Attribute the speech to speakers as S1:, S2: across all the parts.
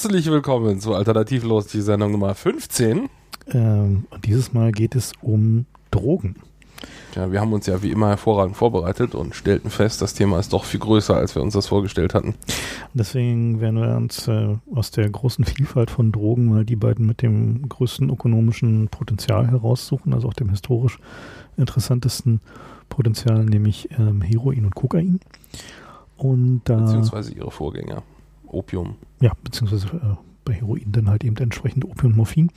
S1: Herzlich willkommen zu Alternativlos, die Sendung Nummer 15.
S2: Ähm, und dieses Mal geht es um Drogen.
S1: Ja, wir haben uns ja wie immer hervorragend vorbereitet und stellten fest, das Thema ist doch viel größer, als wir uns das vorgestellt hatten.
S2: Deswegen werden wir uns äh, aus der großen Vielfalt von Drogen mal die beiden mit dem größten ökonomischen Potenzial heraussuchen, also auch dem historisch interessantesten Potenzial, nämlich ähm, Heroin und Kokain. Und,
S1: äh, beziehungsweise ihre Vorgänger, Opium.
S2: Ja, beziehungsweise äh, bei Heroin dann halt eben entsprechend Opium und Morphin.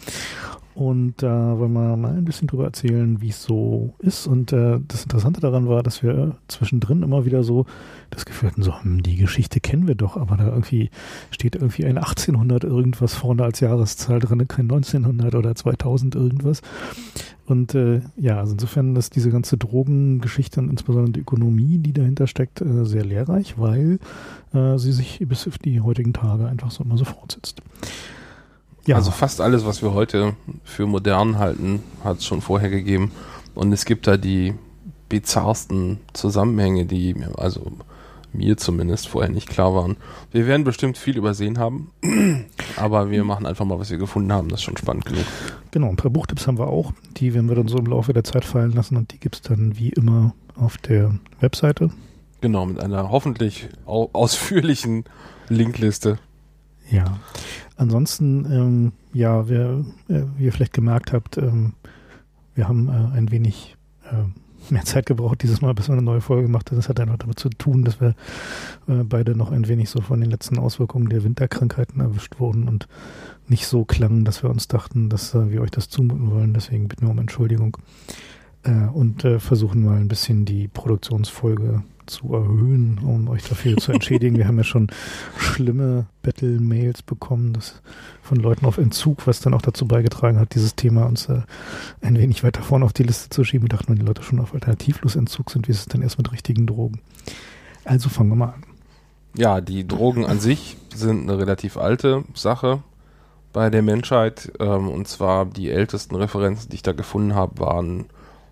S2: Und da äh, wollen wir mal ein bisschen drüber erzählen, wie es so ist. Und äh, das Interessante daran war, dass wir zwischendrin immer wieder so das Gefühl hatten, so, hm, die Geschichte kennen wir doch, aber da irgendwie steht irgendwie ein 1800 irgendwas vorne als Jahreszahl drin, kein 1900 oder 2000 irgendwas. Und äh, ja, also insofern ist diese ganze Drogengeschichte und insbesondere die Ökonomie, die dahinter steckt, äh, sehr lehrreich, weil äh, sie sich bis auf die heutigen Tage einfach so immer so fortsetzt.
S1: Ja. Also fast alles, was wir heute für modern halten, hat es schon vorher gegeben. Und es gibt da die bizarrsten Zusammenhänge, die also mir zumindest vorher nicht klar waren. Wir werden bestimmt viel übersehen haben, aber wir machen einfach mal, was wir gefunden haben. Das ist schon spannend genug.
S2: Genau, ein paar Buchtipps haben wir auch. Die werden wir dann so im Laufe der Zeit fallen lassen und die gibt es dann wie immer auf der Webseite.
S1: Genau, mit einer hoffentlich ausführlichen Linkliste.
S2: Ja. Ansonsten, ähm, ja, wer, äh, wie ihr vielleicht gemerkt habt, ähm, wir haben äh, ein wenig äh, mehr Zeit gebraucht dieses Mal, bis wir eine neue Folge gemacht haben. Das hat einfach damit zu tun, dass wir äh, beide noch ein wenig so von den letzten Auswirkungen der Winterkrankheiten erwischt wurden und nicht so klangen, dass wir uns dachten, dass äh, wir euch das zumuten wollen. Deswegen bitten wir um Entschuldigung äh, und äh, versuchen mal ein bisschen die Produktionsfolge zu erhöhen, um euch dafür zu entschädigen. Wir haben ja schon schlimme Battle-Mails bekommen das von Leuten auf Entzug, was dann auch dazu beigetragen hat, dieses Thema uns äh, ein wenig weiter vorne auf die Liste zu schieben. Wir dachten, wenn die Leute schon auf Alternativlosentzug sind, wie ist es denn erst mit richtigen Drogen? Also fangen wir mal an.
S1: Ja, die Drogen an sich sind eine relativ alte Sache bei der Menschheit. Ähm, und zwar die ältesten Referenzen, die ich da gefunden habe, waren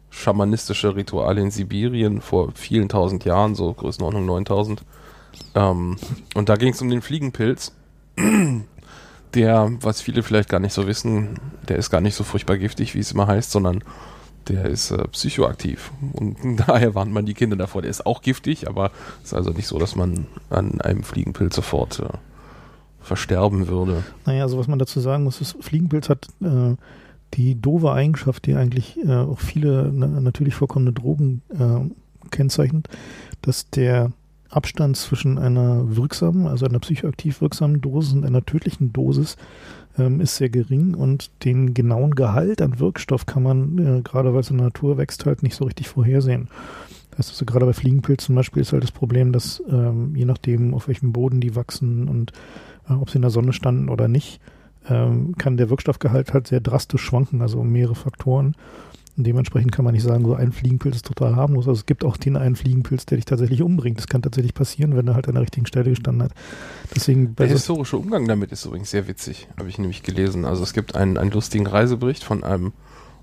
S1: schamanistische Rituale in Sibirien vor vielen tausend Jahren, so Größenordnung 9000. Ähm, und da ging es um den Fliegenpilz, der, was viele vielleicht gar nicht so wissen, der ist gar nicht so furchtbar giftig, wie es immer heißt, sondern der ist äh, psychoaktiv. Und daher warnt man die Kinder davor. Der ist auch giftig, aber es ist also nicht so, dass man an einem Fliegenpilz sofort äh, versterben würde.
S2: Naja, also was man dazu sagen muss, ist, Fliegenpilz hat äh, die doofe Eigenschaft, die eigentlich äh, auch viele na, natürlich vorkommende Drogen äh, kennzeichnet, dass der Abstand zwischen einer wirksamen, also einer psychoaktiv wirksamen Dosis und einer tödlichen Dosis ähm, ist sehr gering und den genauen Gehalt an Wirkstoff kann man, äh, gerade weil es in der Natur wächst, halt nicht so richtig vorhersehen. Das heißt also gerade bei Fliegenpilzen zum Beispiel ist halt das Problem, dass ähm, je nachdem, auf welchem Boden die wachsen und äh, ob sie in der Sonne standen oder nicht, ähm, kann der Wirkstoffgehalt halt sehr drastisch schwanken, also um mehrere Faktoren. Und dementsprechend kann man nicht sagen, so ein Fliegenpilz ist total harmlos. Also es gibt auch den einen Fliegenpilz, der dich tatsächlich umbringt. Das kann tatsächlich passieren, wenn er halt an der richtigen Stelle gestanden hat. Deswegen
S1: der historische Umgang damit ist übrigens sehr witzig, habe ich nämlich gelesen. Also es gibt einen, einen lustigen Reisebericht von einem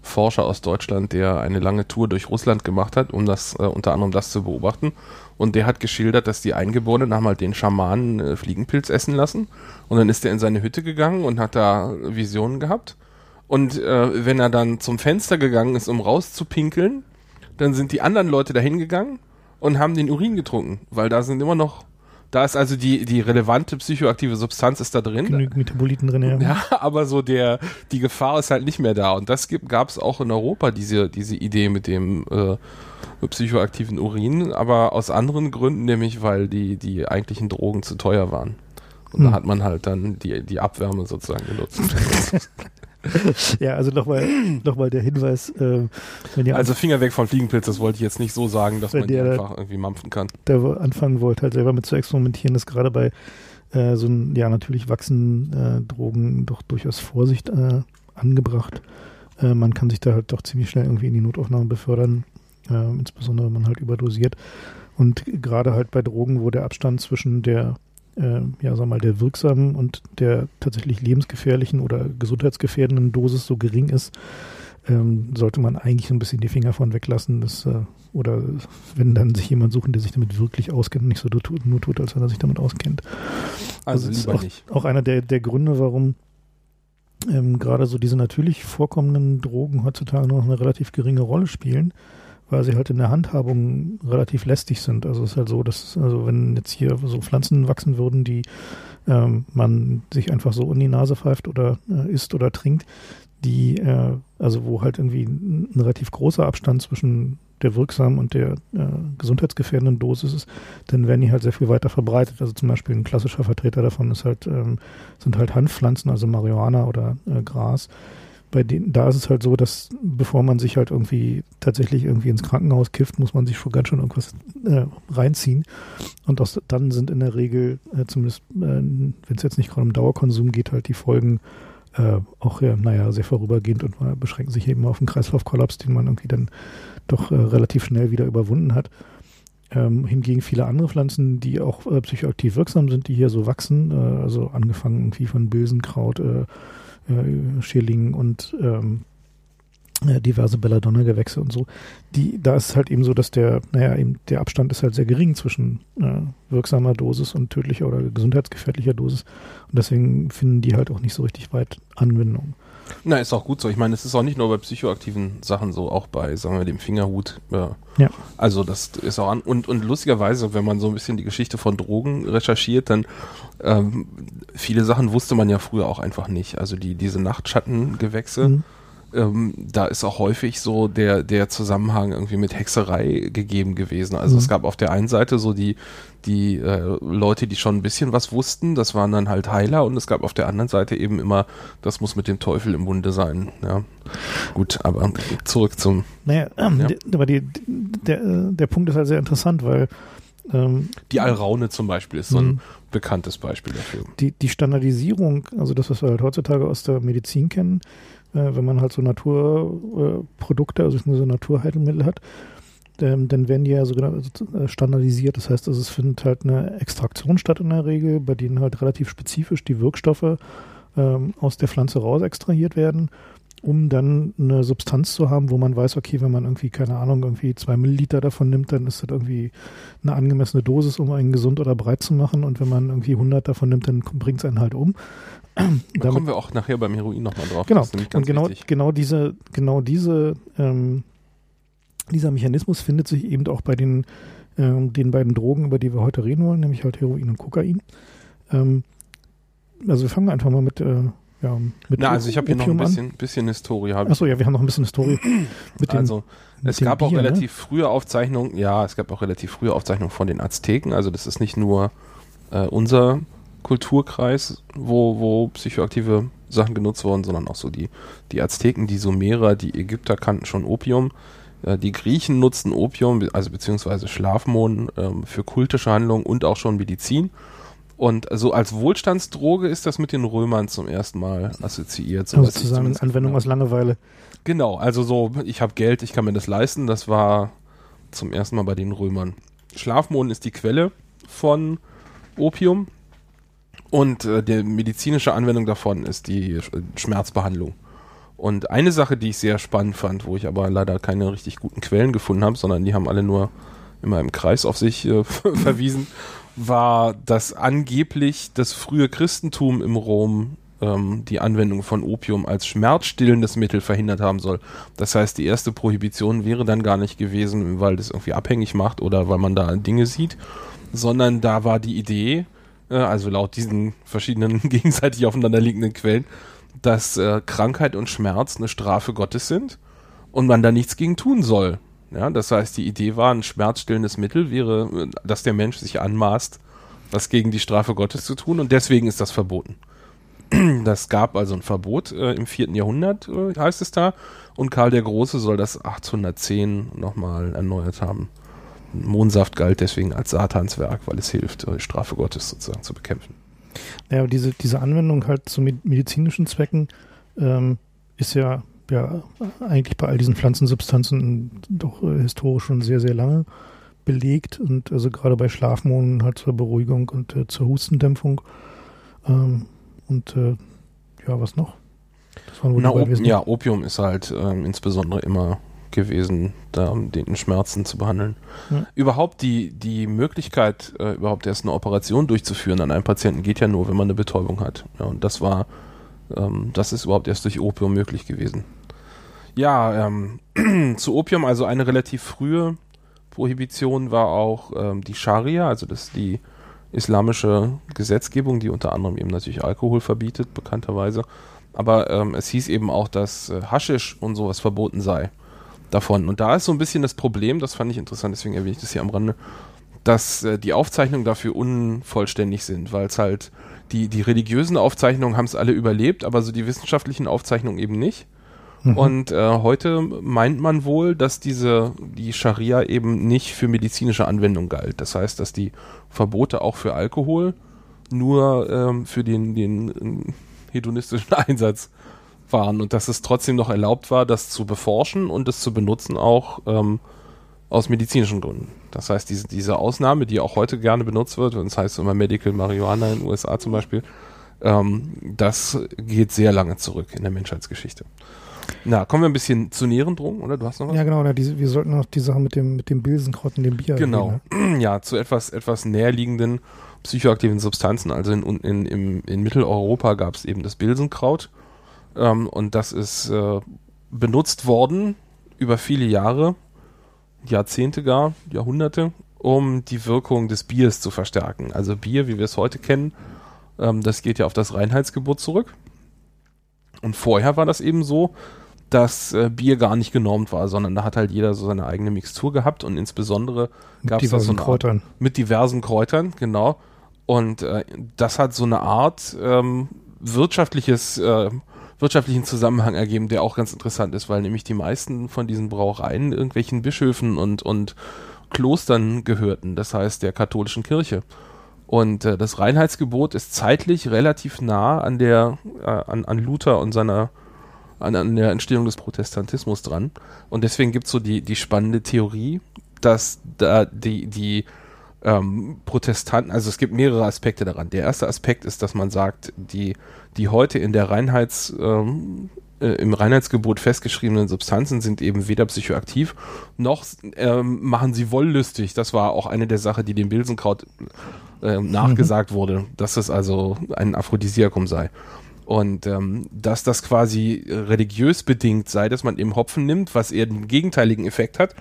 S1: Forscher aus Deutschland, der eine lange Tour durch Russland gemacht hat, um das äh, unter anderem das zu beobachten. Und der hat geschildert, dass die Eingeborenen haben halt den Schamanen äh, Fliegenpilz essen lassen. Und dann ist er in seine Hütte gegangen und hat da Visionen gehabt. Und äh, wenn er dann zum Fenster gegangen ist, um rauszupinkeln, dann sind die anderen Leute da hingegangen und haben den Urin getrunken, weil da sind immer noch da ist also die, die relevante psychoaktive Substanz ist da drin.
S2: Genügend Metaboliten drin, ja.
S1: Ja, aber so der, die Gefahr ist halt nicht mehr da. Und das gab es auch in Europa, diese, diese Idee mit dem äh, psychoaktiven Urin, aber aus anderen Gründen, nämlich weil die, die eigentlichen Drogen zu teuer waren. Und hm. da hat man halt dann die, die Abwärme sozusagen genutzt.
S2: ja, also nochmal noch mal der Hinweis. Äh,
S1: wenn ihr also Finger weg von Fliegenpilz, das wollte ich jetzt nicht so sagen, dass man die einfach irgendwie mampfen kann.
S2: Der anfangen wollte, halt selber mit zu experimentieren, ist gerade bei äh, so ja natürlich wachsenden äh, Drogen doch durchaus Vorsicht äh, angebracht. Äh, man kann sich da halt doch ziemlich schnell irgendwie in die Notaufnahme befördern, äh, insbesondere wenn man halt überdosiert. Und gerade halt bei Drogen, wo der Abstand zwischen der äh, ja, sag mal, der wirksamen und der tatsächlich lebensgefährlichen oder gesundheitsgefährdenden Dosis so gering ist, ähm, sollte man eigentlich so ein bisschen die Finger von weglassen. Das, äh, oder wenn dann sich jemand suchen, der sich damit wirklich auskennt, nicht so tut, nur tut, als wenn er sich damit auskennt.
S1: Also,
S2: das ist auch,
S1: nicht.
S2: auch einer der, der Gründe, warum ähm, gerade so diese natürlich vorkommenden Drogen heutzutage noch eine relativ geringe Rolle spielen, weil sie halt in der Handhabung relativ lästig sind. Also es ist halt so, dass, also wenn jetzt hier so Pflanzen wachsen würden, die ähm, man sich einfach so in die Nase pfeift oder äh, isst oder trinkt, die, äh, also wo halt irgendwie ein, relativ großer Abstand zwischen der wirksamen und der äh, gesundheitsgefährdenden Dosis ist, dann werden die halt sehr viel weiter verbreitet. Also zum Beispiel ein klassischer Vertreter davon ist halt, ähm, sind halt Hanfpflanzen, also Marihuana oder äh, Gras. Bei denen, da ist es halt so, dass bevor man sich halt irgendwie tatsächlich irgendwie ins Krankenhaus kifft, muss man sich schon ganz schön irgendwas äh, reinziehen. Und aus, dann sind in der Regel, äh, zumindest äh, wenn es jetzt nicht gerade um Dauerkonsum geht, halt die Folgen äh, auch ja, naja, sehr vorübergehend und beschränken sich eben auf einen Kreislaufkollaps, den man irgendwie dann doch äh, relativ schnell wieder überwunden hat. Ähm, hingegen viele andere Pflanzen, die auch äh, psychoaktiv wirksam sind, die hier so wachsen, äh, also angefangen irgendwie von Bilsenkraut, äh, äh, und ähm, äh, diverse Belladonna-Gewächse und so. Die, da ist es halt eben so, dass der, naja, eben der Abstand ist halt sehr gering zwischen äh, wirksamer Dosis und tödlicher oder gesundheitsgefährlicher Dosis. Und deswegen finden die halt auch nicht so richtig weit Anwendung.
S1: Na, ist auch gut so. Ich meine, es ist auch nicht nur bei psychoaktiven Sachen so, auch bei, sagen wir, dem Fingerhut. Ja.
S2: Ja.
S1: Also das ist auch an. Und, und lustigerweise, wenn man so ein bisschen die Geschichte von Drogen recherchiert, dann ähm, viele Sachen wusste man ja früher auch einfach nicht. Also die, diese Nachtschattengewächse.
S2: Mhm.
S1: Ähm, da ist auch häufig so der, der Zusammenhang irgendwie mit Hexerei gegeben gewesen. Also
S2: Mhm.
S1: es gab auf der einen Seite so die, die äh, Leute, die schon ein bisschen was wussten, das waren dann halt Heiler und es gab auf der anderen Seite eben immer, das muss mit dem Teufel im Bunde sein. Ja. Gut, aber zurück zum
S2: Naja, ähm,
S1: Ja.
S2: die, aber die, der, äh, der Punkt ist halt sehr interessant, weil ähm,
S1: Die Alraune zum Beispiel ist so ein
S2: Mhm.
S1: bekanntes Beispiel dafür.
S2: die, die Standardisierung, also das, was wir halt heutzutage aus der Medizin kennen, wenn man halt so Naturprodukte, äh, also so Naturheilmittel hat, ähm, dann werden die ja sogenannt äh, standardisiert. Das heißt, also es findet halt eine Extraktion statt in der Regel, bei denen halt relativ spezifisch die Wirkstoffe ähm, aus der Pflanze raus extrahiert werden, um dann eine Substanz zu haben, wo man weiß, okay, wenn man irgendwie, keine Ahnung, irgendwie zwei Milliliter davon nimmt, dann ist das irgendwie eine angemessene Dosis, um einen gesund oder breit zu machen. Und wenn man irgendwie 100 davon nimmt, dann bringt es einen halt um.
S1: Da kommen wir auch nachher beim Heroin nochmal drauf.
S2: Genau.
S1: Das ist nämlich
S2: Und genau,
S1: wichtig.
S2: genau diese, genau diese, ähm, dieser Mechanismus findet sich eben auch bei den, ähm, den beiden Drogen, über die wir heute reden wollen, nämlich halt Heroin und Kokain. Ähm, also wir fangen einfach mal mit, äh, ja, mit
S1: Na, also ich habe hier noch ein bisschen, bisschen Historie.
S2: Achso, ja, wir haben noch ein bisschen Historie. mit dem,
S1: Also,
S2: mit
S1: es gab auch
S2: Bier, ne?
S1: relativ frühe Aufzeichnungen, ja, es gab auch relativ frühe Aufzeichnungen von den Azteken. Also das ist nicht nur äh, unser Kulturkreis, wo, wo psychoaktive Sachen genutzt wurden, sondern auch so die, die Azteken, die Sumerer, die Ägypter kannten schon Opium. Äh, die Griechen nutzten Opium, also beziehungsweise Schlafmohn ähm, für kultische Handlungen und auch schon Medizin. Und so als Wohlstandsdroge ist das mit den Römern zum ersten Mal assoziiert. so
S2: Also sozusagen
S1: zumindest
S2: Anwendung aus Langeweile.
S1: Genau, also so, ich habe Geld, ich kann mir das leisten. Das war zum ersten Mal bei den Römern. Schlafmohn ist die Quelle von Opium und äh, die medizinische Anwendung davon ist die Sch- Schmerzbehandlung. Und eine Sache, die ich sehr spannend fand, wo ich aber leider keine richtig guten Quellen gefunden habe, sondern die haben alle nur immer im Kreis auf sich äh, verwiesen, war, dass angeblich das frühe Christentum im Rom ähm, die Anwendung von Opium als schmerzstillendes Mittel verhindert haben soll. Das heißt, die erste Prohibition wäre dann gar nicht gewesen, weil das irgendwie abhängig macht oder weil man da Dinge sieht, sondern da war die Idee, äh, also laut diesen verschiedenen gegenseitig aufeinanderliegenden Quellen, dass äh, Krankheit und Schmerz eine Strafe Gottes sind und man da nichts gegen tun soll. Ja, das heißt, die Idee war, ein schmerzstillendes Mittel wäre, äh, dass der Mensch sich anmaßt, was gegen die Strafe Gottes zu tun und deswegen ist das verboten. Das gab also ein Verbot äh, im vierten Jahrhundert, äh, heißt es da, und Karl der Große soll das 1810 nochmal erneuert haben. Mohnsaft galt deswegen als Satanswerk, weil es hilft, äh, die Strafe Gottes sozusagen zu bekämpfen.
S2: Ja, aber diese, diese Anwendung halt zu med- medizinischen Zwecken ähm, ist ja, ja eigentlich bei all diesen Pflanzensubstanzen doch äh, historisch schon sehr, sehr lange belegt und also gerade bei Schlafmohn halt zur Beruhigung und äh, zur Hustendämpfung. Ähm, und äh, ja, was noch? Das waren wohl
S1: Na,
S2: die beiden
S1: Op
S2: wesentlichen.
S1: ja, Opium ist halt ähm, insbesondere immer gewesen, da den Schmerzen zu behandeln.
S2: Ja.
S1: Überhaupt die, die Möglichkeit, äh, überhaupt erst eine Operation durchzuführen an einem Patienten geht ja nur, wenn man eine Betäubung hat. Ja, und das war, ähm, das ist überhaupt erst durch Opium möglich gewesen. Ja, ähm, zu Opium, also eine relativ frühe Prohibition war auch ähm, die Scharia, also das ist die islamische Gesetzgebung, die unter anderem eben natürlich Alkohol verbietet, bekannterweise. Aber ähm, es hieß eben auch, dass äh, Haschisch und sowas verboten sei davon. Und da ist so ein bisschen das Problem, das fand ich interessant, deswegen erwähne ich das hier am Rande, dass äh, die Aufzeichnungen dafür unvollständig sind, weil es halt die, die religiösen Aufzeichnungen haben es alle überlebt, aber so die wissenschaftlichen Aufzeichnungen eben nicht.
S2: Mhm.
S1: Und äh, heute meint man wohl, dass diese die Scharia eben nicht für medizinische Anwendung galt. Das heißt, dass die Verbote auch für Alkohol nur ähm, für den, den äh, hedonistischen Einsatz waren und dass es trotzdem noch erlaubt war, das zu beforschen und es zu benutzen auch ähm, aus medizinischen Gründen. Das heißt, diese, diese Ausnahme, die auch heute gerne benutzt wird, und das heißt immer Medical Marihuana in den USA zum Beispiel, ähm, das geht sehr lange zurück in der Menschheitsgeschichte. Na, kommen wir ein bisschen zu Nierendrungen, oder? Du hast noch was?
S2: Ja, genau. oder Diese, wir sollten noch die Sache mit dem, mit dem Bilsenkraut und dem Bier
S1: Genau.
S2: erwähnen, ne?
S1: Ja, zu etwas, etwas näherliegenden psychoaktiven Substanzen. Also in, in, im, in Mitteleuropa gab es eben das Bilsenkraut. Ähm, und das ist äh, benutzt worden über viele Jahre, Jahrzehnte gar, Jahrhunderte, um die Wirkung des Biers zu verstärken. Also Bier, wie wir es heute kennen, ähm, das geht ja auf das Reinheitsgebot zurück. Und vorher war das eben so, dass äh, Bier gar nicht genormt war, sondern da hat halt jeder so seine eigene Mixtur gehabt und insbesondere
S2: Mit
S1: gab es so
S2: diversen
S1: eine Art,
S2: Kräutern.
S1: mit diversen Kräutern, genau. Und äh, das hat so eine Art ähm, wirtschaftliches, äh, wirtschaftlichen Zusammenhang ergeben, der auch ganz interessant ist, weil nämlich die meisten von diesen Brauereien irgendwelchen Bischöfen und, und Klostern gehörten, das heißt der katholischen Kirche. Und äh, das Reinheitsgebot ist zeitlich relativ nah an der, äh, an, an Luther und seiner, an, an der Entstehung des Protestantismus dran. Und deswegen gibt es so die, die spannende Theorie, dass da die, die ähm, Protestanten, also es gibt mehrere Aspekte daran. Der erste Aspekt ist, dass man sagt, die, die heute in der Reinheits, ähm, äh, im Reinheitsgebot festgeschriebenen Substanzen sind eben weder psychoaktiv noch ähm, machen sie wollüstig. Das war auch eine der Sachen, die dem Bilsenkraut ähm, nachgesagt wurde, dass es also ein Aphrodisiakum sei. Und ähm, dass das quasi religiös bedingt sei, dass man eben Hopfen nimmt, was eher den gegenteiligen Effekt hat.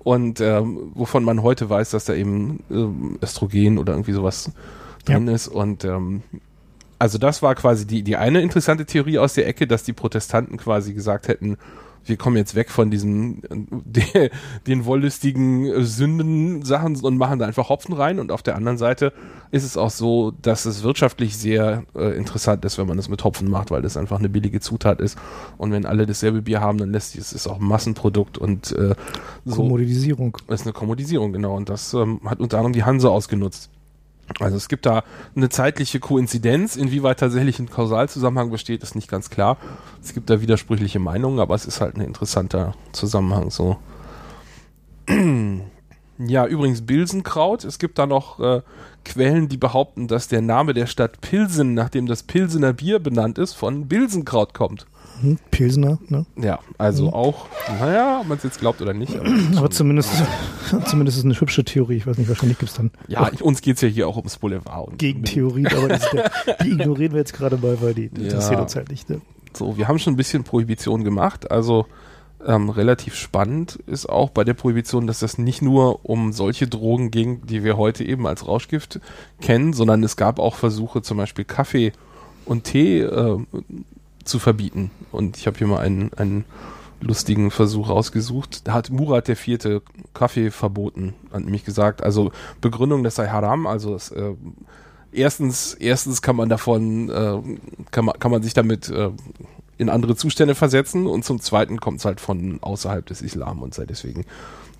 S1: Und ähm, wovon man heute weiß, dass da eben ähm, Östrogen oder irgendwie sowas drin ist. Und ähm, also das war quasi die, die eine interessante Theorie aus der Ecke, dass die Protestanten quasi gesagt hätten, wir kommen jetzt weg von diesen äh, de, den wollüstigen äh, Sündensachen und machen da einfach Hopfen rein. Und auf der anderen Seite ist es auch so, dass es wirtschaftlich sehr äh, interessant ist, wenn man das mit Hopfen macht, weil das einfach eine billige Zutat ist. Und wenn alle dasselbe Bier haben, dann lässt sich es ist auch ein Massenprodukt und äh, so
S2: Kommodisierung.
S1: ist eine Kommodisierung, genau. Und das ähm, hat unter anderem die Hanse ausgenutzt. Also es gibt da eine zeitliche Koinzidenz, inwieweit tatsächlich ein Kausalzusammenhang besteht, ist nicht ganz klar. Es gibt da widersprüchliche Meinungen, aber es ist halt ein interessanter Zusammenhang so. Ja, übrigens Bilsenkraut. Es gibt da noch äh, Quellen, die behaupten, dass der Name der Stadt Pilsen, nachdem das Pilsener Bier benannt ist, von Bilsenkraut kommt.
S2: Hm, Pilsner, ne?
S1: Ja, also
S2: Mhm.
S1: auch, naja, ob man es jetzt glaubt oder nicht. Aber,
S2: Aber zumindest, zumindest ist es eine hübsche Theorie. Ich weiß nicht, wahrscheinlich gibt es dann
S1: ja, uns geht's ja hier auch ums Boulevard. Und
S2: Gegentheorien, aber der, die ignorieren wir jetzt gerade mal, weil die
S1: Ja.
S2: interessiert uns halt nicht. Ne?
S1: So, wir haben schon ein bisschen Prohibition gemacht, also ähm, relativ spannend ist auch bei der Prohibition, dass das nicht nur um solche Drogen ging, die wir heute eben als Rauschgift kennen, sondern es gab auch Versuche, zum Beispiel Kaffee und Tee äh, zu verbieten. Und ich habe hier mal einen, einen lustigen Versuch rausgesucht. Da hat Murat Vierte Kaffee verboten, hat nämlich gesagt. Also Begründung, das sei haram, also es, äh, erstens, erstens kann man davon, äh, kann man, kann man sich damit äh, in andere Zustände versetzen und zum Zweiten kommt es halt von außerhalb des Islam und sei deswegen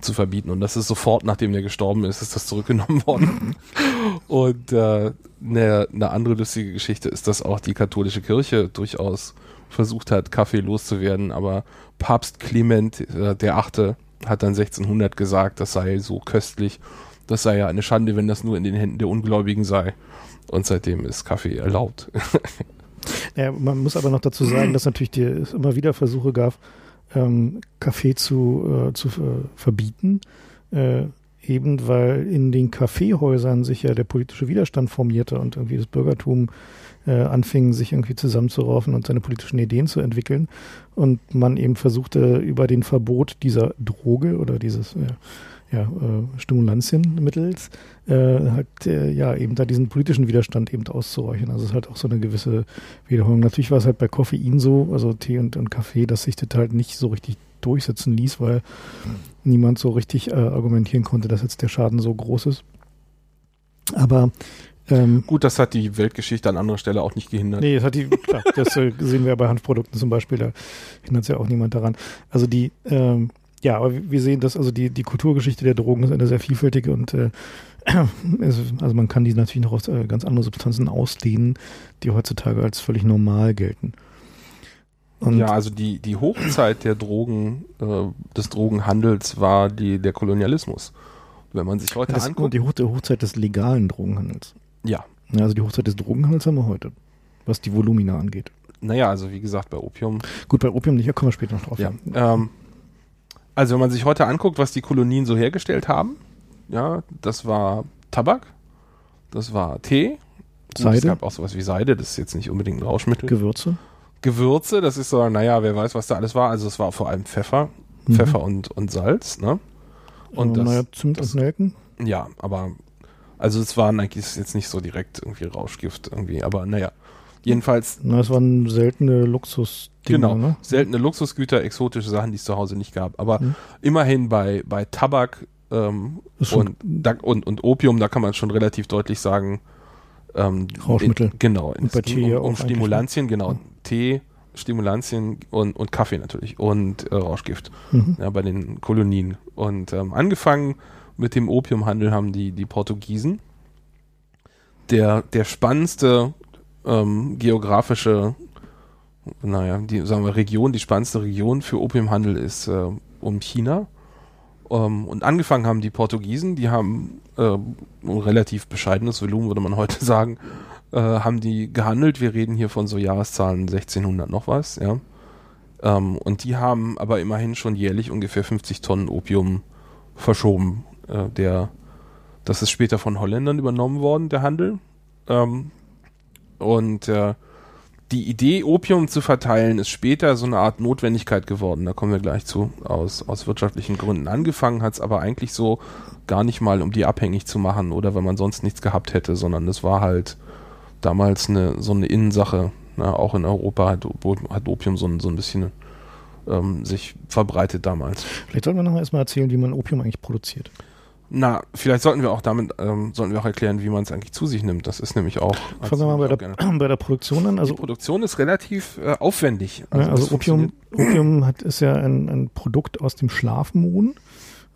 S1: zu verbieten. Und das ist sofort, nachdem der gestorben ist, ist das zurückgenommen worden. und äh, eine ne andere lustige Geschichte ist, dass auch die katholische Kirche durchaus versucht hat, Kaffee loszuwerden, aber Papst Clement äh, der Achte hat dann 1600 gesagt, das sei so köstlich, das sei ja eine Schande, wenn das nur in den Händen der Ungläubigen sei. Und seitdem ist Kaffee erlaubt.
S2: Ja, man muss aber noch dazu sagen, dass natürlich die, es immer wieder Versuche gab, ähm, Kaffee zu, äh, zu äh, verbieten, äh, eben weil in den Kaffeehäusern sich ja der politische Widerstand formierte und irgendwie das Bürgertum äh, anfing, sich irgendwie zusammenzuraufen und seine politischen Ideen zu entwickeln. Und man eben versuchte über den Verbot dieser Droge oder dieses ja, äh, Stimulantienmittels äh, halt äh, ja eben da diesen politischen Widerstand eben auszuräuchern. Also es ist halt auch so eine gewisse Wiederholung. Natürlich war es halt bei Koffein so, also Tee und, und Kaffee, dass sich das halt nicht so richtig durchsetzen ließ, weil niemand so richtig äh, argumentieren konnte, dass jetzt der Schaden so groß ist. Aber
S1: ähm, Gut, das hat die Weltgeschichte an anderer Stelle auch nicht gehindert.
S2: Nee, das hat die, klar, das äh, sehen wir bei Hanfprodukten zum Beispiel, da hindert es ja auch niemand daran. Also die, ähm, ja, aber wir sehen, dass also die, die Kulturgeschichte der Drogen ist eine sehr vielfältige und äh, also man kann die natürlich noch auf äh, ganz andere Substanzen ausdehnen, die heutzutage als völlig normal gelten.
S1: Und ja, also die, die Hochzeit der Drogen, äh, des Drogenhandels war die, der Kolonialismus. Wenn man sich heute
S2: das
S1: anguckt.
S2: Die Hoch Hochzeit des legalen Drogenhandels.
S1: Ja.
S2: ja. Also die Hochzeit des Drogenhandels haben wir heute, was die Volumina angeht.
S1: Naja, also wie gesagt, bei Opium.
S2: Gut, bei Opium nicht, da kommen wir später noch drauf.
S1: Ja. Ähm, also wenn man sich heute anguckt, was die Kolonien so hergestellt haben, ja, das war Tabak, das war Tee,
S2: Seide. es
S1: gab auch sowas wie Seide, das ist jetzt nicht unbedingt ein Rauschmittel.
S2: Gewürze.
S1: Gewürze, das ist so, naja, wer weiß, was da alles war. Also es war vor allem Pfeffer, mhm. Pfeffer und, und Salz, ne?
S2: Und das, naja, Zimt das, und Nelken?
S1: Ja, aber also es war eigentlich jetzt nicht so direkt irgendwie Rauschgift irgendwie, aber naja. Jedenfalls.
S2: Na, es waren seltene Luxus.
S1: Genau, ne? seltene Luxusgüter, exotische Sachen, die es zu Hause nicht gab. Aber mhm. immerhin bei, bei Tabak ähm, und, und, und Opium, da kann man schon relativ deutlich sagen,
S2: ähm, Rauschmittel.
S1: In, genau,
S2: und bei Tee
S1: um, um ne? Stimulantien, genau. Ja. Tee, Stimulantien und, und Kaffee natürlich und äh, Rauschgift mhm. ja, bei den Kolonien. Und ähm, angefangen mit dem Opiumhandel haben die, die Portugiesen. Der, der spannendste ähm, geografische, naja, die, sagen wir Region, die spannendste Region für Opiumhandel ist äh, um China. Ähm, und angefangen haben die Portugiesen, die haben äh, ein relativ bescheidenes Volumen, würde man heute sagen, äh, haben die gehandelt. Wir reden hier von so Jahreszahlen 1600 noch was, ja. Ähm, und die haben aber immerhin schon jährlich ungefähr 50 Tonnen Opium verschoben. Äh, der, das ist später von Holländern übernommen worden, der Handel. Ähm, und äh, die Idee, Opium zu verteilen, ist später so eine Art Notwendigkeit geworden. Da kommen wir gleich zu, aus, aus wirtschaftlichen Gründen. Angefangen hat es aber eigentlich so gar nicht mal, um die abhängig zu machen oder weil man sonst nichts gehabt hätte, sondern es war halt damals eine, so eine Innensache. Na, auch in Europa hat, hat Opium so ein, so ein bisschen ähm, sich verbreitet damals.
S2: Vielleicht sollten wir noch erstmal erzählen, wie man Opium eigentlich produziert.
S1: Na, vielleicht sollten wir auch damit, ähm, sollten wir auch erklären, wie man es eigentlich zu sich nimmt. Das ist nämlich auch.
S2: Fangen wir mal bei der, bei der, Produktion an.
S1: Also Die Produktion ist relativ äh, aufwendig.
S2: Also, ja, also Opium, Opium hat, ist ja ein, ein Produkt aus dem Schlafmohn,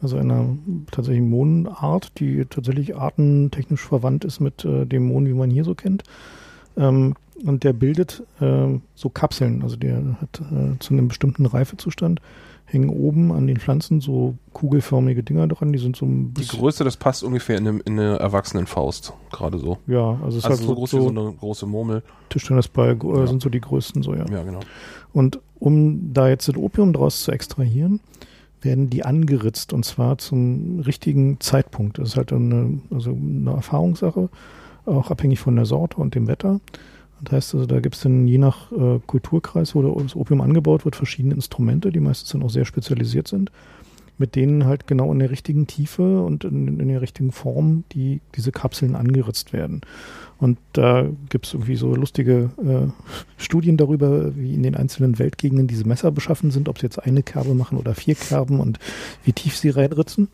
S2: also einer tatsächlich Mohnenart, die tatsächlich artentechnisch verwandt ist mit äh, dem Mohn, wie man hier so kennt. Ähm, und der bildet äh, so Kapseln, also der hat äh, zu einem bestimmten Reifezustand hängen oben an den Pflanzen so kugelförmige Dinger dran, die sind so ein
S1: bisschen. Die Größe, das passt ungefähr in, eine, in eine Erwachsenenfaust, gerade so.
S2: Ja, also es
S1: also ist halt so, so groß so wie so eine große Murmel.
S2: Tischtennisball äh, ja. sind so die größten, so ja.
S1: Ja, genau.
S2: Und um da jetzt das Opium draus zu extrahieren, werden die angeritzt und zwar zum richtigen Zeitpunkt. Das ist halt eine, also eine Erfahrungssache, auch abhängig von der Sorte und dem Wetter. Das heißt also, da gibt es dann je nach äh, Kulturkreis, wo das Opium angebaut wird, verschiedene Instrumente, die meistens dann auch sehr spezialisiert sind, mit denen halt genau in der richtigen Tiefe und in, in der richtigen Form die, diese Kapseln angeritzt werden. Und da gibt es irgendwie so lustige äh, Studien darüber, wie in den einzelnen Weltgegenden diese Messer beschaffen sind, ob sie jetzt eine Kerbe machen oder vier Kerben und wie tief sie reinritzen.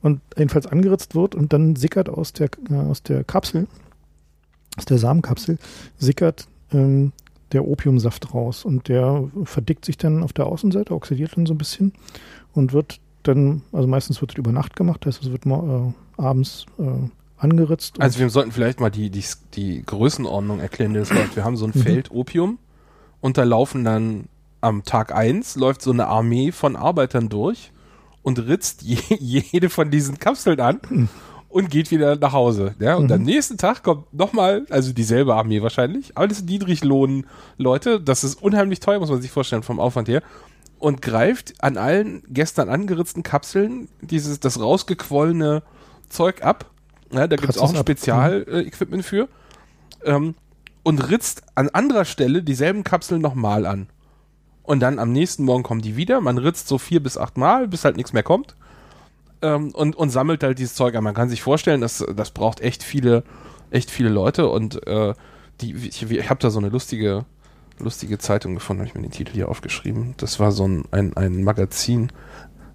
S2: Und jedenfalls angeritzt wird und dann sickert aus der, äh, aus der Kapsel aus der Samenkapsel sickert ähm, der Opiumsaft raus und der verdickt sich dann auf der Außenseite, oxidiert dann so ein bisschen und wird dann, also meistens wird es über Nacht gemacht, das heißt, es wird äh, abends äh, angeritzt.
S1: Also wir sollten vielleicht mal die, die, die Größenordnung erklären, das läuft. Wir haben so ein mhm. Feld Opium und da laufen dann am Tag eins läuft so eine Armee von Arbeitern durch und ritzt je, jede von diesen Kapseln an. Mhm und geht wieder nach Hause. Ja? Und mhm. am nächsten Tag kommt nochmal, also dieselbe Armee wahrscheinlich, aber das sind Niedriglohn-Leute. Das ist unheimlich teuer, muss man sich vorstellen, vom Aufwand her. und greift an allen gestern angeritzten Kapseln dieses, das rausgequollene Zeug ab. Ja, da gibt es auch ein. Spezial-Equipment für. Ähm, und ritzt an anderer Stelle dieselben Kapseln nochmal an. Und dann am nächsten Morgen kommen die wieder. Man ritzt so vier bis acht Mal, bis halt nichts mehr kommt. Ähm, und, und sammelt halt dieses Zeug an. Man kann sich vorstellen, dass das braucht echt viele, echt viele Leute. Und äh, die, ich, ich habe da so eine lustige, lustige Zeitung gefunden, habe ich mir den Titel hier aufgeschrieben. Das war so ein, ein, ein Magazin.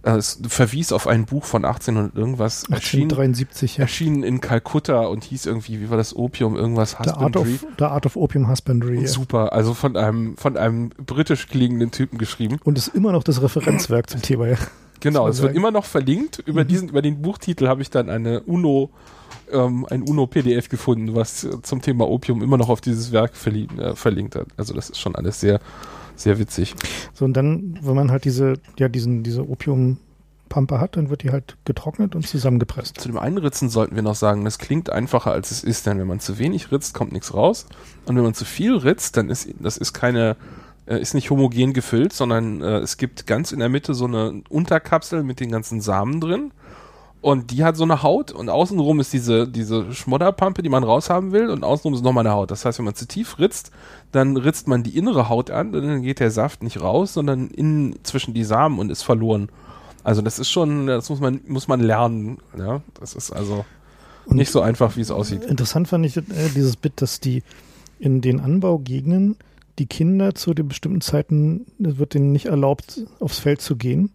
S1: Äh, Es verwies auf ein Buch von 1800 irgendwas. Erschien,
S2: 1873, ja.
S1: erschienen in Kalkutta und hieß irgendwie, wie war das Opium, irgendwas
S2: The Art, of,
S1: Husbandry.
S2: The Art of Opium Husbandry. Ja.
S1: Super, also von einem, von einem britisch klingenden Typen geschrieben.
S2: Und ist immer noch das Referenzwerk zum Thema. Ja.
S1: Genau, es wird immer noch verlinkt. Über
S2: Mhm.
S1: diesen, über den Buchtitel habe ich dann eine UNO, ähm, ein UNO-PDF gefunden, was zum Thema Opium immer noch auf dieses Werk verli äh, verlinkt hat. Also das ist schon alles sehr, sehr witzig.
S2: So, und dann, wenn man halt diese, ja, diesen, diese Opiumpampe hat, dann wird die halt getrocknet und zusammengepresst.
S1: Zu dem Einritzen sollten wir noch sagen, das klingt einfacher als es ist, denn wenn man zu wenig ritzt, kommt nichts raus. Und wenn man zu viel ritzt, dann ist das ist keine, äh, ist nicht homogen gefüllt, sondern äh, es gibt ganz in der Mitte so eine Unterkapsel mit den ganzen Samen drin. Und die hat so eine Haut und außenrum ist diese, diese Schmodderpampe, die man raushaben will und außenrum ist nochmal eine Haut. Das heißt, wenn man zu tief ritzt, dann ritzt man die innere Haut an und dann geht der Saft nicht raus, sondern in, zwischen die Samen und ist verloren. Also das ist schon, das muss man, muss man lernen. Ja? Das ist also
S2: Und
S1: nicht so einfach, wie es aussieht.
S2: Interessant fand ich äh, dieses Bit, dass die in den Anbaugegenden die Kinder zu den bestimmten Zeiten, es wird denen nicht erlaubt, aufs Feld zu gehen,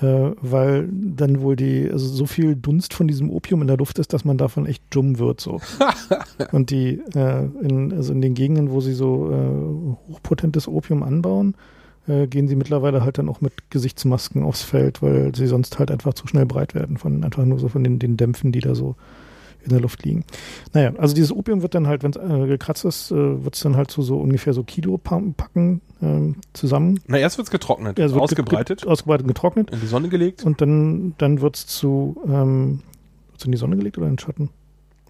S2: äh, weil dann wohl die, also so viel Dunst von diesem Opium in der Luft ist, dass man davon echt dumm wird so. Und die, äh, in, also in den Gegenden, wo sie so äh, hochpotentes Opium anbauen, äh, gehen sie mittlerweile halt dann auch mit Gesichtsmasken aufs Feld, weil sie sonst halt einfach zu schnell breit werden von einfach nur so von den, den Dämpfen, die da so in der Luft liegen. Naja, also dieses Opium wird dann halt, wenn es äh, gekratzt ist, äh, wird es dann halt zu so ungefähr so Kilo pa- packen ähm, zusammen.
S1: Na, erst wird's getrocknet,
S2: Ja, es wird
S1: ausgebreitet,
S2: Ge ge ausgebreitet und getrocknet.
S1: in die Sonne gelegt.
S2: Und dann, dann wird es zu, ähm, wird's in die Sonne gelegt oder in den Schatten?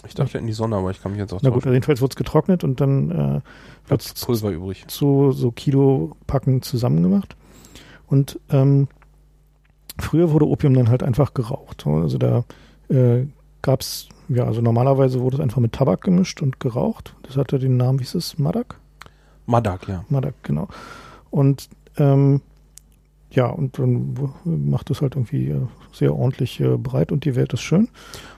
S1: Ich dachte in die Sonne, aber ich kann mich jetzt auch
S2: Na gut, also jedenfalls wird es getrocknet und dann äh, wird
S1: Bleibt Pulver übrig.
S2: zu so Kilo Packen zusammengemacht. Und ähm, früher wurde Opium dann halt einfach geraucht. Also da äh, gab es, ja, also normalerweise wurde es einfach mit Tabak gemischt und geraucht. Das hatte den Namen, wie hieß es? Madak?
S1: Madak, ja.
S2: Madak, genau. Und ähm, ja, und dann macht es halt irgendwie äh, sehr ordentlich äh, breit und die Welt ist schön.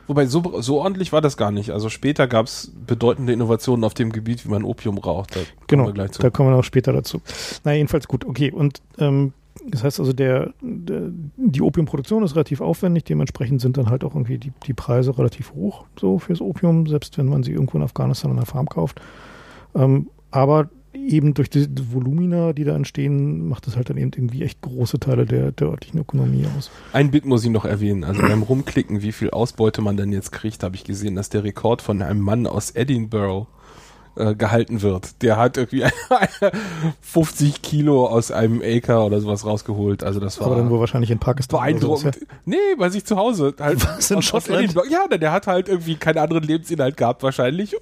S1: Wobei, so, so ordentlich war das gar nicht. Also später gab's bedeutende Innovationen auf dem Gebiet, wie man Opium raucht. Da kommen
S2: Genau,
S1: wir gleich zu.
S2: da kommen wir noch später dazu. Na, jedenfalls gut, okay. Und ähm, das heißt also, der, der, die Opiumproduktion ist relativ aufwendig, dementsprechend sind dann halt auch irgendwie die, die Preise relativ hoch so fürs Opium, selbst wenn man sie irgendwo in Afghanistan an der Farm kauft. Ähm, aber eben durch die Volumina, die da entstehen, macht es halt dann eben irgendwie echt große Teile der, der örtlichen Ökonomie aus.
S1: Ein Bit muss ich noch erwähnen. Also beim Rumklicken, wie viel Ausbeute man denn jetzt kriegt, habe ich gesehen, dass der Rekord von einem Mann aus Edinburgh äh, gehalten wird. Der hat irgendwie 50 Kilo aus einem Acre oder sowas rausgeholt. Also das war
S2: Aber dann wohl wahrscheinlich in Pakistan.
S1: beeindruckend. Nee, bei sich zu Hause. Halt
S2: Was, in Schottland?
S1: Edinburgh. Ja, der, der hat halt irgendwie keinen anderen Lebensinhalt gehabt wahrscheinlich.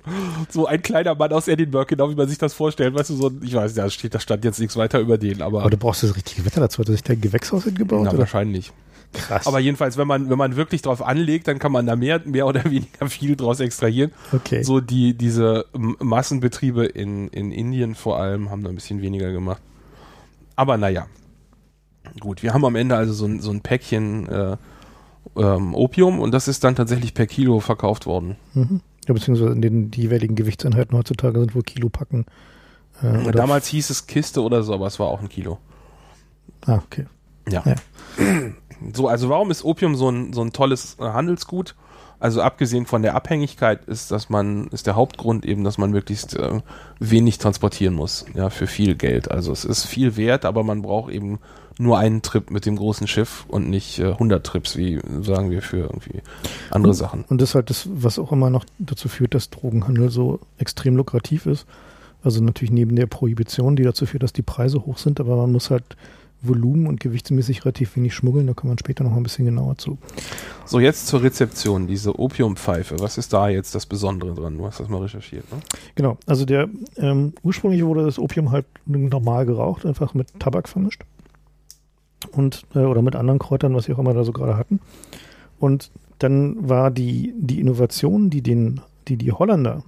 S1: So ein kleiner Mann aus Edinburgh, genau wie man sich das vorstellt. Weißt du, so, ein- ich weiß, da steht, da stand jetzt nichts weiter über den, aber,
S2: Aber du brauchst das richtige Wetter dazu. Hat er sich da ein Gewächshaus hingebaut?
S1: na,
S2: oder?
S1: wahrscheinlich.
S2: Krass.
S1: Aber jedenfalls, wenn man, wenn man wirklich drauf anlegt, dann kann man da mehr, mehr oder weniger viel draus extrahieren.
S2: okay.
S1: So die, diese Massenbetriebe in, in Indien vor allem haben da ein bisschen weniger gemacht. Aber naja. Gut, wir haben am Ende also so ein, so ein Päckchen äh, ähm, Opium und das ist dann tatsächlich per Kilo verkauft worden.
S2: Mhm. Ja, beziehungsweise in den jeweiligen Gewichtseinheiten heutzutage sind wohl Kilopacken. Äh,
S1: Damals hieß es Kiste oder so, aber es war auch ein Kilo.
S2: Ah, okay.
S1: Ja.
S2: Ja.
S1: So, also warum ist Opium so ein, so ein tolles äh, Handelsgut? Also abgesehen von der Abhängigkeit ist, dass man, ist der Hauptgrund eben, dass man möglichst äh, wenig transportieren muss, ja, für viel Geld. Also es ist viel wert, aber man braucht eben nur einen Trip mit dem großen Schiff und nicht äh, 100 Trips, wie sagen wir, für irgendwie andere Sachen.
S2: Und das ist halt das, was auch immer noch dazu führt, dass Drogenhandel so extrem lukrativ ist. Also natürlich neben der Prohibition, die dazu führt, dass die Preise hoch sind, aber man muss halt volumen- und gewichtsmäßig relativ wenig schmuggeln. Da kommen wir später noch mal ein bisschen genauer zu.
S1: So, jetzt zur Rezeption, diese Opiumpfeife. Was ist da jetzt das Besondere dran? Du hast das mal recherchiert, ne?
S2: Genau, also der ähm, ursprünglich wurde das Opium halt normal geraucht, einfach mit Tabak vermischt. und äh, oder mit anderen Kräutern, was sie auch immer da so gerade hatten. Und dann war die, die Innovation, die den, die die Holländer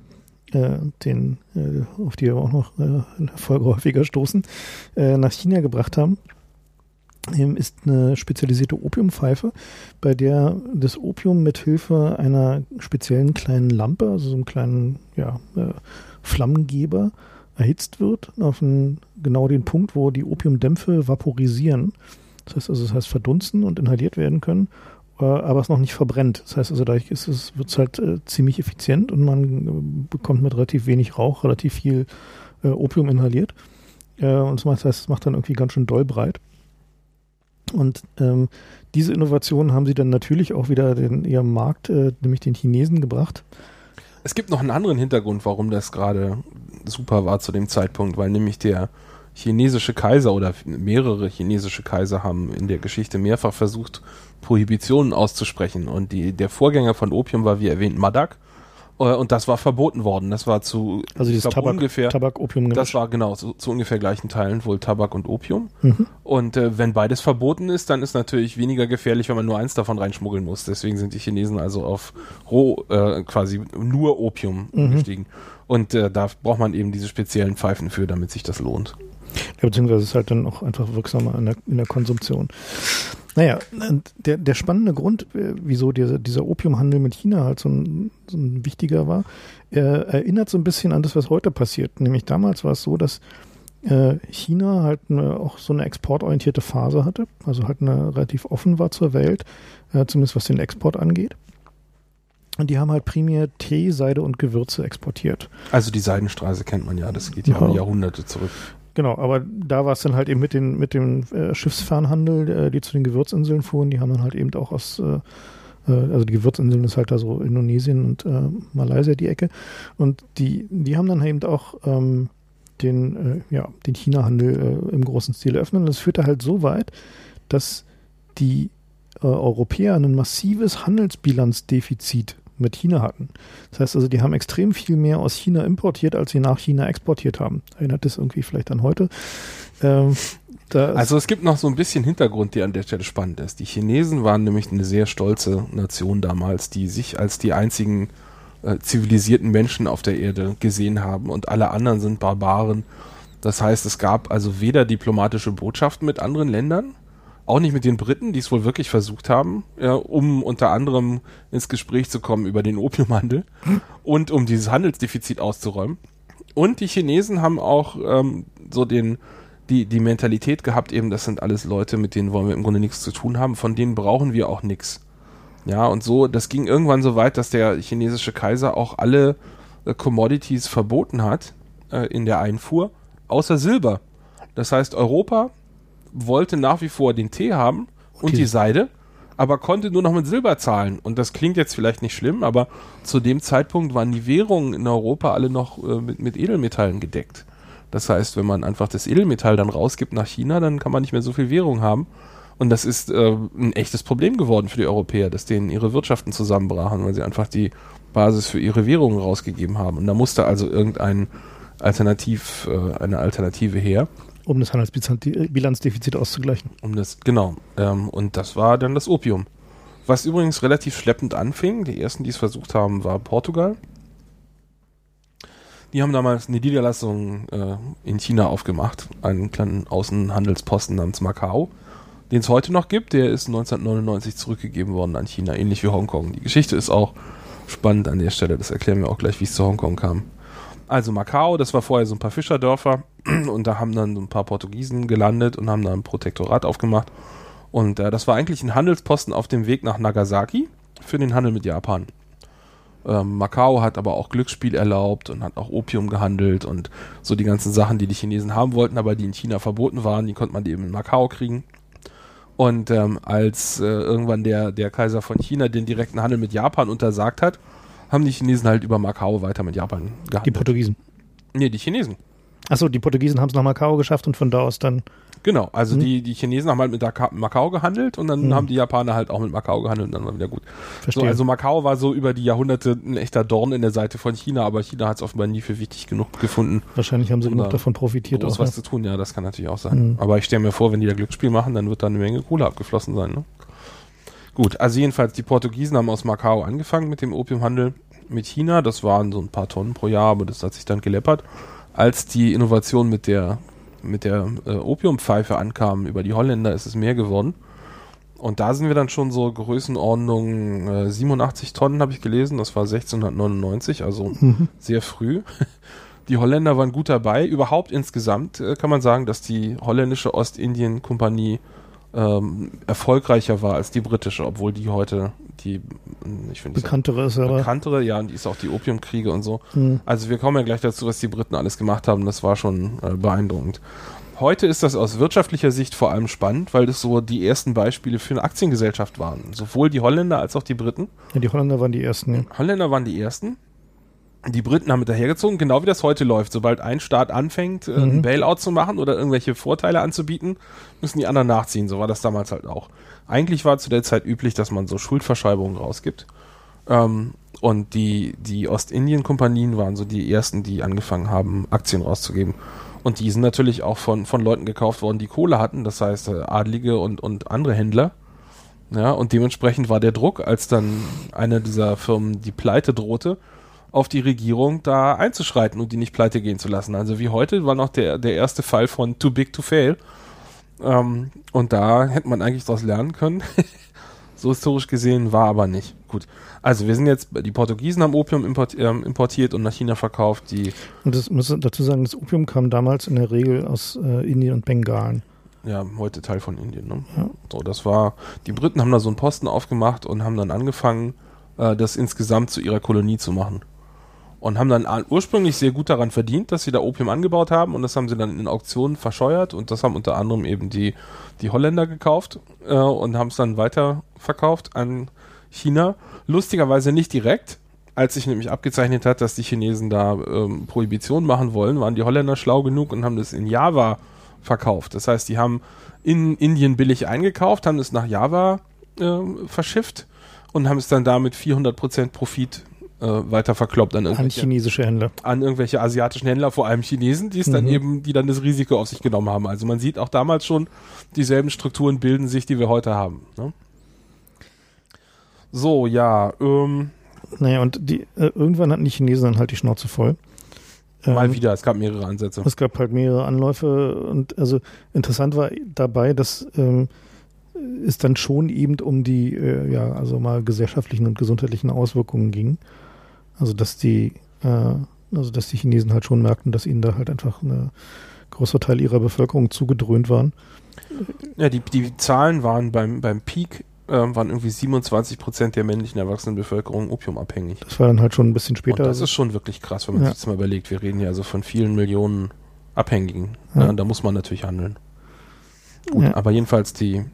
S2: äh, den, äh, auf die wir auch noch äh, Folge häufiger stoßen, äh, nach China gebracht haben, ist eine spezialisierte Opiumpfeife, bei der das Opium mit Hilfe einer speziellen kleinen Lampe, also so einem kleinen ja, äh, Flammengeber, erhitzt wird auf einen, genau den Punkt, wo die Opiumdämpfe vaporisieren. Das heißt also, das heißt verdunsten und inhaliert werden können, äh, aber es noch nicht verbrennt. Das heißt also, dadurch ist es, wird es halt äh, ziemlich effizient und man äh, bekommt mit relativ wenig Rauch relativ viel äh, Opium inhaliert. Äh, und das heißt, es macht dann irgendwie ganz schön doll breit. Und ähm, diese Innovationen haben sie dann natürlich auch wieder in ihrem Markt, äh, nämlich den Chinesen, gebracht.
S1: Es gibt noch einen anderen Hintergrund, warum das gerade super war zu dem Zeitpunkt, weil nämlich der chinesische Kaiser oder mehrere chinesische Kaiser haben in der Geschichte mehrfach versucht, Prohibitionen auszusprechen. Und die, der Vorgänger von Opium war, wie erwähnt, Madak. Äh, und das war verboten worden. Das war zu
S2: Also dieses
S1: glaub,
S2: Tabak,
S1: ungefähr,
S2: Tabak Opium
S1: das war genau zu, zu ungefähr gleichen Teilen wohl Tabak und Opium.
S2: Mhm.
S1: Und äh, wenn beides verboten ist, dann ist natürlich weniger gefährlich, wenn man nur eins davon reinschmuggeln muss. Deswegen sind die Chinesen also auf roh äh, quasi nur Opium
S2: Mhm.
S1: umgestiegen. Und äh, da braucht man eben diese speziellen Pfeifen für, damit sich das lohnt.
S2: Ja, beziehungsweise ist halt dann auch einfach wirksamer in der, in der Konsumption. Naja, der, der spannende Grund, äh, wieso dieser, dieser Opiumhandel mit China halt so ein, so ein wichtiger war, äh, erinnert so ein bisschen an das, was heute passiert. Nämlich damals war es so, dass äh, China halt eine, auch so eine exportorientierte Phase hatte, also halt eine relativ offen war zur Welt, äh, zumindest was den Export angeht. Und die haben halt primär Tee, Seide und Gewürze exportiert.
S1: Also die Seidenstraße kennt man ja, das geht ja,
S2: Ja.
S1: Jahrhunderte zurück.
S2: Genau, aber da war es dann halt eben mit, den, mit dem äh, Schiffsfernhandel, äh, die zu den Gewürzinseln fuhren, die haben dann halt eben auch aus, äh, äh, also die Gewürzinseln ist halt da so Indonesien und äh, Malaysia die Ecke. Und die, die haben dann eben auch ähm, den, äh, ja, den China-Handel im großen Stil eröffnet. Und das führte halt so weit, dass die Europäer ein massives Handelsbilanzdefizit mit China hatten. Das heißt also, die haben extrem viel mehr aus China importiert, als sie nach China exportiert haben. Erinnert das irgendwie vielleicht an heute? Ähm,
S1: Also es gibt noch so ein bisschen Hintergrund, der an der Stelle spannend ist. Die Chinesen waren nämlich eine sehr stolze Nation damals, die sich als die einzigen äh, zivilisierten Menschen auf der Erde gesehen haben und alle anderen sind Barbaren. Das heißt, es gab also weder diplomatische Botschaften mit anderen Ländern, auch nicht mit den Briten, die es wohl wirklich versucht haben, ja, um unter anderem ins Gespräch zu kommen über den Opiumhandel und um dieses Handelsdefizit auszuräumen. Und die Chinesen haben auch ähm, so den, die, die Mentalität gehabt, eben, das sind alles Leute, mit denen wollen wir im Grunde nichts zu tun haben, von denen brauchen wir auch nichts. Ja, und so, das ging irgendwann so weit, dass der chinesische Kaiser auch alle äh, Commodities verboten hat äh, in der Einfuhr, außer Silber. Das heißt, Europa wollte nach wie vor den Tee haben und
S2: die-
S1: die Seide, aber konnte nur noch mit Silber zahlen. Und das klingt jetzt vielleicht nicht schlimm, aber zu dem Zeitpunkt waren die Währungen in Europa alle noch äh, mit, mit Edelmetallen gedeckt. Das heißt, wenn man einfach das Edelmetall dann rausgibt nach China, dann kann man nicht mehr so viel Währung haben. Und das ist äh, ein echtes Problem geworden für die Europäer, dass denen ihre Wirtschaften zusammenbrachen, weil sie einfach die Basis für ihre Währungen rausgegeben haben. Und da musste also irgendein Alternativ, äh, eine Alternative her,
S2: um das Handelsbilanzdefizit auszugleichen.
S1: um das, genau. Ähm, und das war dann das Opium. Was übrigens relativ schleppend anfing. Die ersten, die es versucht haben, war Portugal. Die haben damals eine Niederlassung äh, in China aufgemacht, einen kleinen Außenhandelsposten namens Macau, den es heute noch gibt. Der ist 1999 zurückgegeben worden an China, ähnlich wie Hongkong. Die Geschichte ist auch spannend an der Stelle. Das erklären wir auch gleich, wie es zu Hongkong kam. Also Macau, das war vorher so ein paar Fischerdörfer und da haben dann so ein paar Portugiesen gelandet und haben da ein Protektorat aufgemacht. Und äh, das war eigentlich ein Handelsposten auf dem Weg nach Nagasaki für den Handel mit Japan. Ähm, Macau hat aber auch Glücksspiel erlaubt und hat auch Opium gehandelt und so die ganzen Sachen, die die Chinesen haben wollten, aber die in China verboten waren, die konnte man eben in Macau kriegen. Und ähm, als äh, irgendwann der, der Kaiser von China den direkten Handel mit Japan untersagt hat, haben die Chinesen halt über Macau weiter mit Japan
S2: Die
S1: gehandelt.
S2: Portugiesen.
S1: nee, die Chinesen.
S2: Achso, die Portugiesen haben es nach Macau geschafft und von da aus dann.
S1: Genau, also mhm. die, die Chinesen haben halt mit Macau gehandelt und dann mhm. haben die Japaner halt auch mit Macau gehandelt und dann war wieder gut. Verstehe. So, also Macau war so über die Jahrhunderte ein echter Dorn in der Seite von China, aber China hat es offenbar nie für wichtig genug gefunden.
S2: Wahrscheinlich haben sie genug davon profitiert.
S1: Groß auch, was ja. zu tun, ja, das kann natürlich auch sein. Mhm. Aber ich stelle mir vor, wenn die da Glücksspiel machen, dann wird da eine Menge Kohle abgeflossen sein. Ne? Gut, also jedenfalls, die Portugiesen haben aus Macau angefangen mit dem Opiumhandel mit China. Das waren so ein paar Tonnen pro Jahr, aber das hat sich dann geleppert. Als die Innovation mit der mit der äh, Opiumpfeife ankamen über die Holländer, ist es mehr geworden. Und da sind wir dann schon so Größenordnung äh, 87 Tonnen, habe ich gelesen. Das war 1699, also mhm. sehr früh. Die Holländer waren gut dabei. Überhaupt insgesamt äh, kann man sagen, dass die holländische Ostindien-Kompanie ähm, erfolgreicher war als die britische, obwohl die heute die
S2: ich finde bekanntere ist,
S1: aber bekanntere, ja, und die ist auch die Opiumkriege und so. Mhm. Also wir kommen ja gleich dazu, was die Briten alles gemacht haben. Das war schon äh, beeindruckend. Heute ist das aus wirtschaftlicher Sicht vor allem spannend, weil das so die ersten Beispiele für eine Aktiengesellschaft waren. Sowohl die Holländer als auch die Briten.
S2: Ja, die Holländer waren die ersten. Ja.
S1: Holländer waren die ersten die Briten haben hinterhergezogen, genau wie das heute läuft. Sobald ein Staat anfängt, äh, mhm. ein Bailout zu machen oder irgendwelche Vorteile anzubieten, müssen die anderen nachziehen. So war das damals halt auch. Eigentlich war zu der Zeit üblich, dass man so Schuldverschreibungen rausgibt. Ähm, und die, die Ostindien-Kompanien waren so die ersten, die angefangen haben, Aktien rauszugeben. Und die sind natürlich auch von, von Leuten gekauft worden, die Kohle hatten, das heißt äh, Adlige und, und andere Händler. Ja, und dementsprechend war der Druck, als dann eine dieser Firmen die Pleite drohte, auf die Regierung, da einzuschreiten und die nicht pleite gehen zu lassen. Also wie heute war noch der, der erste Fall von Too Big to Fail. Ähm, und da hätte man eigentlich daraus lernen können. so historisch gesehen war aber nicht. Gut. Also wir sind jetzt, die Portugiesen haben Opium import, äh, importiert und nach China verkauft. Die
S2: und das muss dazu sagen, das Opium kam damals in der Regel aus äh, Indien und Bengalen.
S1: Ja, heute Teil von Indien. Ne? Ja. So, das war, die Briten haben da so einen Posten aufgemacht und haben dann angefangen, äh, das insgesamt zu ihrer Kolonie zu machen und haben dann ursprünglich sehr gut daran verdient, dass sie da Opium angebaut haben und das haben sie dann in Auktionen verscheuert und das haben unter anderem eben die, die Holländer gekauft äh, und haben es dann weiter verkauft an China. Lustigerweise nicht direkt, als sich nämlich abgezeichnet hat, dass die Chinesen da ähm, Prohibition machen wollen, waren die Holländer schlau genug und haben das in Java verkauft. Das heißt, die haben in Indien billig eingekauft, haben es nach Java äh, verschifft und haben es dann damit 400% Profit äh, weiter verkloppt
S2: an irgendwelche an chinesische Händler.
S1: An irgendwelche asiatischen Händler, vor allem Chinesen, die es mhm. dann eben, die dann das Risiko auf sich genommen haben. Also man sieht auch damals schon, dieselben Strukturen bilden sich, die wir heute haben. Ne? So, ja. Ähm,
S2: naja, und die, äh, irgendwann hatten die Chinesen dann halt die Schnauze voll.
S1: Mal ähm, wieder, es gab mehrere Ansätze.
S2: Es gab halt mehrere Anläufe und also interessant war dabei, dass ähm, es dann schon eben um die, äh, ja, also mal gesellschaftlichen und gesundheitlichen Auswirkungen ging. Also dass die, äh, also dass die Chinesen halt schon merkten, dass ihnen da halt einfach ein großer Teil ihrer Bevölkerung zugedröhnt waren.
S1: Ja, die, die Zahlen waren beim, beim Peak äh, waren irgendwie 27 Prozent der männlichen erwachsenen Bevölkerung opiumabhängig.
S2: Das war dann halt schon ein bisschen später. Und
S1: das also. ist schon wirklich krass, wenn man ja. sich das mal überlegt. Wir reden ja also von vielen Millionen Abhängigen. Ja. Ja, da muss man natürlich handeln. Gut, aber jedenfalls die,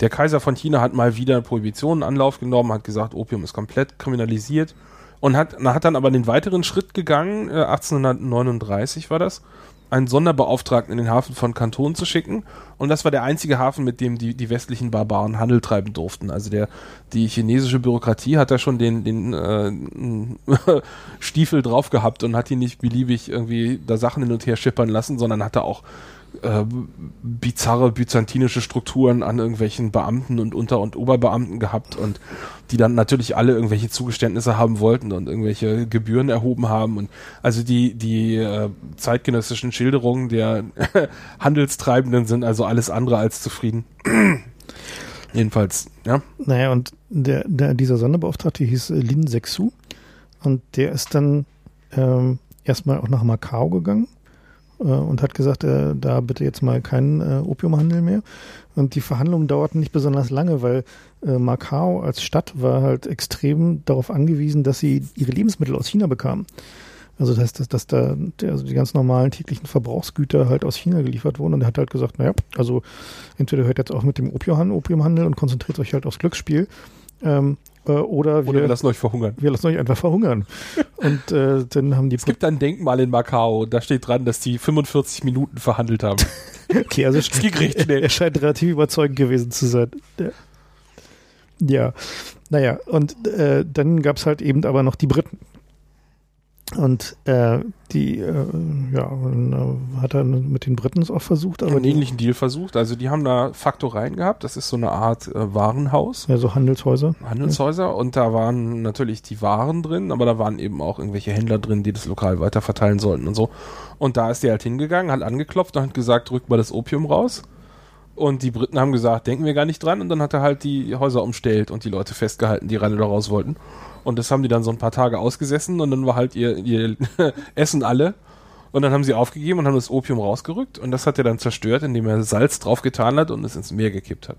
S1: der Kaiser von China hat mal wieder Prohibitionen Anlauf genommen, hat gesagt, Opium ist komplett kriminalisiert und hat, hat dann aber den weiteren Schritt gegangen, äh, 1839 war das, einen Sonderbeauftragten in den Hafen von Kanton zu schicken. Und das war der einzige Hafen, mit dem die, die westlichen Barbaren Handel treiben durften. Also der, die chinesische Bürokratie hat da schon den, den äh, Stiefel drauf gehabt und hat ihn nicht beliebig irgendwie da Sachen hin und her schippern lassen, sondern hat da auch äh, bizarre byzantinische Strukturen an irgendwelchen Beamten und Unter- und Oberbeamten gehabt und die dann natürlich alle irgendwelche Zugeständnisse haben wollten und irgendwelche Gebühren erhoben haben und also die die äh, zeitgenössischen Schilderungen der Handelstreibenden sind also alles andere als zufrieden. Jedenfalls, ja.
S2: Naja, und der, der, dieser Sonderbeauftragte hieß äh, Lin Sexu und der ist dann ähm, erstmal auch nach Macau gegangen äh, und hat gesagt, äh, da bitte jetzt mal keinen äh, Opiumhandel mehr. Und die Verhandlungen dauerten nicht besonders lange, weil äh, Macau als Stadt war halt extrem darauf angewiesen, dass sie ihre Lebensmittel aus China bekamen. Also das heißt, dass, dass da also die ganz normalen täglichen Verbrauchsgüter halt aus China geliefert wurden. Und er hat halt gesagt, naja, also entweder hört jetzt auch mit dem Opiumhandel, und konzentriert euch halt aufs Glücksspiel. Ähm, Äh, oder wir,
S1: Oder wir lassen euch verhungern.
S2: wir lassen euch einfach verhungern. Und äh, dann haben die
S1: Es gibt ein Denkmal in Macau, da steht dran, dass die 45 Minuten verhandelt haben.
S2: Okay, also
S1: Es ging recht schnell.
S2: er scheint relativ überzeugend gewesen zu sein. Ja, ja. naja, und äh, dann gab es halt eben aber noch die Briten. Und äh, die, äh, ja, äh, hat er mit den Briten es auch versucht, aber
S1: einen
S2: die,
S1: ähnlichen Deal versucht. Also die haben da Faktoreien gehabt. Das ist so eine Art äh, Warenhaus,
S2: ja, so Handelshäuser.
S1: Handelshäuser. Und da waren natürlich die Waren drin, aber da waren eben auch irgendwelche Händler drin, die das lokal weiterverteilen sollten und so. Und da ist der halt hingegangen, hat angeklopft und hat gesagt, drückt mal das Opium raus. Und die Briten haben gesagt, denken wir gar nicht dran. Und dann hat er halt die Häuser umstellt und die Leute festgehalten, die rein oder raus wollten. Und das haben die dann so ein paar Tage ausgesessen und dann war halt ihr, ihr Essen alle. Und dann haben sie aufgegeben und haben das Opium rausgerückt und das hat er dann zerstört, indem er Salz draufgetan hat und es ins Meer gekippt hat.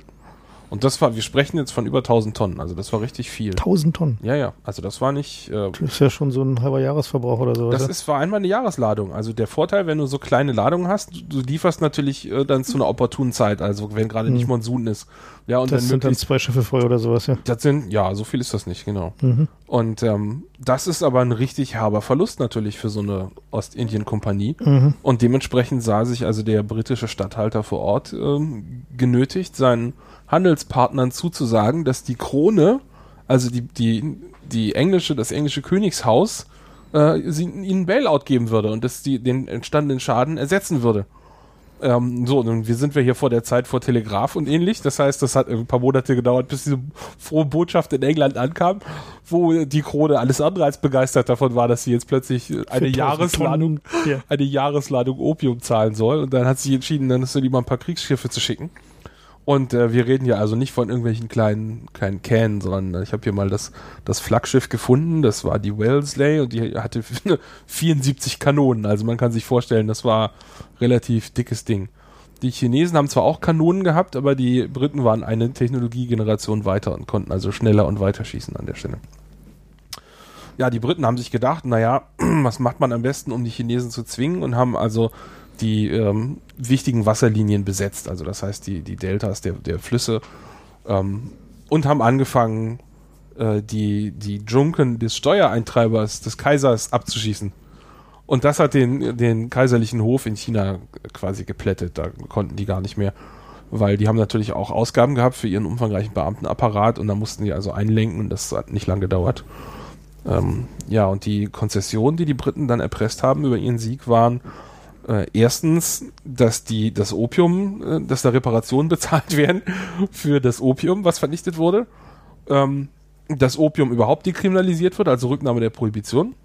S1: Und das war, wir sprechen jetzt von über 1000 Tonnen, also das war richtig viel.
S2: 1000 Tonnen.
S1: Ja, ja, also das war nicht, äh,
S2: Das ist ja schon so ein halber Jahresverbrauch oder sowas.
S1: das ist, war einmal eine Jahresladung. Also der Vorteil, wenn du so kleine Ladungen hast, du, du lieferst natürlich äh, dann zu einer opportunen Zeit, also wenn gerade nicht
S2: Mhm.
S1: Monsun ist. Ja, und
S2: das
S1: dann
S2: sind dann zwei Schiffe voll oder sowas, ja.
S1: das sind, ja, so viel ist das nicht, genau.
S2: Mhm.
S1: Und ähm, das ist aber ein richtig herber Verlust natürlich für so eine Ostindien-Kompanie.
S2: Mhm.
S1: Und dementsprechend sah sich also der britische Statthalter vor Ort ähm, genötigt, seinen Handelspartnern zuzusagen, dass die Krone, also die, die, die englische, das englische Königshaus, äh, sie, ihnen Bailout geben würde und dass die den entstandenen Schaden ersetzen würde. Ähm, so, nun wir sind wir hier vor der Zeit vor Telegraph und ähnlich. Das heißt, das hat ein paar Monate gedauert, bis diese frohe Botschaft in England ankam, wo die Krone alles andere als begeistert davon war, dass sie jetzt plötzlich eine
S2: 4000
S1: Jahresladung
S2: ja.
S1: eine Jahresladung Opium zahlen soll. Und dann hat sie entschieden, dann ist lieber ein paar Kriegsschiffe zu schicken. Und äh, wir reden ja also nicht von irgendwelchen kleinen, kleinen Kähnen, sondern ich habe hier mal das, das Flaggschiff gefunden. Das war die Wellesley und die hatte 74 Kanonen. Also man kann sich vorstellen, das war relativ dickes Ding. Die Chinesen haben zwar auch Kanonen gehabt, aber die Briten waren eine Technologiegeneration weiter und konnten also schneller und weiter schießen an der Stelle. Ja, die Briten haben sich gedacht, naja, was macht man am besten, um die Chinesen zu zwingen und haben also die ähm, wichtigen Wasserlinien besetzt, also das heißt die, die Deltas der, der Flüsse ähm, und haben angefangen, äh, die, die Junken des Steuereintreibers, des Kaisers abzuschießen. Und das hat den, den kaiserlichen Hof in China quasi geplättet, da konnten die gar nicht mehr, weil die haben natürlich auch Ausgaben gehabt für ihren umfangreichen Beamtenapparat und da mussten die also einlenken und das hat nicht lange gedauert. Ähm, ja, und die Konzessionen, die die Briten dann erpresst haben über ihren Sieg, waren äh, erstens, dass die das Opium, äh, dass da Reparationen bezahlt werden für das Opium, was vernichtet wurde. Ähm, dass Opium überhaupt dekriminalisiert wird, also Rücknahme der Prohibition.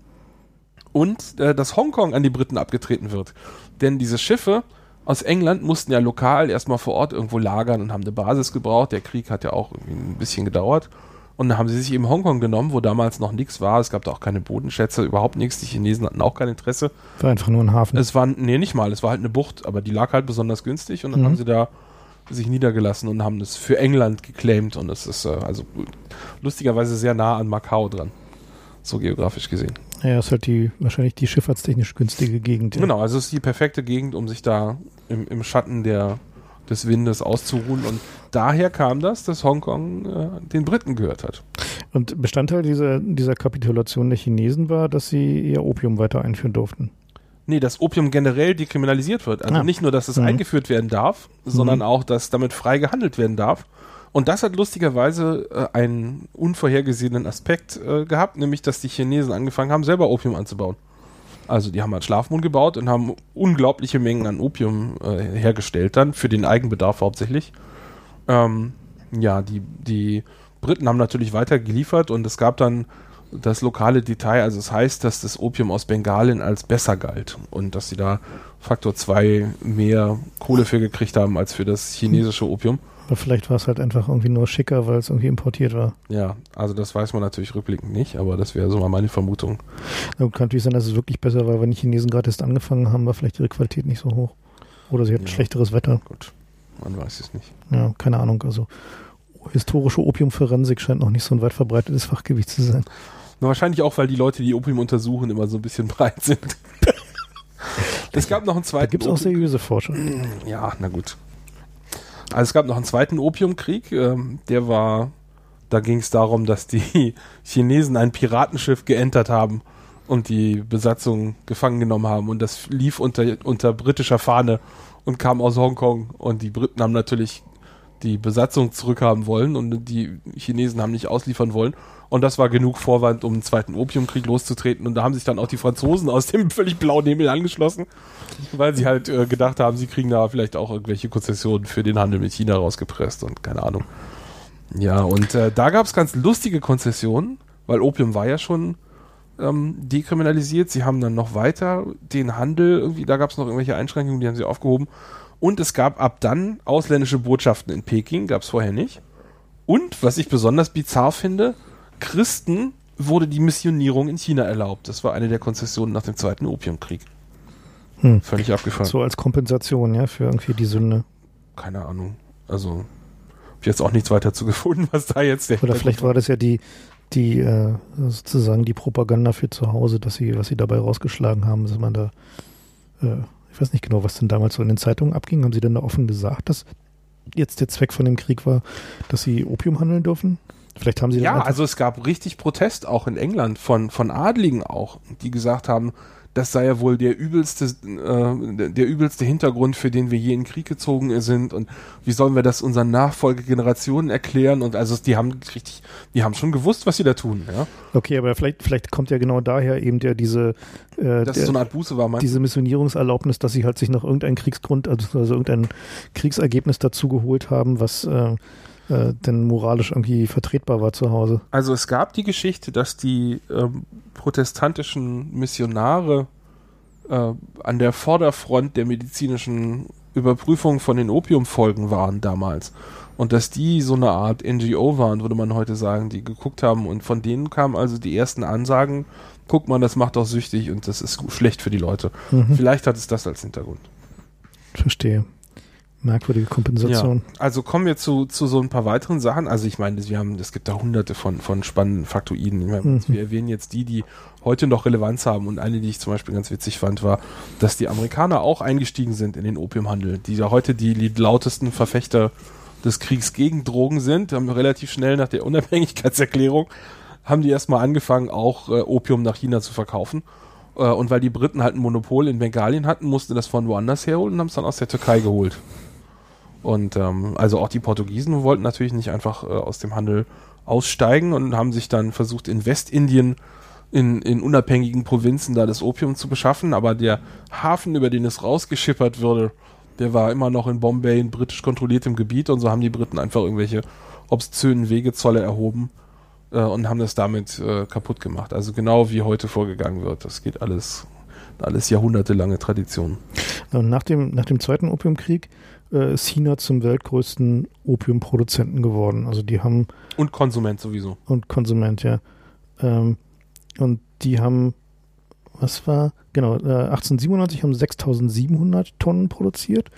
S1: Und äh, dass Hongkong an die Briten abgetreten wird. Denn diese Schiffe aus England mussten ja lokal erstmal vor Ort irgendwo lagern und haben eine Basis gebraucht. Der Krieg hat ja auch ein bisschen gedauert. Und dann haben sie sich eben Hongkong genommen, wo damals noch nichts war. Es gab da auch keine Bodenschätze, überhaupt nichts. Die Chinesen hatten auch kein Interesse.
S2: War einfach nur ein Hafen.
S1: Es war, nee, nicht mal, es war halt eine Bucht, aber die lag halt besonders günstig und dann
S2: Mhm.
S1: haben sie da sich niedergelassen und haben das für England geclaimed und es ist äh, also lustigerweise sehr nah an Macau dran. So geografisch gesehen.
S2: ja, ist halt die, wahrscheinlich die schifffahrtstechnisch günstige Gegend. ja.
S1: Genau, also es ist die perfekte Gegend, um sich da im, im Schatten der, des Windes auszuruhen und daher kam das, dass Hongkong äh, den Briten gehört hat.
S2: Und Bestandteil dieser, dieser Kapitulation der Chinesen war, dass sie ihr Opium weiter einführen durften.
S1: Nee, dass Opium generell dekriminalisiert wird. Also
S2: Ah.
S1: nicht nur, dass es
S2: Mhm.
S1: eingeführt werden darf, sondern
S2: Mhm.
S1: auch, dass damit frei gehandelt werden darf. Und das hat lustigerweise äh, einen unvorhergesehenen Aspekt äh, gehabt, nämlich, dass die Chinesen angefangen haben, selber Opium anzubauen. Also die haben halt Schlafmond gebaut und haben unglaubliche Mengen an Opium äh, hergestellt dann, für den Eigenbedarf hauptsächlich. Ähm, ja, die, die Briten haben natürlich weiter geliefert und es gab dann das lokale Detail, also es heißt, dass das Opium aus Bengalien als besser galt und dass sie da Faktor 2 mehr Kohle für gekriegt haben als für das chinesische Opium.
S2: Aber vielleicht war es halt einfach irgendwie nur schicker, weil es irgendwie importiert war.
S1: Ja, also das weiß man natürlich rückblickend nicht, aber das wäre so mal meine Vermutung.
S2: Na gut, kann natürlich sein, dass es wirklich besser war, wenn die Chinesen gerade erst angefangen haben, war vielleicht ihre Qualität nicht so hoch. Oder sie hatten
S1: Ja.
S2: schlechteres Wetter.
S1: Gut, man weiß es nicht.
S2: Ja, keine Ahnung. Also historische Opiumforensik scheint noch nicht so ein weit verbreitetes Fachgebiet zu sein.
S1: Na, wahrscheinlich auch, weil die Leute, die Opium untersuchen, immer so ein bisschen breit sind. es gab noch einen
S2: Da
S1: zweiten
S2: gibt es auch seriöse Forscher.
S1: Ja, na gut. Also es gab noch einen zweiten Opiumkrieg, ähm, der war Da ging es darum, dass die Chinesen ein Piratenschiff geentert haben und die Besatzung gefangen genommen haben. Und das lief unter, unter britischer Fahne und kam aus Hongkong. Und die Briten haben natürlich die Besatzung zurückhaben wollen und die Chinesen haben nicht ausliefern wollen. Und das war genug Vorwand, um einen zweiten Opiumkrieg loszutreten. Und da haben sich dann auch die Franzosen aus dem völlig blauen Himmel angeschlossen, weil sie halt äh, gedacht haben, sie kriegen da vielleicht auch irgendwelche Konzessionen für den Handel mit China rausgepresst und keine Ahnung. Ja, und äh, da gab es ganz lustige Konzessionen, weil Opium war ja schon ähm, dekriminalisiert. Sie haben dann noch weiter den Handel, irgendwie, da gab es noch irgendwelche Einschränkungen, die haben sie aufgehoben. Und es gab ab dann ausländische Botschaften in Peking, gab es vorher nicht. Und, was ich besonders bizarr finde, Christen wurde die Missionierung in China erlaubt. Das war eine der Konzessionen nach dem Zweiten Opiumkrieg.
S2: Hm.
S1: Völlig abgefallen.
S2: So als Kompensation, ja, für irgendwie die Sünde.
S1: Keine Ahnung. Also, hab ich jetzt auch nichts weiter zu gefunden, was da jetzt der
S2: Oder vielleicht war das ja die, die äh, sozusagen die Propaganda für zu Hause, dass sie, was sie dabei rausgeschlagen haben, dass man da, äh, ich weiß nicht genau, was denn damals so in den Zeitungen abging. Haben sie denn da offen gesagt, dass jetzt der Zweck von dem Krieg war, dass sie Opium handeln dürfen? Vielleicht haben sie
S1: Ja, also es gab richtig Protest auch in England von, von Adligen auch, die gesagt haben, das sei ja wohl der übelste, äh, der übelste Hintergrund, für den wir je in den Krieg gezogen sind und wie sollen wir das unseren Nachfolgegenerationen erklären und also die haben richtig, die haben schon gewusst, was sie da tun, ja.
S2: Okay, aber vielleicht, vielleicht kommt ja genau daher eben der diese äh,
S1: Dass
S2: der,
S1: so eine Art Buße war,
S2: diese Missionierungserlaubnis, dass sie halt sich noch irgendein Kriegsgrund, also, also irgendein Kriegsergebnis dazu geholt haben, was äh, äh, denn moralisch irgendwie vertretbar war zu Hause.
S1: Also es gab die Geschichte, dass die ähm, protestantischen Missionare äh, an der Vorderfront der medizinischen Überprüfung von den Opiumfolgen waren damals. Und dass die so eine Art NGO waren, würde man heute sagen, die geguckt haben und von denen kamen also die ersten Ansagen, guck mal, das macht doch süchtig und das ist schlecht für die Leute.
S2: Mhm.
S1: Vielleicht hat es das als Hintergrund.
S2: Verstehe. Merkwürdige Kompensation.
S1: Also kommen wir zu, zu so ein paar weiteren Sachen. Also ich meine, wir haben, es gibt da hunderte von, von spannenden Faktoiden. Meine,
S2: Mhm.
S1: Wir erwähnen jetzt die, die heute noch Relevanz haben. Und eine, die ich zum Beispiel ganz witzig fand, war, dass die Amerikaner auch eingestiegen sind in den Opiumhandel, die ja heute die, die lautesten Verfechter des Kriegs gegen Drogen sind. Haben relativ schnell nach der Unabhängigkeitserklärung haben die erstmal angefangen, auch äh, Opium nach China zu verkaufen. Äh, und weil die Briten halt ein Monopol in Bengalien hatten, mussten das von woanders herholen und haben es dann aus der Türkei geholt. Und ähm, also auch die Portugiesen wollten natürlich nicht einfach äh, aus dem Handel aussteigen und haben sich dann versucht, in Westindien in, in unabhängigen Provinzen da das Opium zu beschaffen, aber der Hafen, über den es rausgeschippert würde, der war immer noch in Bombay in britisch kontrolliertem Gebiet und so haben die Briten einfach irgendwelche obszönen Wegezolle erhoben äh, und haben das damit äh, kaputt gemacht. Also genau wie heute vorgegangen wird. Das geht alles, alles jahrhundertelange Tradition.
S2: Und nach dem, nach dem Zweiten Opiumkrieg äh, ist China zum weltgrößten Opiumproduzenten geworden. Also die haben
S1: Und Konsument sowieso.
S2: und Konsument, ja. Ähm, und die haben, was war, genau, äh, 1897 haben 6700 Tonnen produziert.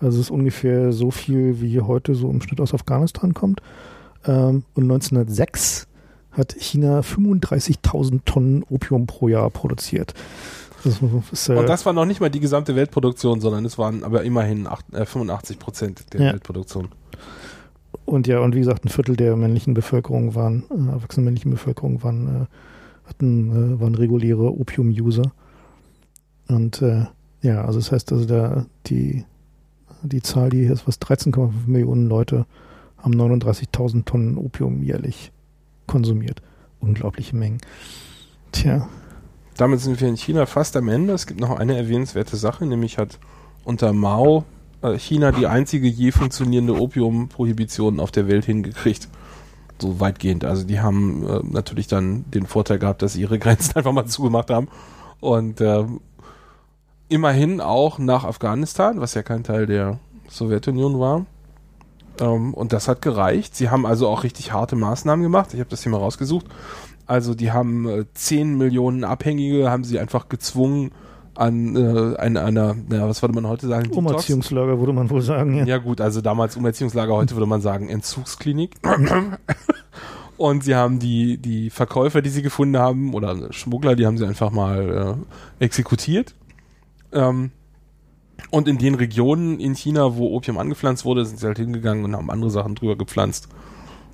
S2: Also es ist ungefähr so viel, wie hier heute so im Schnitt aus Afghanistan kommt. Ähm, und 1906 hat China 35.000 Tonnen Opium pro Jahr produziert. Ist, äh,
S1: Und das war noch nicht mal die gesamte Weltproduktion, sondern es waren aber immerhin acht, äh, 85 Prozent der
S2: Ja.
S1: Weltproduktion.
S2: Und ja, und wie gesagt, ein Viertel der männlichen Bevölkerung waren, äh, erwachsenen männlichen Bevölkerung waren, äh, hatten, äh, waren reguläre Opium-User. Und äh, ja, also das heißt, also da die, die Zahl, die hier ist, was 13,5 Millionen Leute haben 39.000 Tonnen Opium jährlich konsumiert. Unglaubliche Mengen. Tja,
S1: Damit sind wir in China fast am Ende. Es gibt noch eine erwähnenswerte Sache, nämlich hat unter Mao äh, China die einzige je funktionierende Opiumprohibition auf der Welt hingekriegt. So weitgehend. Also die haben äh, natürlich dann den Vorteil gehabt, dass sie ihre Grenzen einfach mal zugemacht haben. Und äh, immerhin auch nach Afghanistan, was ja kein Teil der Sowjetunion war. Ähm, und das hat gereicht. Sie haben also auch richtig harte Maßnahmen gemacht. Ich habe das hier mal rausgesucht. Also die haben äh, 10 Millionen Abhängige, haben sie einfach gezwungen an äh, einer, einer na, was würde man heute sagen?
S2: Umerziehungslager würde man wohl sagen. Ja.
S1: Ja gut, also damals Umerziehungslager, heute würde man sagen Entzugsklinik. Und sie haben die, die Verkäufer, die sie gefunden haben, oder Schmuggler, die haben sie einfach mal äh, exekutiert. Ähm, und in den Regionen in China, wo Opium angepflanzt wurde, sind sie halt hingegangen und haben andere Sachen drüber gepflanzt.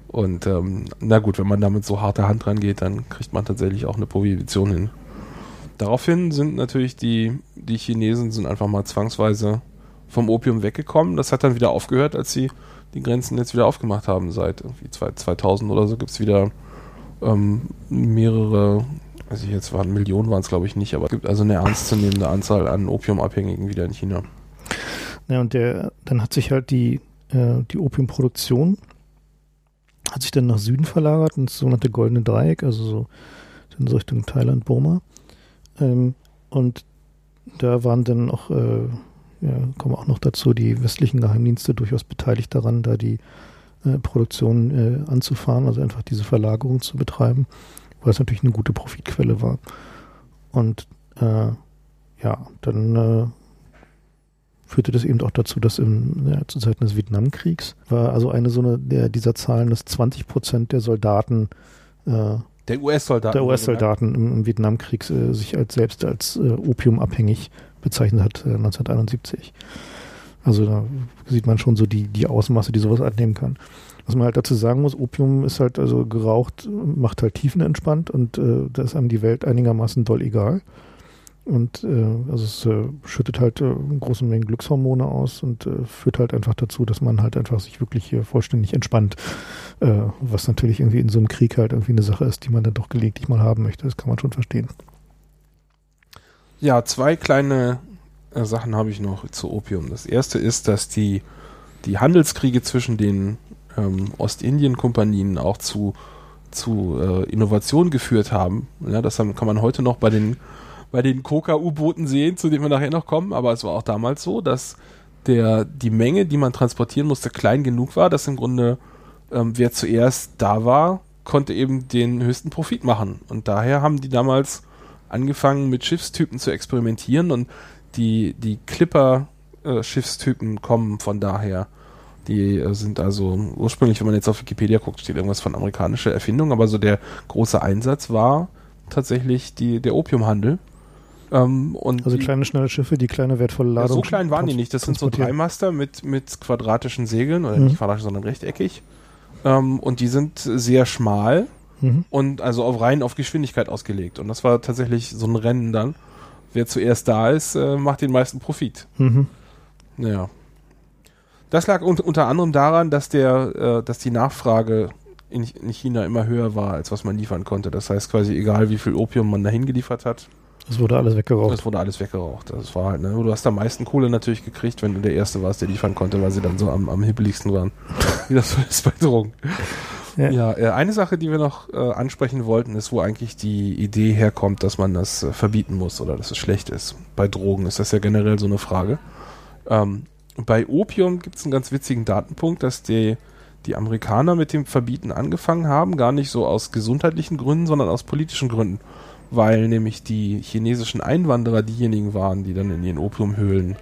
S1: Und ähm, na gut, wenn man damit so harter Hand rangeht, dann kriegt man tatsächlich auch eine Prohibition hin. Daraufhin sind natürlich die, die Chinesen sind einfach mal zwangsweise vom Opium weggekommen. Das hat dann wieder aufgehört, als sie die Grenzen jetzt wieder aufgemacht haben. Seit irgendwie 2000 oder so gibt es wieder ähm, mehrere, also jetzt waren Millionen waren es glaube ich nicht, aber es gibt also eine ernstzunehmende Anzahl an Opiumabhängigen wieder in China.
S2: Ja, und der, dann hat sich halt die, äh, die Opiumproduktion hat sich dann nach Süden verlagert ins sogenannte Goldene Dreieck, also so in Richtung Thailand, Burma. Ähm, und da waren dann auch, äh, ja, kommen auch noch dazu, die westlichen Geheimdienste durchaus beteiligt daran, da die äh, Produktion äh, anzufahren, also einfach diese Verlagerung zu betreiben, weil es natürlich eine gute Profitquelle war. Und äh, ja, dann äh, führte das eben auch dazu, dass im, ja, zu Zeiten des Vietnamkriegs war also eine so eine der, dieser Zahlen, dass 20 Prozent der Soldaten
S1: äh, der US-Soldaten.
S2: Der US-Soldaten im, im, Vietnamkrieg äh, sich als selbst als äh, opiumabhängig bezeichnet hat, äh, 1971. Also da sieht man schon so die, die Ausmaße, die sowas annehmen kann. Was man halt dazu sagen muss, Opium ist halt also geraucht, macht halt tiefenentspannt und äh, da ist einem die Welt einigermaßen doll egal. Und äh, also es äh, schüttet halt äh, große Mengen Glückshormone aus und äh, führt halt einfach dazu, dass man halt einfach sich wirklich äh, vollständig entspannt. Äh, was natürlich irgendwie in so einem Krieg halt irgendwie eine Sache ist, die man dann doch gelegentlich mal haben möchte. Das kann man schon verstehen.
S1: Ja, zwei kleine äh, Sachen habe ich noch zu Opium. Das erste ist, dass die, die Handelskriege zwischen den ähm, Ostindien-Kompanien auch zu, zu äh, Innovationen geführt haben. Ja, das haben, kann man heute noch bei den bei den Coca-U-Booten sehen, zu denen wir nachher noch kommen, aber es war auch damals so, dass der, die Menge, die man transportieren musste, klein genug war, dass im Grunde ähm, wer zuerst da war, konnte eben den höchsten Profit machen. Und daher haben die damals angefangen mit Schiffstypen zu experimentieren und die, die Clipper-Schiffstypen äh, kommen von daher. Die äh, sind also ursprünglich, wenn man jetzt auf Wikipedia guckt, steht irgendwas von amerikanischer Erfindung, aber so der große Einsatz war tatsächlich die, der Opiumhandel.
S2: Ähm, also kleine schnelle Schiffe, die kleine wertvolle Ladung. Ja,
S1: so klein waren die nicht. Das sind so Dreimaster mit, mit quadratischen Segeln oder mhm. nicht quadratisch, sondern rechteckig. Ähm, und die sind sehr schmal mhm. und also auf rein auf Geschwindigkeit ausgelegt. Und das war tatsächlich so ein Rennen dann. Wer zuerst da ist, äh, macht den meisten Profit. Mhm. Naja. Das lag un unter anderem daran, dass der, äh, dass die Nachfrage in, in China immer höher war, als was man liefern konnte. Das heißt quasi, egal wie viel Opium man dahin geliefert hat,
S2: das wurde alles weggeraucht.
S1: Das wurde alles weggeraucht. Das war halt, ne? Du hast am meisten Kohle natürlich gekriegt, wenn du der Erste warst, der liefern konnte, weil sie dann so am, am hibbeligsten waren. Wie das so ist bei Drogen. Ja, ja äh, eine Sache, die wir noch äh, ansprechen wollten, ist, wo eigentlich die Idee herkommt, dass man das äh, verbieten muss oder dass es schlecht ist. Bei Drogen ist das ja generell so eine Frage. Ähm, bei Opium gibt es einen ganz witzigen Datenpunkt, dass die, die Amerikaner mit dem Verbieten angefangen haben, gar nicht so aus gesundheitlichen Gründen, sondern aus politischen Gründen weil nämlich die chinesischen Einwanderer diejenigen waren, die dann in ihren Opiumhöhlen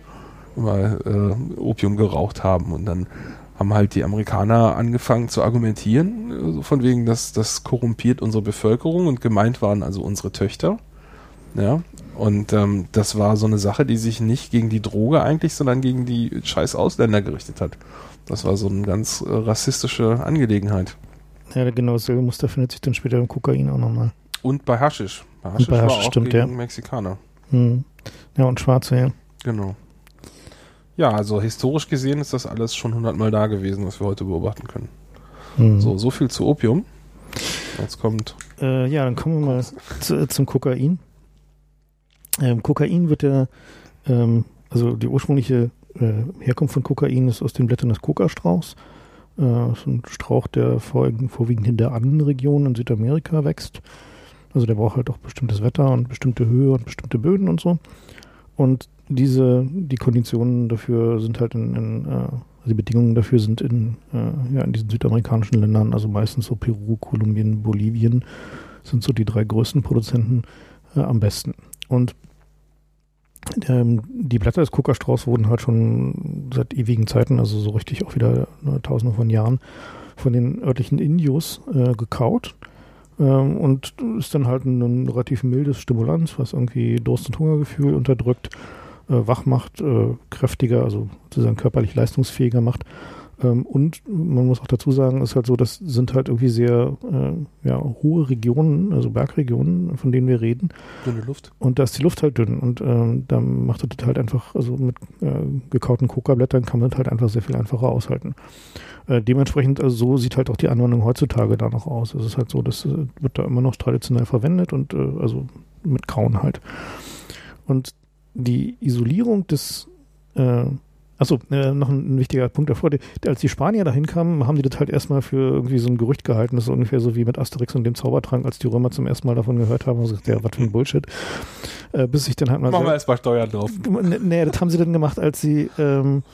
S1: immer äh, Opium geraucht haben und dann haben halt die Amerikaner angefangen zu argumentieren, äh, von wegen, dass das korrumpiert unsere Bevölkerung und gemeint waren also unsere Töchter. Ja, und ähm, das war so eine Sache, die sich nicht gegen die Droge eigentlich, sondern gegen die scheiß Ausländer gerichtet hat. Das war so eine ganz äh, rassistische Angelegenheit.
S2: Ja, genau dasselbe Muster findet sich dann später im Kokain auch nochmal.
S1: Und bei Haschisch.
S2: Bei Haschisch, bei Haschisch war auch stimmt,
S1: ja. Mexikaner.
S2: Hm. Ja, und Schwarze, ja.
S1: Genau. Ja, also historisch gesehen ist das alles schon hundertmal da gewesen, was wir heute beobachten können. Hm. So, so viel zu Opium. Jetzt kommt.
S2: Äh, ja, dann kommen wir mal zu, äh, zum Kokain. Ähm, Kokain wird ja, ähm, also die ursprüngliche äh, Herkunft von Kokain ist aus den Blättern des Kokastrauchs. Äh, ist ein Strauch, der vorwiegend in der Annenregion in Südamerika wächst. Also der braucht halt auch bestimmtes Wetter und bestimmte Höhe und bestimmte Böden und so. Und diese, die Konditionen dafür sind halt in, in äh, also die Bedingungen dafür sind in, äh, ja, in diesen südamerikanischen Ländern, also meistens so Peru, Kolumbien, Bolivien, sind so die drei größten Produzenten äh, am besten. Und ähm, die Blätter des Kuckerstrauß wurden halt schon seit ewigen Zeiten, also so richtig auch wieder ne, tausende von Jahren, von den örtlichen Indios äh, gekaut ähm, und ist dann halt ein, ein, relativ mildes Stimulanz, was irgendwie Durst- und Hungergefühl unterdrückt, äh, wach macht, äh, kräftiger, also sozusagen körperlich leistungsfähiger macht. Ähm, und man muss auch dazu sagen, ist halt so, das sind halt irgendwie sehr äh, ja, hohe Regionen, also Bergregionen, von denen wir reden.
S1: Dünne Luft.
S2: Und da ist die Luft halt dünn. Und ähm, da macht das halt einfach, also mit äh, gekauten Coca-Blättern kann man das halt einfach sehr viel einfacher aushalten. Äh, dementsprechend, also so sieht halt auch die Anwendung heutzutage da noch aus. Es ist halt so, das äh, wird da immer noch traditionell verwendet und äh, also mit Grauen halt. Und die Isolierung des äh, Achso, äh, noch ein, ein, wichtiger Punkt davor. Die, als die Spanier dahin kamen, haben die das halt erstmal für irgendwie so ein Gerücht gehalten. Das ist ungefähr so wie mit Asterix und dem Zaubertrank, als die Römer zum ersten Mal davon gehört haben. Und gesagt, ja, was für ein Bullshit. Äh, bis ich dann halt
S1: mal. Machen wir erstmal Steuern drauf.
S2: Nee, nee, das haben sie dann gemacht, als sie, ähm,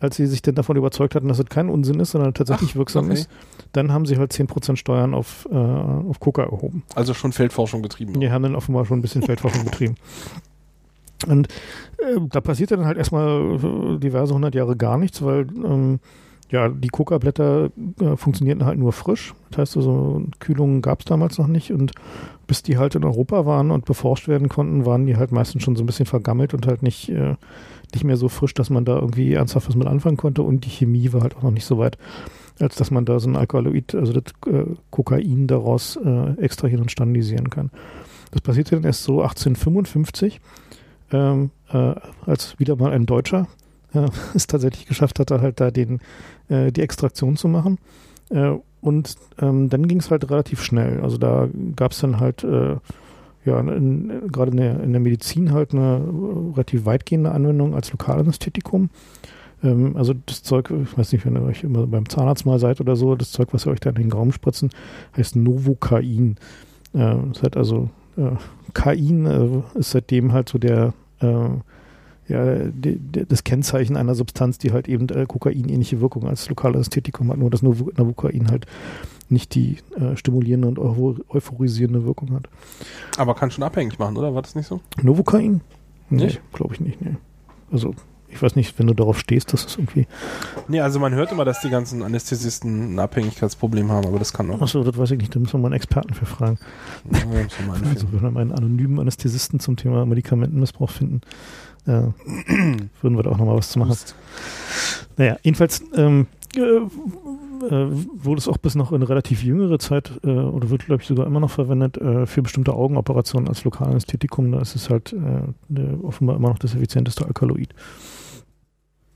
S2: als sie sich dann davon überzeugt hatten, dass es kein Unsinn ist, sondern tatsächlich Ach, wirksam okay. ist. Dann haben sie halt 10% Steuern auf, äh, auf Coca erhoben.
S1: Also schon Feldforschung betrieben.
S2: Die haben dann offenbar schon ein bisschen Feldforschung betrieben. Und äh, da passiert dann halt erstmal äh, diverse hundert Jahre gar nichts, weil ähm, ja, die Coca-Blätter äh, funktionierten halt nur frisch. Das heißt also, Kühlungen gab es damals noch nicht und bis die halt in Europa waren und beforscht werden konnten, waren die halt meistens schon so ein bisschen vergammelt und halt nicht, äh, nicht mehr so frisch, dass man da irgendwie ernsthaft was mit anfangen konnte und die Chemie war halt auch noch nicht so weit, als dass man da so ein Alkaloid, also das äh, Kokain daraus äh, extrahieren und standardisieren kann. Das passierte dann erst so 1855 ähm, äh, als wieder mal ein Deutscher äh, es tatsächlich geschafft hatte, halt da den, äh, die Extraktion zu machen. Äh, und ähm, dann ging es halt relativ schnell. Also da gab es dann halt äh, ja, gerade in der, in der Medizin halt eine relativ weitgehende Anwendung als Lokalanästhetikum. Ähm, also das Zeug, ich weiß nicht, wenn ihr euch immer beim Zahnarzt mal seid oder so, das Zeug, was ihr euch da in den Raum spritzen, heißt Novocain. Äh, das hat also äh, Kain äh, ist seitdem halt so der äh, ja, die, die, das Kennzeichen einer Substanz, die halt eben äh, Kokain-ähnliche Wirkung als lokales Ästhetikum hat, nur dass Novocain halt nicht die äh, stimulierende und euphorisierende Wirkung hat.
S1: Aber kann schon abhängig machen, oder? War das nicht so?
S2: Novocain? Nee, glaube ich nicht, nee. Also ich weiß nicht, wenn du darauf stehst, dass es irgendwie.
S1: Nee, also man hört immer, dass die ganzen Anästhesisten ein Abhängigkeitsproblem haben, aber das kann auch.
S2: Achso, das weiß ich nicht, da müssen wir mal einen Experten für fragen. Ja, mal also, wenn wir einen anonymen Anästhesisten zum Thema Medikamentenmissbrauch finden, äh, würden wir da auch nochmal was zu machen. Naja, jedenfalls ähm, äh, äh, wurde es auch bis noch in relativ jüngere Zeit äh, oder wird, glaube ich, sogar immer noch verwendet äh, für bestimmte Augenoperationen als Lokalanästhetikum. Da ist es halt äh, offenbar immer noch das effizienteste Alkaloid.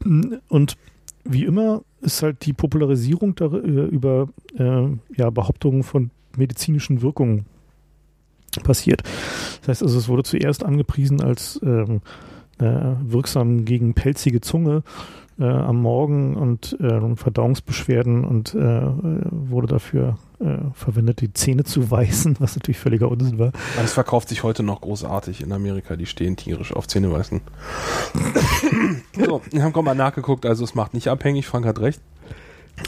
S2: Und wie immer ist halt die Popularisierung da, äh, über äh, ja, Behauptungen von medizinischen Wirkungen passiert. Das heißt also, es wurde zuerst angepriesen als ähm, äh, wirksam gegen pelzige Zunge äh, am Morgen und äh, Verdauungsbeschwerden und äh, wurde dafür äh, verwendet, die Zähne zu weißen, was natürlich völliger Unsinn war.
S1: Das verkauft sich heute noch großartig in Amerika. Die stehen tierisch auf Zähne weißen. so, wir haben mal nachgeguckt, also es macht nicht abhängig, Frank hat recht.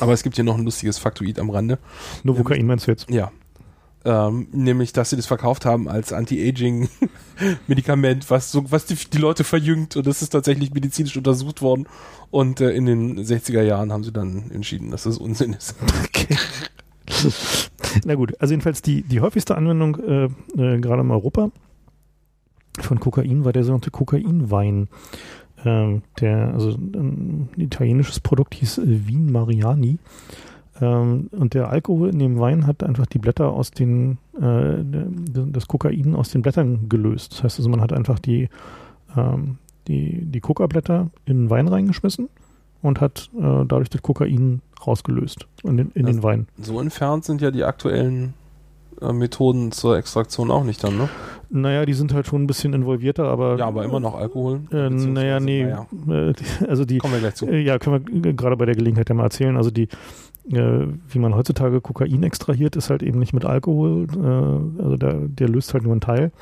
S1: Aber es gibt hier noch ein lustiges Faktoid am Rande.
S2: Novocain meinst du jetzt?
S1: Ja, ähm, nämlich, dass sie das verkauft haben als Anti-Aging-Medikament, was, so, was die, die, Leute verjüngt und das ist tatsächlich medizinisch untersucht worden. Und äh, in den 60er Jahren haben sie dann entschieden, dass das Unsinn ist. Okay.
S2: Na gut, also jedenfalls die, die häufigste Anwendung äh, äh, gerade in Europa von Kokain war der sogenannte Kokainwein. Ähm, der, also ein italienisches Produkt hieß äh, Vin Mariani. Ähm, und der Alkohol in dem Wein hat einfach die Blätter aus den, äh, das Kokain aus den Blättern gelöst. Das heißt also, man hat einfach die, ähm, die, die Coca-Blätter in den Wein reingeschmissen und hat äh, dadurch das Kokain rausgelöst in den, in also den Wein.
S1: So entfernt sind ja die aktuellen Methoden zur Extraktion auch nicht dann, ne?
S2: Naja, die sind halt schon ein bisschen involvierter, aber.
S1: Ja, aber immer noch Alkohol.
S2: Äh, naja, nee. Naja. Äh, also die.
S1: Kommen wir gleich zu.
S2: Äh, ja, können wir gerade bei der Gelegenheit ja mal erzählen. Also die äh, wie man heutzutage Kokain extrahiert, ist halt eben nicht mit Alkohol, äh, also der, der löst halt nur einen Teil,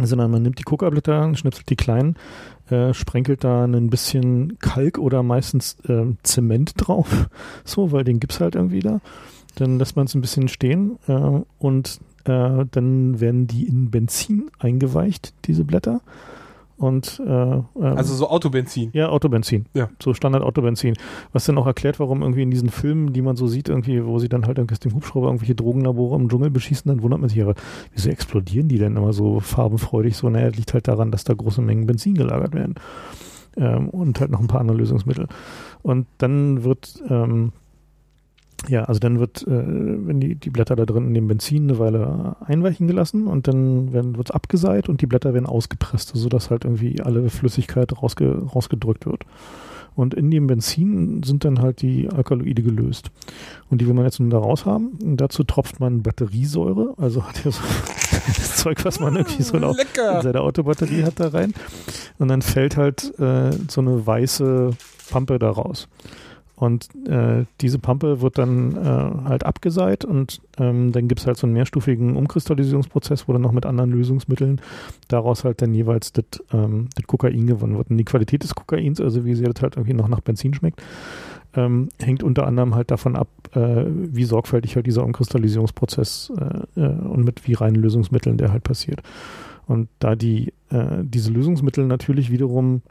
S2: sondern man nimmt die Kokablätter, schnipselt die kleinen, äh, sprenkelt da ein bisschen Kalk oder meistens äh, Zement drauf, so, weil den gibt's halt irgendwie da. Dann lässt man es ein bisschen stehen äh, und äh, dann werden die in Benzin eingeweicht, diese Blätter. Und, äh, ähm,
S1: also so Autobenzin.
S2: Ja, Autobenzin. Ja. So Standard Autobenzin. Was dann auch erklärt, warum irgendwie in diesen Filmen, die man so sieht, irgendwie, wo sie dann halt aus dem Hubschrauber irgendwelche Drogenlabore im Dschungel beschießen, dann wundert man sich, aber wieso explodieren die denn immer so farbenfreudig? So, naja, liegt halt daran, dass da große Mengen Benzin gelagert werden. ähm, und halt noch ein paar andere Lösungsmittel. Und dann wird ähm, ja, also dann wird, äh, wenn die, die Blätter da drin in dem Benzin eine Weile einweichen gelassen und dann wird es abgeseit und die Blätter werden ausgepresst, sodass halt irgendwie alle Flüssigkeit rausge, rausgedrückt wird. Und in dem Benzin sind dann halt die Alkaloide gelöst. Und die will man jetzt nun da raus haben. Und dazu tropft man Batteriesäure, also hat ja so das Zeug, was man irgendwie so in seiner Autobatterie hat, da rein. Und dann fällt halt äh, so eine weiße Pampe da raus. Und äh, diese Pampe wird dann äh, halt abgeseit und ähm, dann gibt es halt so einen mehrstufigen Umkristallisierungsprozess, wo dann noch mit anderen Lösungsmitteln daraus halt dann jeweils das ähm, Kokain gewonnen wird. Und die Qualität des Kokains, also wie sehr das halt irgendwie noch nach Benzin schmeckt, ähm, hängt unter anderem halt davon ab, äh, wie sorgfältig halt dieser Umkristallisierungsprozess äh, äh, und mit wie reinen Lösungsmitteln der halt passiert. Und da die äh, diese Lösungsmittel natürlich wiederum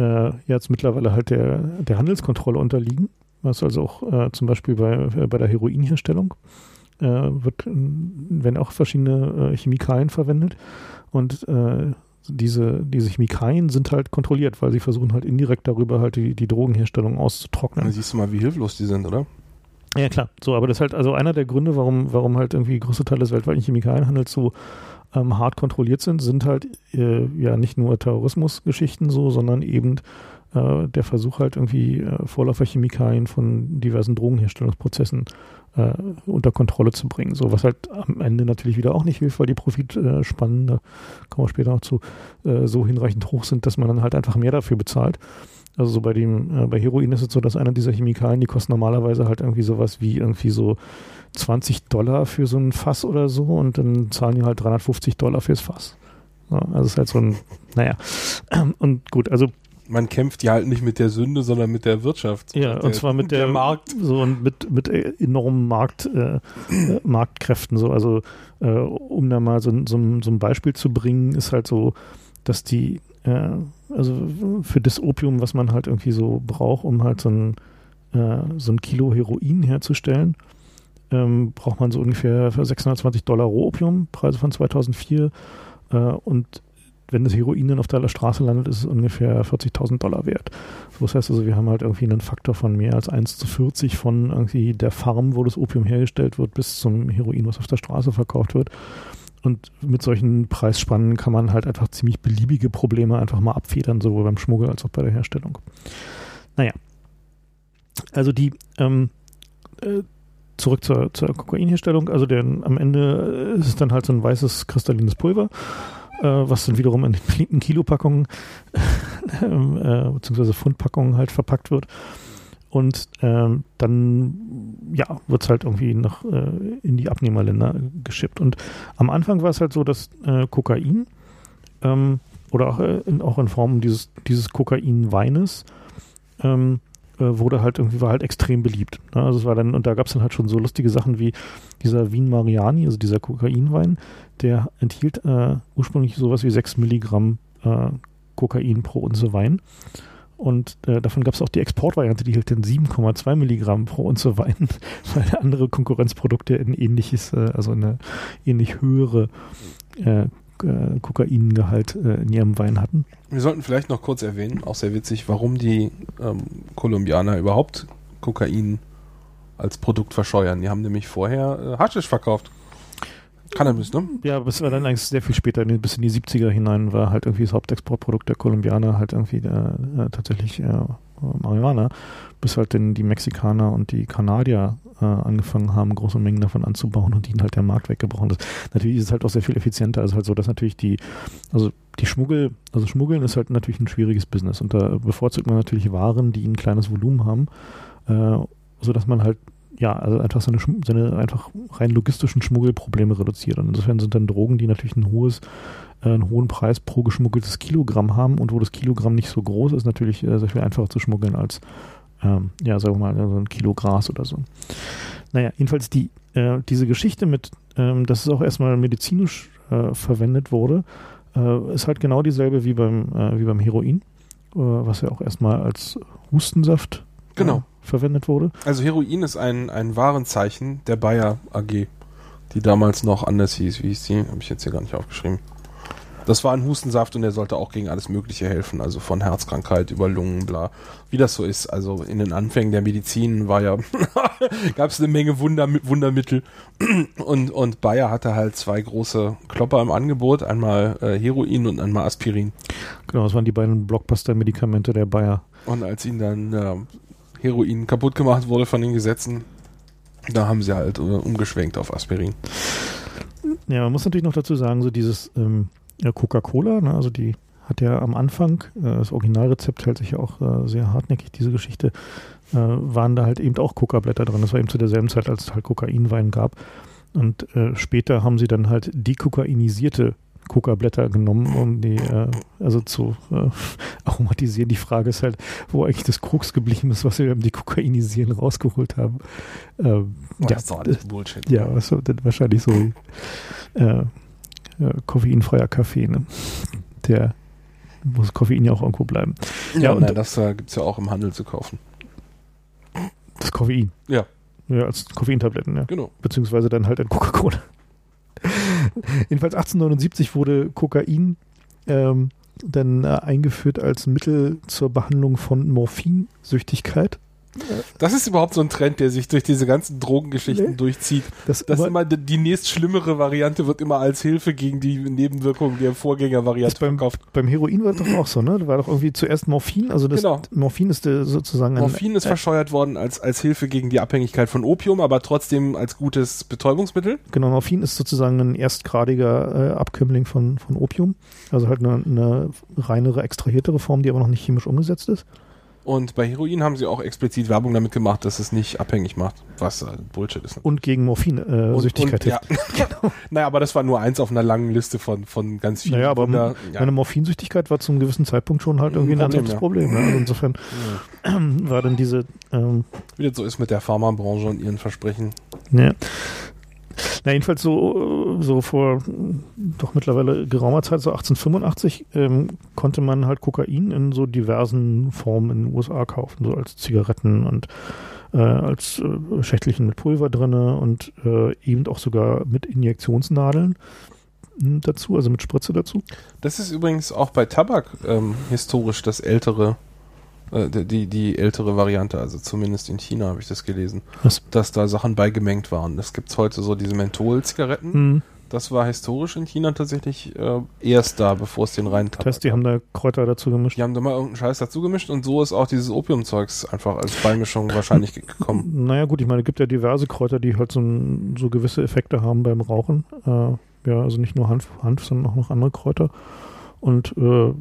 S2: äh, jetzt mittlerweile halt der, der Handelskontrolle unterliegen, was also auch äh, zum Beispiel bei, äh, bei der Heroinherstellung äh, wird, werden auch verschiedene äh, Chemikalien verwendet und äh, diese, diese Chemikalien sind halt kontrolliert, weil sie versuchen halt indirekt darüber halt die, die Drogenherstellung auszutrocknen.
S1: Dann siehst du mal, wie hilflos die sind, oder?
S2: Ja, klar. So, aber das ist halt also einer der Gründe, warum, warum halt irgendwie große Teile des weltweiten Chemikalienhandels so ähm, hart kontrolliert sind, sind halt äh, ja nicht nur Terrorismusgeschichten so, sondern eben äh, der Versuch halt irgendwie äh, Vorläuferchemikalien von diversen Drogenherstellungsprozessen äh, unter Kontrolle zu bringen. So was halt am Ende natürlich wieder auch nicht hilft, weil die Profitspannen, da kommen wir später noch zu, äh, so hinreichend hoch sind, dass man dann halt einfach mehr dafür bezahlt. Also so bei dem, äh, bei Heroin ist es so, dass einer dieser Chemikalien, die kosten normalerweise halt irgendwie sowas wie irgendwie so 20 Dollar für so ein Fass oder so und dann zahlen die halt 350 Dollar fürs Fass. Ja, also es ist halt so ein, naja. Und gut, also
S1: man kämpft ja halt nicht mit der Sünde, sondern mit der Wirtschaft.
S2: Ja,
S1: und
S2: der, zwar mit der, der, Markt. So und mit, mit enormen Markt, äh, äh, Marktkräften. So, also äh, um da mal so, so, so, ein Beispiel zu bringen, ist halt so, dass die, äh, also für das Opium, was man halt irgendwie so braucht, um halt so ein, äh, so ein Kilo Heroin herzustellen, ähm, braucht man so ungefähr für 620 Dollar Rohopium, Preise von 2004. Äh, und wenn das Heroin dann auf der Straße landet, ist es ungefähr 40.000 Dollar wert. Das heißt also, wir haben halt irgendwie einen Faktor von mehr als 1 zu 40 von irgendwie der Farm, wo das Opium hergestellt wird, bis zum Heroin, was auf der Straße verkauft wird. Und mit solchen Preisspannen kann man halt einfach ziemlich beliebige Probleme einfach mal abfedern, sowohl beim Schmuggel als auch bei der Herstellung. Naja. Also die, ähm, äh, zurück zur, zur Kokainherstellung. Also der, am Ende ist es dann halt so ein weißes kristallines Pulver, äh, was dann wiederum in flinken Kilopackungen äh, beziehungsweise Pfundpackungen halt verpackt wird. Und ähm, dann ja, wird es halt irgendwie noch äh, in die Abnehmerländer geschippt. Und am Anfang war es halt so, dass äh, Kokain ähm, oder auch, äh, in, auch in Form dieses, dieses Kokainweines ähm, äh, wurde halt irgendwie, war halt extrem beliebt. Ne? Also es war dann, und da gab es dann halt schon so lustige Sachen wie dieser Wien Mariani, also dieser Kokainwein, der enthielt äh, ursprünglich sowas wie 6 Milligramm äh, Kokain pro Unze Wein. Und äh, davon gab es auch die Exportvariante, die hielt dann 7,2 Milligramm pro Unze Wein, weil andere Konkurrenzprodukte ein ähnliches, äh, also eine ähnlich höhere äh, äh, Kokaingehalt äh, in ihrem Wein hatten.
S1: Wir sollten vielleicht noch kurz erwähnen, auch sehr witzig, warum die ähm, Kolumbianer überhaupt Kokain als Produkt verscheuern. Die haben nämlich vorher äh, Haschisch verkauft.
S2: Cannabis, ne? Ja, bis war dann eigentlich sehr viel später, bis in die 70er hinein, war halt irgendwie das Hauptexportprodukt der Kolumbianer halt irgendwie äh, tatsächlich äh, Marihuana, bis halt denn die Mexikaner und die Kanadier äh, angefangen haben, große Mengen davon anzubauen und ihnen halt der Markt weggebrochen ist. Natürlich ist es halt auch sehr viel effizienter. Also halt so, dass natürlich die, also die Schmuggel, also Schmuggeln ist halt natürlich ein schwieriges Business und da bevorzugt man natürlich Waren, die ein kleines Volumen haben, äh, so dass man halt ja, also einfach seine, seine einfach rein logistischen Schmuggelprobleme reduziert. Und insofern sind dann Drogen, die natürlich ein hohes, äh, einen hohen Preis pro geschmuggeltes Kilogramm haben und wo das Kilogramm nicht so groß ist, natürlich äh, sehr viel einfacher zu schmuggeln als ähm, ja, sagen wir mal, so ein Kilo Gras oder so. Naja, jedenfalls die, äh, diese Geschichte mit, ähm, dass es auch erstmal medizinisch äh, verwendet wurde, äh, ist halt genau dieselbe wie beim, äh, wie beim Heroin, was ja auch erstmal als Hustensaft
S1: genau.
S2: Verwendet wurde.
S1: Also Heroin ist ein, ein Warenzeichen der Bayer AG, die damals noch anders hieß. Wie hieß die? Habe ich jetzt hier gar nicht aufgeschrieben. Das war ein Hustensaft und der sollte auch gegen alles Mögliche helfen, also von Herzkrankheit über Lungen, bla. Wie das so ist. Also in den Anfängen der Medizin war ja, gab es eine Menge Wunder, Wundermittel. Und, und Bayer hatte halt zwei große Klopper im Angebot, einmal äh, Heroin und einmal Aspirin.
S2: Genau, das waren die beiden Blockbuster-Medikamente der Bayer.
S1: Und als ihnen dann äh, Heroin kaputt gemacht wurde von den Gesetzen, da haben sie halt äh, umgeschwenkt auf Aspirin.
S2: Ja, man muss natürlich noch dazu sagen, so dieses ähm, ja, Coca-Cola, ne, also die hat ja am Anfang, äh, das Originalrezept hält sich ja auch äh, sehr hartnäckig, diese Geschichte, äh, waren da halt eben auch Coca-Blätter drin. Das war eben zu derselben Zeit, als es halt Kokainwein gab. Und äh, später haben sie dann halt dekokainisierte Coca-Blätter genommen, um die äh, also zu äh, aromatisieren. Die Frage ist halt, wo eigentlich das Krux geblieben ist, was wir beim Dekokainisieren rausgeholt haben. Ähm,
S1: Oh,
S2: ja,
S1: das ist alles Bullshit.
S2: ja, was denn wahrscheinlich so äh, äh, koffeinfreier Kaffee, ne? Der muss Koffein ja auch irgendwo bleiben.
S1: Ja,
S2: Ja,
S1: und
S2: und-
S1: das äh, gibt es ja auch im Handel zu kaufen.
S2: Das Koffein.
S1: Ja.
S2: Ja, als Koffeintabletten, ja.
S1: Genau.
S2: Beziehungsweise dann halt in Coca-Cola. Jedenfalls 1879 wurde Kokain ähm, dann äh, eingeführt als Mittel zur Behandlung von Morphinsüchtigkeit.
S1: Das ist überhaupt so ein Trend, der sich durch diese ganzen Drogengeschichten
S2: Nee.
S1: durchzieht.
S2: Das,
S1: Das
S2: immer-
S1: die, die nächst schlimmere Variante wird immer als Hilfe gegen die Nebenwirkungen der Vorgängervariante
S2: beim-
S1: verkauft.
S2: beim Heroin war das doch auch so, ne? Da war doch irgendwie zuerst Morphin, also das
S1: Genau.
S2: Morphin ist äh, sozusagen ein,
S1: Morphin ist
S2: äh,
S1: verscheuert worden als, als Hilfe gegen die Abhängigkeit von Opium, aber trotzdem als gutes Betäubungsmittel.
S2: Genau, Morphin ist sozusagen ein erstgradiger äh, Abkömmling von, von Opium. Also halt eine, eine reinere, extrahiertere Form, die aber noch nicht chemisch umgesetzt ist.
S1: Und bei Heroin haben sie auch explizit Werbung damit gemacht, dass es nicht abhängig macht, was äh, Bullshit ist.
S2: Und gegen Morphin-Süchtigkeit äh,
S1: ja.
S2: hilft.
S1: naja, aber das war nur eins auf einer langen Liste von, von ganz vielen.
S2: Naja, aber
S1: Wunder- ja.
S2: Meine Morphinsüchtigkeit war zum gewissen Zeitpunkt schon halt irgendwie ein
S1: Problem, ja.
S2: Problem. Ne? Also insofern war dann diese, ähm,
S1: Wie das so ist mit der Pharmabranche und ihren Versprechen.
S2: ja. Na, jedenfalls so, so vor doch mittlerweile geraumer Zeit, so 1885, ähm, konnte man halt Kokain in so diversen Formen in den USA kaufen, so als Zigaretten und äh, als äh, Schächtelchen mit Pulver drinne und äh, eben auch sogar mit Injektionsnadeln mh, dazu, also mit Spritze dazu.
S1: Das ist übrigens auch bei Tabak ähm, historisch das ältere, die, die ältere Variante, also zumindest in China habe ich das gelesen,
S2: Was?
S1: dass da Sachen beigemengt waren. Das gibt's heute so diese Menthol-Zigaretten.
S2: Mhm.
S1: Das war historisch in China tatsächlich äh, erst da, bevor es den reinen
S2: Das heißt, die
S1: gab.
S2: haben da Kräuter dazu gemischt.
S1: Die haben da mal irgendeinen Scheiß dazu gemischt und so ist auch dieses Opiumzeugs einfach als Beimischung wahrscheinlich gekommen.
S2: Naja, gut, ich meine, es gibt ja diverse Kräuter, die halt so, so gewisse Effekte haben beim Rauchen. Äh, ja, also nicht nur Hanf, Hanf, sondern auch noch andere Kräuter. Und äh,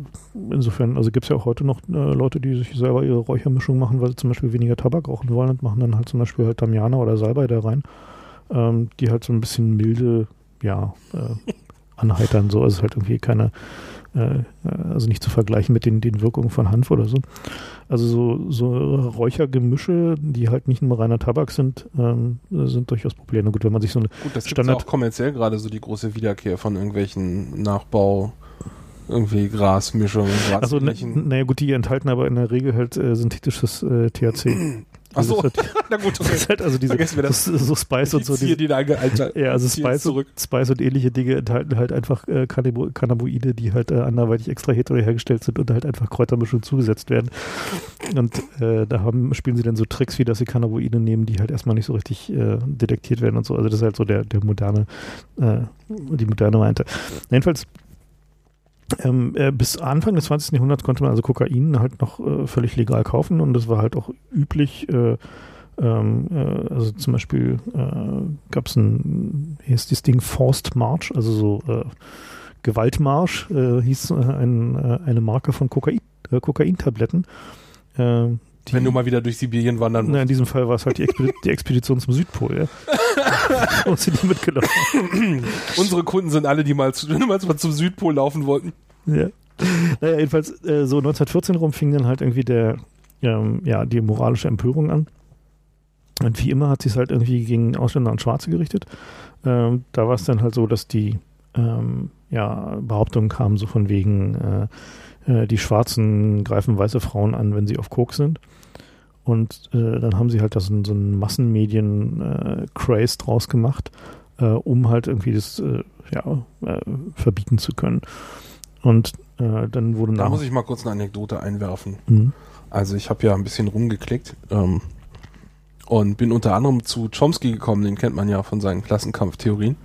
S2: insofern, also gibt es ja auch heute noch äh, Leute, die sich selber ihre Räuchermischung machen, weil sie zum Beispiel weniger Tabak rauchen wollen und machen dann halt zum Beispiel halt Damiana oder Salbei da rein, ähm, die halt so ein bisschen milde, ja, äh, anheitern. So, also halt irgendwie keine, äh, also nicht zu vergleichen mit den, den Wirkungen von Hanf oder so. Also so, so Räuchergemische, die halt nicht nur reiner Tabak sind, ähm, sind durchaus Probleme. Gut, wenn man sich so eine
S1: Gut, das
S2: Standard-
S1: auch kommerziell gerade so die große Wiederkehr von irgendwelchen Nachbau, irgendwie Grasmischungen,
S2: Also, na,
S1: Grasähnlichen.
S2: naja, gut, die enthalten aber in der Regel halt äh, synthetisches äh, THC.
S1: Ach so,
S2: Das ist halt,
S1: na gut,
S2: das
S1: okay.
S2: ist halt also diese,
S1: Vergessen wir das.
S2: das, so Spice und so. Diese,
S1: die Lage, Alter.
S2: ja, also Spice,
S1: zurück.
S2: Spice und ähnliche Dinge enthalten halt einfach äh, Cannabo Cannaboide, die halt äh, anderweitig extrahiert oder hergestellt sind und halt einfach Kräutermischung zugesetzt werden. Und äh, da haben, spielen sie dann so Tricks, wie dass sie Cannaboide nehmen, die halt erstmal nicht so richtig äh, detektiert werden und so. Also das ist halt so der, der moderne, äh, die moderne Variante. Jedenfalls ähm, äh, bis Anfang des 20. Jahrhunderts konnte man also Kokain halt noch äh, völlig legal kaufen und das war halt auch üblich. Äh, ähm, äh, also zum Beispiel äh, gab es ein, heißt das Ding, Forced March, also so äh, Gewaltmarsch, hieß ein, eine Marke von Kokain, Kokaintabletten. Die-
S1: Wenn du mal wieder durch Sibirien wandern
S2: na,
S1: musst.
S2: in diesem Fall war es halt die, Expedi die Expedition zum Südpol, ja. Und sie die mitgelaufen.
S1: Unsere Kunden sind alle, die mal, zu, mal zum Südpol laufen wollten.
S2: Ja. Naja, jedenfalls, äh, so 1914 rum fing dann halt irgendwie der, ähm, ja, die moralische Empörung an. Und wie immer hat sich halt irgendwie gegen Ausländer und Schwarze gerichtet. Ähm, da war es dann halt so, dass die ähm, ja, Behauptungen kamen, so von wegen, äh, äh, die Schwarzen greifen weiße Frauen an, wenn sie auf Koks sind. Und äh, dann haben sie halt das in so einen Massenmedien-Craze draus gemacht, äh, um halt irgendwie das äh, ja, äh, verbieten zu können. Und äh, dann wurde
S1: Da
S2: nach.
S1: muss ich mal kurz eine Anekdote einwerfen.
S2: Mhm.
S1: Also ich habe ja ein bisschen rumgeklickt ähm, und bin unter anderem zu Chomsky gekommen, den kennt man ja von seinen Klassenkampftheorien.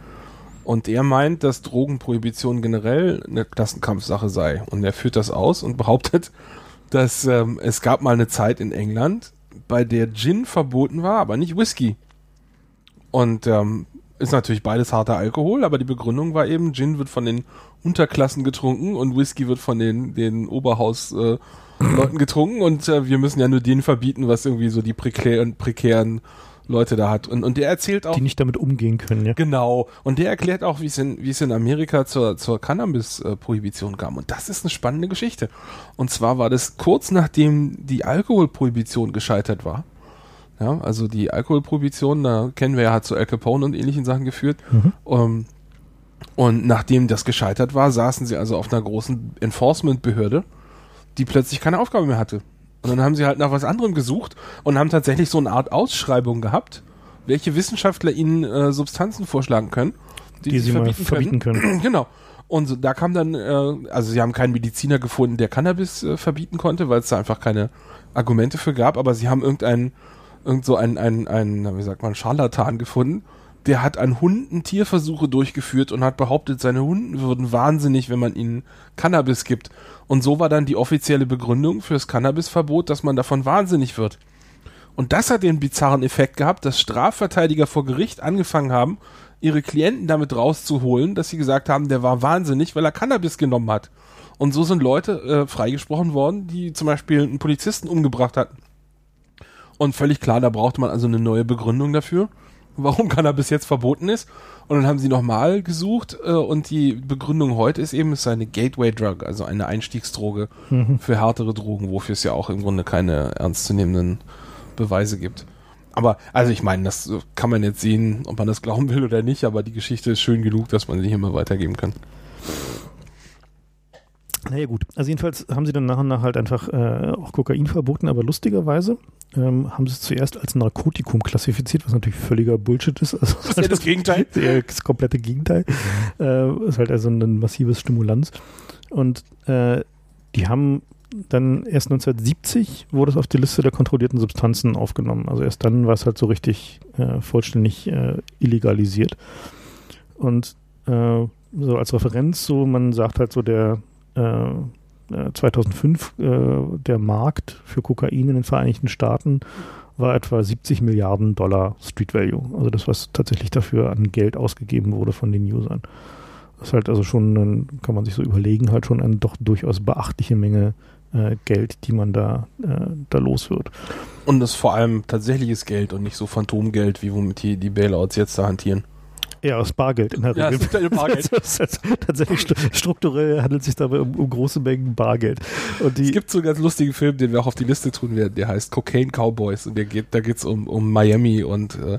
S1: Und er meint, dass Drogenprohibition generell eine Klassenkampfsache sei. Und er führt das aus und behauptet, dass ähm, es gab mal eine Zeit in England, bei der Gin verboten war, aber nicht Whisky. Und ähm, ist natürlich beides harter Alkohol, aber die Begründung war eben, Gin wird von den Unterklassen getrunken und Whisky wird von den, den Oberhaus äh, getrunken und äh, wir müssen ja nur denen verbieten, was irgendwie so die prekären, prekären Leute da hat. Und, und der erzählt auch.
S2: Die nicht damit umgehen können, ja.
S1: Genau. Und der erklärt auch, wie es in, wie es in Amerika zur, zur Cannabis-Prohibition kam. Und das ist eine spannende Geschichte. Und zwar war das kurz nachdem die Alkoholprohibition gescheitert war. Ja, also die Alkoholprohibition, da kennen wir ja, hat zu Al Capone und ähnlichen Sachen geführt.
S2: Mhm.
S1: Ähm, und nachdem das gescheitert war, saßen sie also auf einer großen Enforcement-Behörde, die plötzlich keine Aufgabe mehr hatte. Und dann haben sie halt nach was anderem gesucht und haben tatsächlich so eine Art Ausschreibung gehabt, welche Wissenschaftler ihnen äh, Substanzen vorschlagen können,
S2: Die sie mal verbieten können.
S1: Genau. Und so, da kam dann, äh, also sie haben keinen Mediziner gefunden, der Cannabis äh, verbieten konnte, weil es da einfach keine Argumente für gab, aber sie haben irgendeinen, irgend so einen, einen, einen, wie sagt man, Scharlatan gefunden, der hat an Hunden Tierversuche durchgeführt und hat behauptet, seine Hunden würden wahnsinnig, wenn man ihnen Cannabis gibt. Und so war dann die offizielle Begründung fürs Cannabisverbot, dass man davon wahnsinnig wird. Und das hat den bizarren Effekt gehabt, dass Strafverteidiger vor Gericht angefangen haben, ihre Klienten damit rauszuholen, dass sie gesagt haben, der war wahnsinnig, weil er Cannabis genommen hat. Und so sind Leute äh, freigesprochen worden, die zum Beispiel einen Polizisten umgebracht hatten. Und völlig klar, da brauchte man also eine neue Begründung dafür, warum Cannabis jetzt verboten ist. Und dann haben sie nochmal gesucht äh, und die Begründung heute ist eben, es sei eine Gateway Drug, also eine Einstiegsdroge
S2: Mhm.
S1: für härtere Drogen, wofür es ja auch im Grunde keine ernstzunehmenden Beweise gibt. Aber, also ich meine, das kann man jetzt sehen, ob man das glauben will oder nicht, aber die Geschichte ist schön genug, dass man sie hier mal weitergeben kann.
S2: Naja gut, also jedenfalls haben sie dann nach und nach halt einfach äh, auch Kokain verboten, aber lustigerweise ähm, haben sie es zuerst als Narkotikum klassifiziert, was natürlich völliger Bullshit ist. Also
S1: Das ist ja das Gegenteil.
S2: Das komplette Gegenteil. Äh, ist halt also ein massives Stimulanz. Und äh, die haben dann erst 1970 wurde es auf die Liste der kontrollierten Substanzen aufgenommen. Also erst dann war es halt so richtig äh, vollständig äh, illegalisiert. Und äh, so als Referenz, so man sagt halt so der 2005 äh, der Markt für Kokain in den Vereinigten Staaten war etwa 70 Milliarden Dollar Street Value. Also das, was tatsächlich dafür an Geld ausgegeben wurde von den Usern. Das ist halt also schon, dann kann man sich so überlegen, halt schon eine doch durchaus beachtliche Menge äh, Geld, die man da, äh, da los wird.
S1: Und das vor allem tatsächliches Geld und nicht so Phantomgeld, wie womit die, die Bailouts jetzt da hantieren.
S2: Ja, aus Bargeld in der
S1: Ja,
S2: Regel.
S1: es ist halt Bargeld.
S2: Ist tatsächlich strukturell handelt es sich dabei um, um große Mengen Bargeld. Und die,
S1: Es gibt so einen ganz lustigen Film, den wir auch auf die Liste tun werden, der heißt Cocaine Cowboys und der geht, da geht's um, um Miami und äh,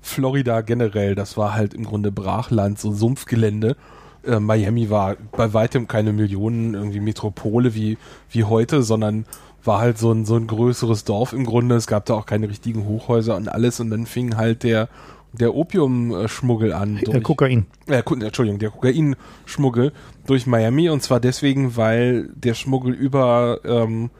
S1: Florida generell. Das war halt im Grunde Brachland, so Sumpfgelände. Äh, Miami war bei weitem keine Millionen irgendwie Metropole wie, wie heute, sondern war halt so ein, so ein größeres Dorf im Grunde. Es gab da auch keine richtigen Hochhäuser und alles und dann fing halt der, der Opiumschmuggel an. durch-
S2: Kokain.
S1: äh, Entschuldigung, der Kokainschmuggel durch Miami und zwar deswegen, weil der Schmuggel über ähm,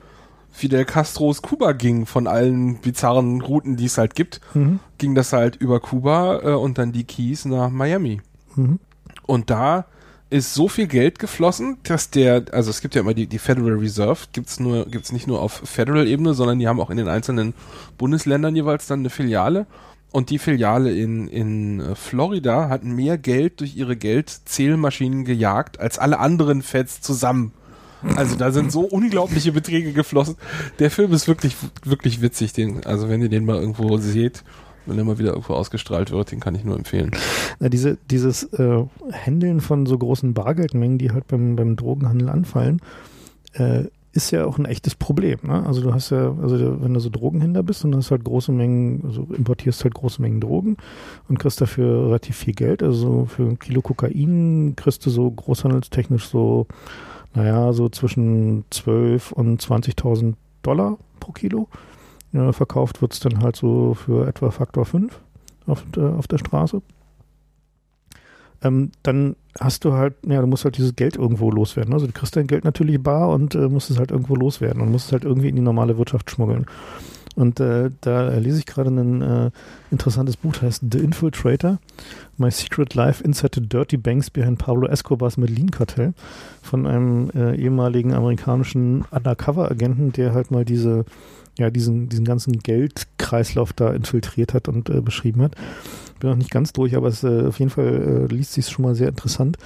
S1: Fidel Castros Kuba ging, von allen bizarren Routen, die es halt gibt,
S2: Mhm.
S1: ging das halt über Kuba äh, und dann die Keys nach Miami.
S2: Mhm.
S1: Und da ist so viel Geld geflossen, dass der, also es gibt ja immer die, die Federal Reserve, gibt's nur, gibt's nicht nur auf Federal-Ebene, sondern die haben auch in den einzelnen Bundesländern jeweils dann eine Filiale. Und die Filiale in, in äh, Florida hat mehr Geld durch ihre Geldzählmaschinen gejagt als alle anderen Feds zusammen. Also da sind so unglaubliche Beträge geflossen. Der Film ist wirklich, wirklich witzig. Den, also wenn ihr den mal irgendwo seht, wenn er mal wieder irgendwo ausgestrahlt wird, den kann ich nur empfehlen.
S2: Na, diese, dieses äh, Handeln von so großen Bargeldmengen, die halt beim, beim Drogenhandel anfallen, äh, ist ja auch ein echtes Problem. Ne? Also du hast ja, also wenn du so Drogenhändler bist und hast halt große Mengen, also importierst halt große Mengen Drogen und kriegst dafür relativ viel Geld. Also so für ein Kilo Kokain kriegst du so großhandelstechnisch so, naja, so zwischen 12 und 20.000 Dollar pro Kilo. Ja, verkauft wird es dann halt so für etwa Faktor 5 auf, der- auf der Straße. Ähm, dann hast du halt, ja, du musst halt dieses Geld irgendwo loswerden. Also du kriegst dein Geld natürlich bar und äh, musst es halt irgendwo loswerden und musst es halt irgendwie in die normale Wirtschaft schmuggeln. Und äh, da lese ich gerade ein äh, interessantes Buch, heißt The Infiltrator, My Secret Life Inside the Dirty Banks Behind Pablo Escobars Medellin-Kartell von einem äh, ehemaligen amerikanischen Undercover-Agenten, der halt mal diese, ja, diesen, diesen ganzen Geldkreislauf da infiltriert hat und äh, beschrieben hat. Bin noch nicht ganz durch, aber es äh, auf jeden Fall äh, liest sich schon mal sehr interessant,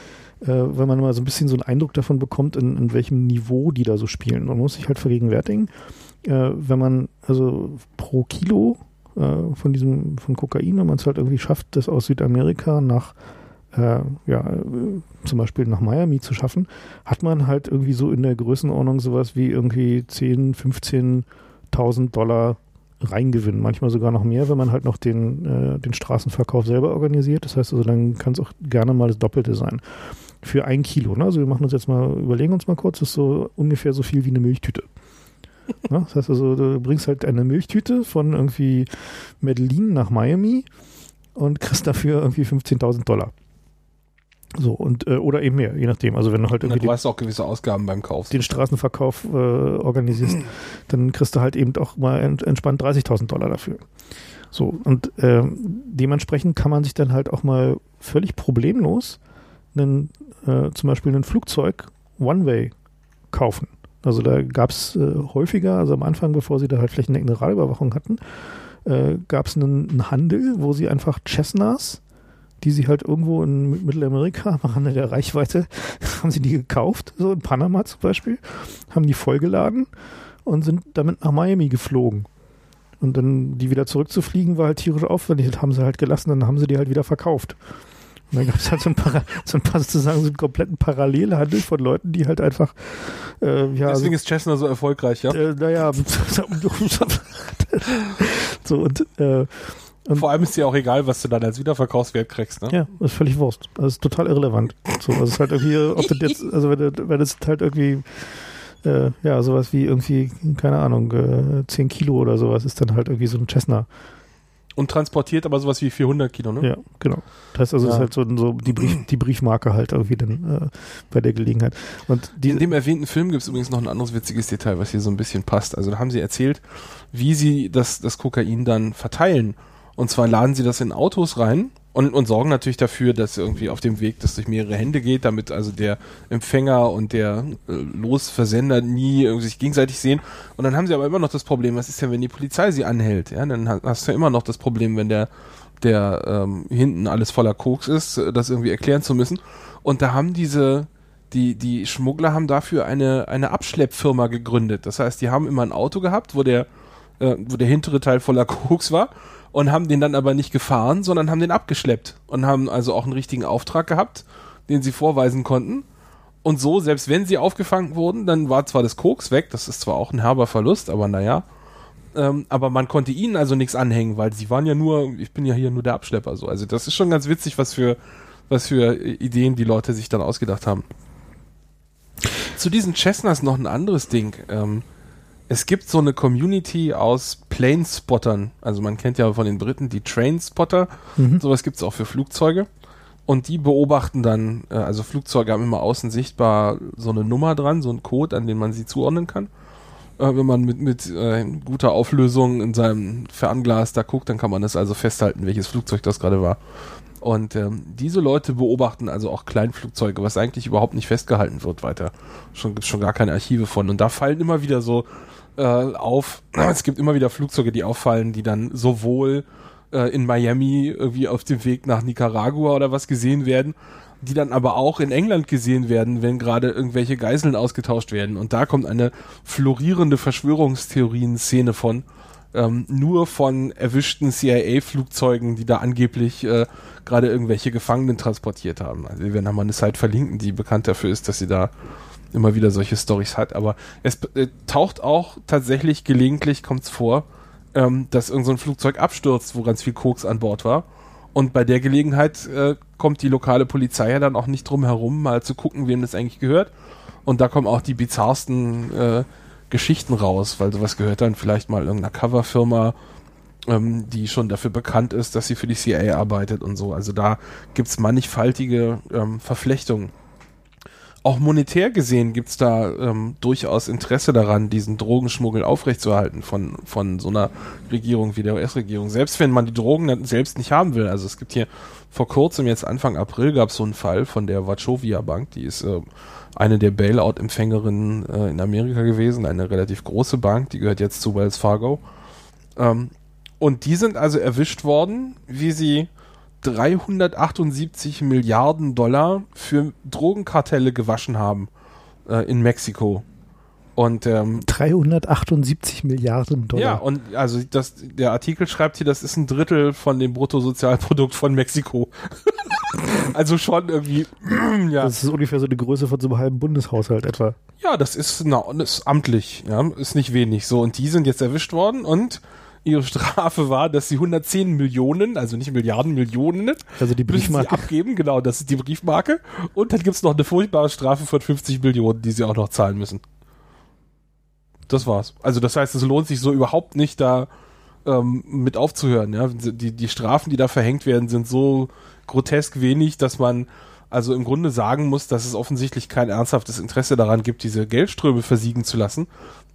S2: äh, weil man mal so ein bisschen so einen Eindruck davon bekommt, in, in welchem Niveau die da so spielen. Man muss sich halt vergegenwärtigen, äh, wenn man also pro Kilo äh, von diesem, von Kokain, wenn man es halt irgendwie schafft, das aus Südamerika nach äh, ja, äh, zum Beispiel nach Miami zu schaffen, hat man halt irgendwie so in der Größenordnung sowas wie irgendwie 10, 15.000 Dollar Reingewinn, manchmal sogar noch mehr, wenn man halt noch den, äh, den Straßenverkauf selber organisiert. Das heißt also, dann kann es auch gerne mal das Doppelte sein. Für ein Kilo. Ne? Also wir machen uns jetzt mal, überlegen uns mal kurz, das ist so ungefähr so viel wie eine Milchtüte. Ne? Das heißt also, du bringst halt eine Milchtüte von irgendwie Medellin nach Miami und kriegst dafür irgendwie 15.000 Dollar. So, und, äh, oder eben mehr, je nachdem. Also wenn du halt irgendwie.
S1: Du hast auch gewisse Ausgaben beim Kauf.
S2: Den Straßenverkauf äh, organisierst, dann kriegst du halt eben auch mal entspannt 30.000 Dollar dafür. So, und äh, dementsprechend kann man sich dann halt auch mal völlig problemlos einen, äh, zum Beispiel ein Flugzeug One-Way kaufen. Also da gab es äh, häufiger, also am Anfang, bevor sie da halt flächendeckende Radüberwachung hatten, äh, gab es einen, einen, Handel, wo sie einfach Cessnas, die sie halt irgendwo in Mittelamerika am Rande der Reichweite, haben sie die gekauft, so in Panama zum Beispiel, haben die vollgeladen und sind damit nach Miami geflogen. Und dann die wieder zurückzufliegen war halt tierisch aufwendig. Das haben sie halt gelassen, dann haben sie die halt wieder verkauft. Und dann gab es halt so ein, Para, so ein paar sozusagen so einen kompletten Parallelhandel von Leuten, die halt einfach
S1: äh, ja, Deswegen also, ist Cessna so erfolgreich, ja?
S2: Äh, naja, so und, äh,
S1: und vor allem ist dir auch egal, was du dann als Wiederverkaufswert kriegst, ne?
S2: Ja, ist völlig Wurst. Das ist total irrelevant. So, also ist halt irgendwie, ob das jetzt, also wenn, wenn das halt irgendwie äh, ja, sowas wie irgendwie, keine Ahnung, äh, 10 Kilo oder sowas ist dann halt irgendwie so ein Cessna.
S1: Und transportiert aber sowas wie 400 Kilo, ne?
S2: Ja, genau. Das heißt also, ja. ist halt so, so die, Brief, die Briefmarke halt irgendwie dann äh, bei der Gelegenheit. Und
S1: die, In dem erwähnten Film gibt es übrigens noch ein anderes witziges Detail, was hier so ein bisschen passt. Also da haben sie erzählt, wie sie das, das Kokain dann verteilen. Und zwar laden sie das in Autos rein und, und sorgen natürlich dafür, dass irgendwie auf dem Weg das durch mehrere Hände geht, damit also der Empfänger und der äh, Losversender nie irgendwie sich gegenseitig sehen. Und dann haben sie aber immer noch das Problem, was ist denn, wenn die Polizei sie anhält? Ja, dann hast du ja immer noch das Problem, wenn der, der ähm, hinten alles voller Koks ist, äh, das irgendwie erklären zu müssen. Und da haben diese, die, die Schmuggler haben dafür eine, eine Abschleppfirma gegründet. Das heißt, die haben immer ein Auto gehabt, wo der, äh, wo der hintere Teil voller Koks war und haben den dann aber nicht gefahren, sondern haben den abgeschleppt und haben also auch einen richtigen Auftrag gehabt, den sie vorweisen konnten. Und so, selbst wenn sie aufgefangen wurden, dann war zwar das Koks weg, das ist zwar auch ein herber Verlust, aber naja. Ähm, aber man konnte ihnen also nichts anhängen, weil sie waren ja nur, ich bin ja hier nur der Abschlepper so. Also das ist schon ganz witzig, was für, was für Ideen die Leute sich dann ausgedacht haben. Zu diesen Chestnuts noch ein anderes Ding. Ähm, es gibt so eine Community aus Planespottern. Also man kennt ja von den Briten die Trainspotter. Mhm. Sowas gibt es auch für Flugzeuge. Und die beobachten dann, äh, also Flugzeuge haben immer außen sichtbar so eine Nummer dran, so ein Code, an den man sie zuordnen kann. Äh, wenn man mit, mit äh, guter Auflösung in seinem Fernglas da guckt, dann kann man das also festhalten, welches Flugzeug das gerade war. Und ähm, diese Leute beobachten also auch Kleinflugzeuge, was eigentlich überhaupt nicht festgehalten wird weiter. Schon gibt schon gar keine Archive von. Und da fallen immer wieder so äh, auf. Es gibt immer wieder Flugzeuge, die auffallen, die dann sowohl äh, in Miami irgendwie auf dem Weg nach Nicaragua oder was gesehen werden, die dann aber auch in England gesehen werden, wenn gerade irgendwelche Geiseln ausgetauscht werden. Und da kommt eine florierende Verschwörungstheorien-Szene von. Ähm, nur von erwischten CIA-Flugzeugen, die da angeblich äh, gerade irgendwelche Gefangenen transportiert haben. Also wir werden da mal eine Site verlinken, die bekannt dafür ist, dass sie da immer wieder solche Stories hat. Aber es äh, taucht auch tatsächlich gelegentlich kommt es vor, ähm, dass irgendein so Flugzeug abstürzt, wo ganz viel Koks an Bord war. Und bei der Gelegenheit äh, kommt die lokale Polizei ja dann auch nicht drum herum, mal zu gucken, wem das eigentlich gehört. Und da kommen auch die bizarrsten äh, Geschichten raus, weil sowas gehört dann vielleicht mal irgendeiner Coverfirma ähm, die schon dafür bekannt ist, dass sie für die CIA arbeitet und so. Also da gibt's mannigfaltige ähm, Verflechtungen. Auch monetär gesehen gibt's da ähm, durchaus Interesse daran, diesen Drogenschmuggel aufrechtzuerhalten von, von so einer Regierung wie der US-Regierung. Selbst wenn man die Drogen dann selbst nicht haben will. Also es gibt hier vor kurzem, jetzt Anfang April, gab's so einen Fall von der Wachovia Bank, die ist äh, eine der Bailout-Empfängerinnen äh, in Amerika gewesen, eine relativ große Bank, die gehört jetzt zu Wells Fargo. Ähm, und die sind also erwischt worden, wie sie 378 Milliarden Dollar für Drogenkartelle gewaschen haben äh, in Mexiko. Und ähm,
S2: 378 Milliarden Dollar.
S1: ja, und also das, der Artikel schreibt hier, das ist ein Drittel von dem Bruttosozialprodukt von Mexiko. also schon irgendwie, ja.
S2: Das ist ungefähr so die Größe von so einem halben Bundeshaushalt etwa.
S1: Ja, das ist, na, das ist amtlich, ja, ist nicht wenig. So, und die sind jetzt erwischt worden und ihre Strafe war, dass sie 110 Millionen, also nicht Milliarden, Millionen,
S2: Also die Briefmarke.
S1: abgeben, genau, das ist die Briefmarke. Und dann gibt's noch eine furchtbare Strafe von 50 Millionen, die sie auch noch zahlen müssen. Das war's. Also das heißt, es lohnt sich so überhaupt nicht, da ähm, mit aufzuhören. Ja? Die, die Strafen, die da verhängt werden, sind so grotesk wenig, dass man also im Grunde sagen muss, dass es offensichtlich kein ernsthaftes Interesse daran gibt, diese Geldströme versiegen zu lassen.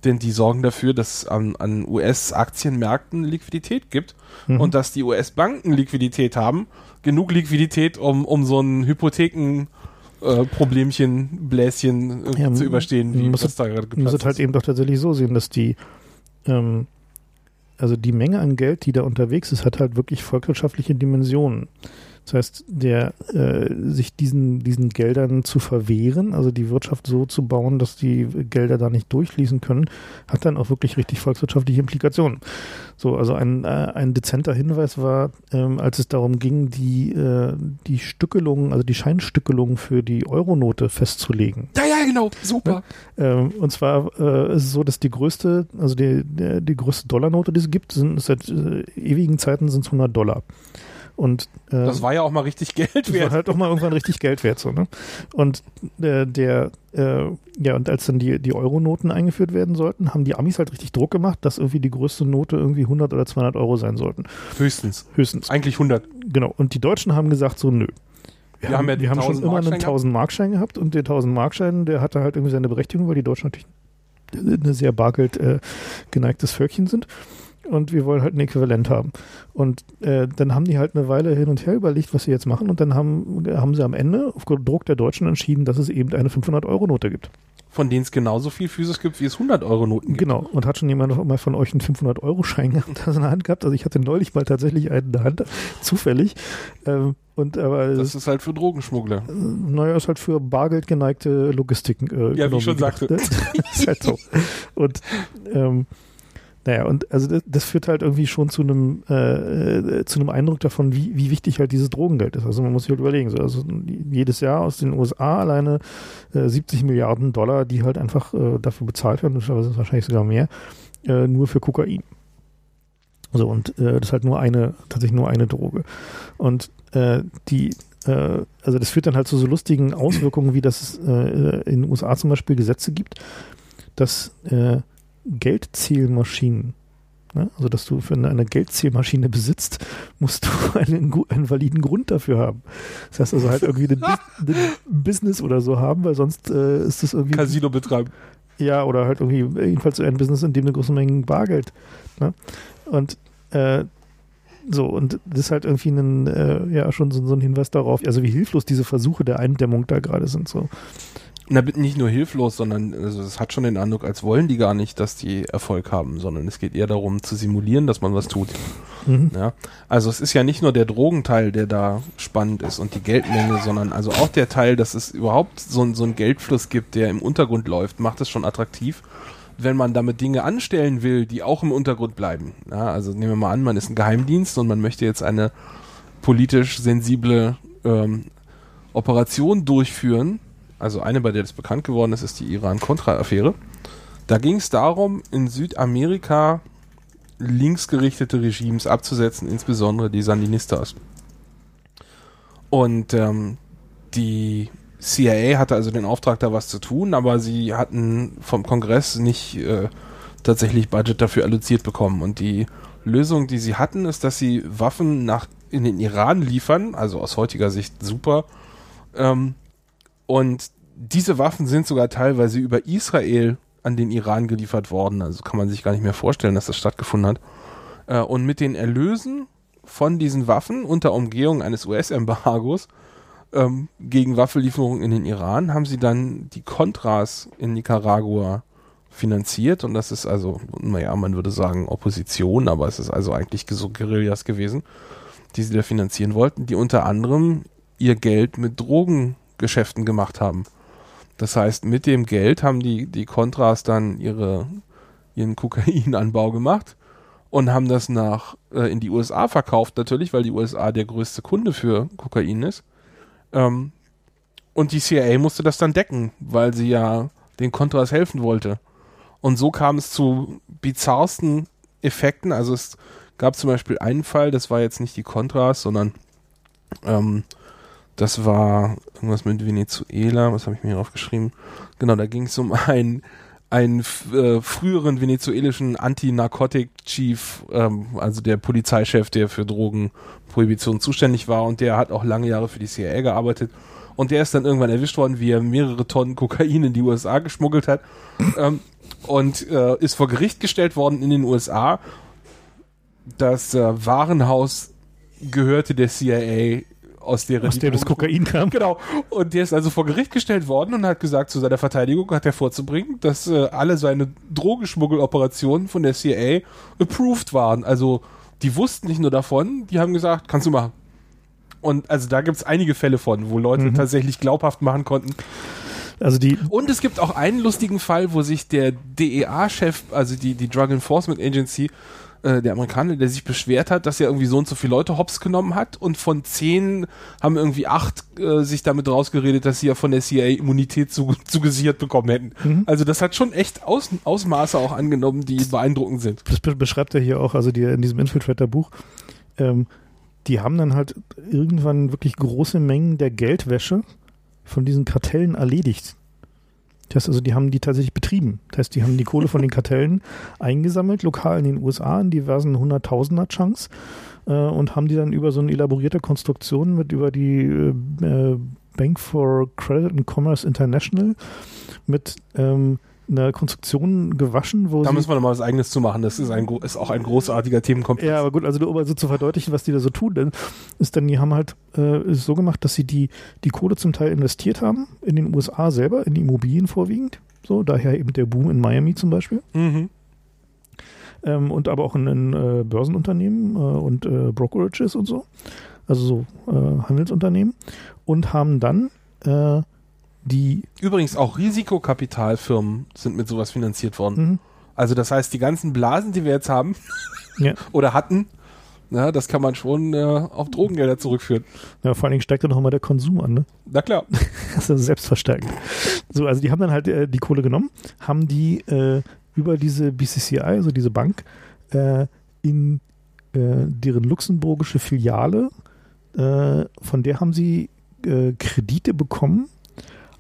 S1: Denn die sorgen dafür, dass es an, an US-Aktienmärkten Liquidität gibt
S2: Mhm.
S1: und dass die US-Banken Liquidität haben. Genug Liquidität, um, um so ein Hypotheken äh, Problemchen, Bläschen äh,
S2: Ja,
S1: zu überstehen, wie
S2: man muss
S1: das
S2: es-
S1: da gerade
S2: Man muss es halt
S1: ist.
S2: eben doch tatsächlich so sehen, dass die, ähm, also die Menge an Geld, die da unterwegs ist, hat halt wirklich volkswirtschaftliche Dimensionen. Das heißt, der äh, sich diesen, diesen Geldern zu verwehren, also die Wirtschaft so zu bauen, dass die Gelder da nicht durchfließen können, hat dann auch wirklich richtig volkswirtschaftliche Implikationen. So, also ein, äh, ein dezenter Hinweis war, ähm, als es darum ging, die, äh, die Stückelung, also die Scheinstückelung für die Euronote festzulegen.
S1: Ja, ja, genau, super.
S2: Ähm, und zwar äh, ist es so, dass die größte, also die, die, die größte Dollarnote, die es gibt, sind seit äh, ewigen Zeiten sind es 100 Dollar. Und äh,
S1: Das war ja auch mal richtig Geld
S2: das war
S1: wert.
S2: halt auch mal irgendwann richtig Geld wert, so, ne? Und äh, der, äh, ja, und als dann die, die Euro-Noten eingeführt werden sollten, haben die Amis halt richtig Druck gemacht, dass irgendwie die größte Note irgendwie 100 oder 200 Euro sein sollten.
S1: Höchstens.
S2: Höchstens.
S1: Eigentlich 100.
S2: Genau. Und die Deutschen haben gesagt, so, nö. Wir,
S1: Wir
S2: haben,
S1: ja
S2: wir haben schon
S1: 1000
S2: immer einen
S1: Markschein
S2: 1000 Markschein gehabt und der 1000 Markschein, der hatte halt irgendwie seine Berechtigung, weil die Deutschen natürlich eine sehr bargeld äh, geneigtes Völkchen sind. Und wir wollen halt ein Äquivalent haben. Und äh, dann haben die halt eine Weile hin und her überlegt, was sie jetzt machen. Und dann haben, haben sie am Ende auf Druck der Deutschen entschieden, dass es eben eine 500-Euro-Note gibt.
S1: Von denen es genauso viel Physis gibt, wie es 100-Euro-Noten gibt.
S2: Genau. Und hat schon jemand mal von euch einen 500-Euro-Schein gehabt, in der Hand gehabt? Also ich hatte neulich mal tatsächlich einen in der Hand, zufällig. Ähm, und aber
S1: Das ist halt für Drogenschmuggler.
S2: Naja, ist halt für Bargeld geneigte Logistiken. Äh,
S1: Ja, wie ich schon sagte.
S2: ne? ist halt so. Und ähm, naja, und also das, das führt halt irgendwie schon zu einem äh, äh, zu einem Eindruck davon, wie, wie wichtig halt dieses Drogengeld ist. Also man muss sich halt überlegen, so, also jedes Jahr aus den USA alleine äh, 70 Milliarden Dollar, die halt einfach äh, dafür bezahlt werden, wahrscheinlich sogar mehr, äh, nur für Kokain. So, und äh, das ist halt nur eine, tatsächlich nur eine Droge. Und die, also das führt dann halt zu so lustigen Auswirkungen, wie das es in den USA zum Beispiel Gesetze gibt, dass Geldzählmaschinen, ne, also dass du für eine, eine Geldzählmaschine besitzt, musst du einen, einen validen Grund dafür haben. Das heißt also halt irgendwie ein Business oder so haben, weil sonst äh, ist das irgendwie
S1: Casino betreiben.
S2: ja, oder halt irgendwie jedenfalls ein Business, in dem eine große Menge Bargeld. Ne? Und äh, so, und das ist halt irgendwie ein, äh, ja, schon so, so ein Hinweis darauf, also wie hilflos diese Versuche der Eindämmung da gerade sind. So.
S1: Na, nicht nur hilflos, sondern also es hat schon den Eindruck, als wollen die gar nicht, dass die Erfolg haben, sondern es geht eher darum zu simulieren, dass man was tut.
S2: Mhm.
S1: Ja, also es ist ja nicht nur der Drogenteil, der da spannend ist und die Geldmenge, sondern also auch der Teil, dass es überhaupt so, so einen Geldfluss gibt, der im Untergrund läuft, macht es schon attraktiv, wenn man damit Dinge anstellen will, die auch im Untergrund bleiben. Ja, also nehmen wir mal an, man ist ein Geheimdienst und man möchte jetzt eine politisch sensible ähm, Operation durchführen. Also eine, bei der das bekannt geworden ist, ist die Iran-Contra-Affäre. Da ging es darum, in Südamerika linksgerichtete Regimes abzusetzen, insbesondere die Sandinistas. Und ähm, die CIA hatte also den Auftrag, da was zu tun, aber sie hatten vom Kongress nicht äh, tatsächlich Budget dafür alloziert bekommen. Und die Lösung, die sie hatten, ist, dass sie Waffen nach in den Iran liefern, also aus heutiger Sicht super. Ähm, und diese Waffen sind sogar teilweise über Israel an den Iran geliefert worden. Also kann man sich gar nicht mehr vorstellen, dass das stattgefunden hat. Äh, und mit den Erlösen von diesen Waffen unter Umgehung eines US-Embargos ähm, gegen Waffenlieferungen in den Iran haben sie dann die Contras in Nicaragua finanziert und das ist also, naja, man würde sagen Opposition, aber es ist also eigentlich so Guerillas gewesen, die sie da finanzieren wollten, die unter anderem ihr Geld mit Drogengeschäften gemacht haben. Das heißt, mit dem Geld haben die, die Contras dann ihre, ihren Kokainanbau gemacht und haben das nach äh, in die USA verkauft, natürlich, weil die USA der größte Kunde für Kokain ist. Ähm, und die CIA musste das dann decken, weil sie ja den Contras helfen wollte. Und so kam es zu bizarrsten Effekten. Also es gab zum Beispiel einen Fall, das war jetzt nicht die Contras, sondern ähm, das war irgendwas mit Venezuela. Was habe ich mir hier aufgeschrieben? Genau, da ging es um einen, einen äh, früheren venezuelischen Anti-Narcotic-Chief, ähm, also der Polizeichef, der für Drogenprohibition zuständig war und der hat auch lange Jahre für die CIA gearbeitet. Und der ist dann irgendwann erwischt worden, wie er mehrere Tonnen Kokain in die USA geschmuggelt hat. Ähm, und äh, ist vor Gericht gestellt worden in den USA. Das äh, Warenhaus gehörte der CIA aus der
S2: Aus dem das Kokain kam.
S1: Genau. Und der ist also vor Gericht gestellt worden und hat gesagt, zu seiner Verteidigung hat er vorzubringen, dass äh, alle seine Drogenschmuggeloperationen von der CIA approved waren. Also die wussten nicht nur davon, die haben gesagt, kannst du machen. Und also da gibt es einige Fälle von, wo Leute mhm. tatsächlich glaubhaft machen konnten,
S2: also die
S1: und es gibt auch einen lustigen Fall, wo sich der DEA-Chef, also die, die Drug Enforcement Agency, äh, der Amerikaner, der sich beschwert hat, dass er irgendwie so und so viele Leute hops genommen hat und von zehn haben irgendwie acht äh, sich damit rausgeredet, dass sie ja von der CIA Immunität zu, zugesichert bekommen hätten. Mhm. Also das hat schon echt Aus, Ausmaße auch angenommen, die beeindruckend sind.
S2: Das beschreibt er hier auch, also die, in diesem Infiltrator-Buch. Ähm, die haben dann halt irgendwann wirklich große Mengen der Geldwäsche von diesen Kartellen erledigt. Das heißt also, die haben die tatsächlich betrieben. Das heißt, die haben die Kohle von den Kartellen eingesammelt, lokal in den USA, in diversen Hunderttausender-Chunks äh, und haben die dann über so eine elaborierte Konstruktion mit über die äh, Bank for Credit and Commerce International mit ähm, einer Konstruktion gewaschen, wo
S1: Da müssen wir nochmal was eigenes zu machen. Das ist, ein, ist auch ein großartiger Themenkomplex.
S2: Ja, aber gut, also nur um so zu verdeutlichen, was die da so tun, denn ist dann, die haben halt äh, so gemacht, dass sie die, die Kohle zum Teil investiert haben, in den USA selber, in die Immobilien vorwiegend. So, daher eben der Boom in Miami zum Beispiel. Mhm. Ähm, und aber auch in, in äh, Börsenunternehmen äh, und äh, Brokerages und so. Also so äh, Handelsunternehmen. Und haben dann äh, die.
S1: Übrigens auch Risikokapitalfirmen sind mit sowas finanziert worden. Mhm. Also das heißt, die ganzen Blasen, die wir jetzt haben ja. oder hatten, na, das kann man schon äh, auf Drogengelder zurückführen.
S2: Ja, vor allen Dingen steigt dann noch mal der Konsum an, ne?
S1: Na klar.
S2: das ist selbstverstärkend. So, also die haben dann halt äh, die Kohle genommen, haben die äh, über diese BCCI, also diese Bank, äh, in äh, deren luxemburgische Filiale, äh, von der haben sie Kredite bekommen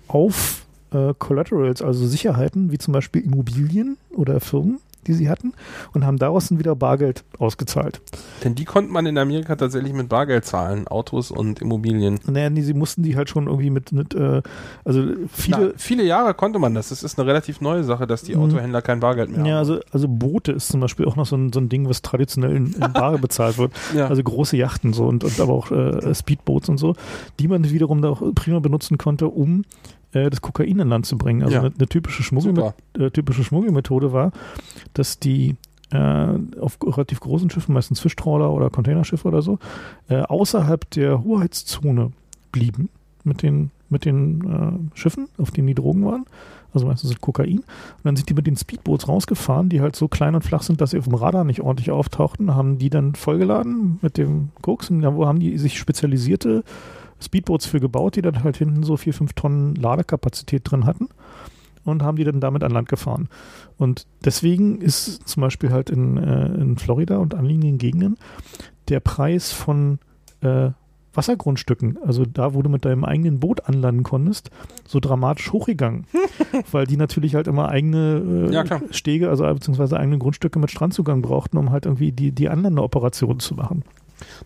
S2: auf äh, Collaterals, also Sicherheiten, wie zum Beispiel Immobilien oder Firmen, die sie hatten, und haben daraus dann wieder Bargeld ausgezahlt.
S1: Denn die konnte man in Amerika tatsächlich mit Bargeld zahlen, Autos und Immobilien.
S2: Naja, nee, sie mussten die halt schon irgendwie mit, mit äh, also viele.
S1: Na, viele Jahre konnte man das. Das ist eine relativ neue Sache, dass die mhm. Autohändler kein Bargeld mehr haben.
S2: Ja, also, also Boote ist zum Beispiel auch noch so ein, so ein Ding, was traditionell in, in Bare bezahlt wird. Ja. Also große Yachten so und, und aber auch äh, Speedboats und so, die man wiederum da auch prima benutzen konnte, um äh, das Kokain in Land zu bringen. Also ja. eine, eine, typische, Schmuggel äh, typische Schmuggelmethode war, dass die äh, auf relativ großen Schiffen, meistens Fischtrawler oder Containerschiffe oder so, äh, außerhalb der Hoheitszone blieben mit den, mit den äh, Schiffen, auf denen die Drogen waren. Also meistens Kokain. Und dann sind die mit den Speedboats rausgefahren, die halt so klein und flach sind, dass sie auf dem Radar nicht ordentlich auftauchten, haben die dann vollgeladen mit dem Koks und da wo haben die sich spezialisierte Speedboats für gebaut, die dann halt hinten so vier, fünf Tonnen Ladekapazität drin hatten und haben die dann damit an Land gefahren. Und deswegen ist zum Beispiel halt in, äh, in Florida und anliegenden Gegenden der Preis von, äh, Wassergrundstücken, also da, wo du mit deinem eigenen Boot anlanden konntest, so dramatisch hochgegangen. weil die natürlich halt immer eigene äh,
S1: Ja.
S2: Stege, also beziehungsweise eigene Grundstücke mit Strandzugang brauchten, um halt irgendwie die, die Anlandeoperationen zu machen.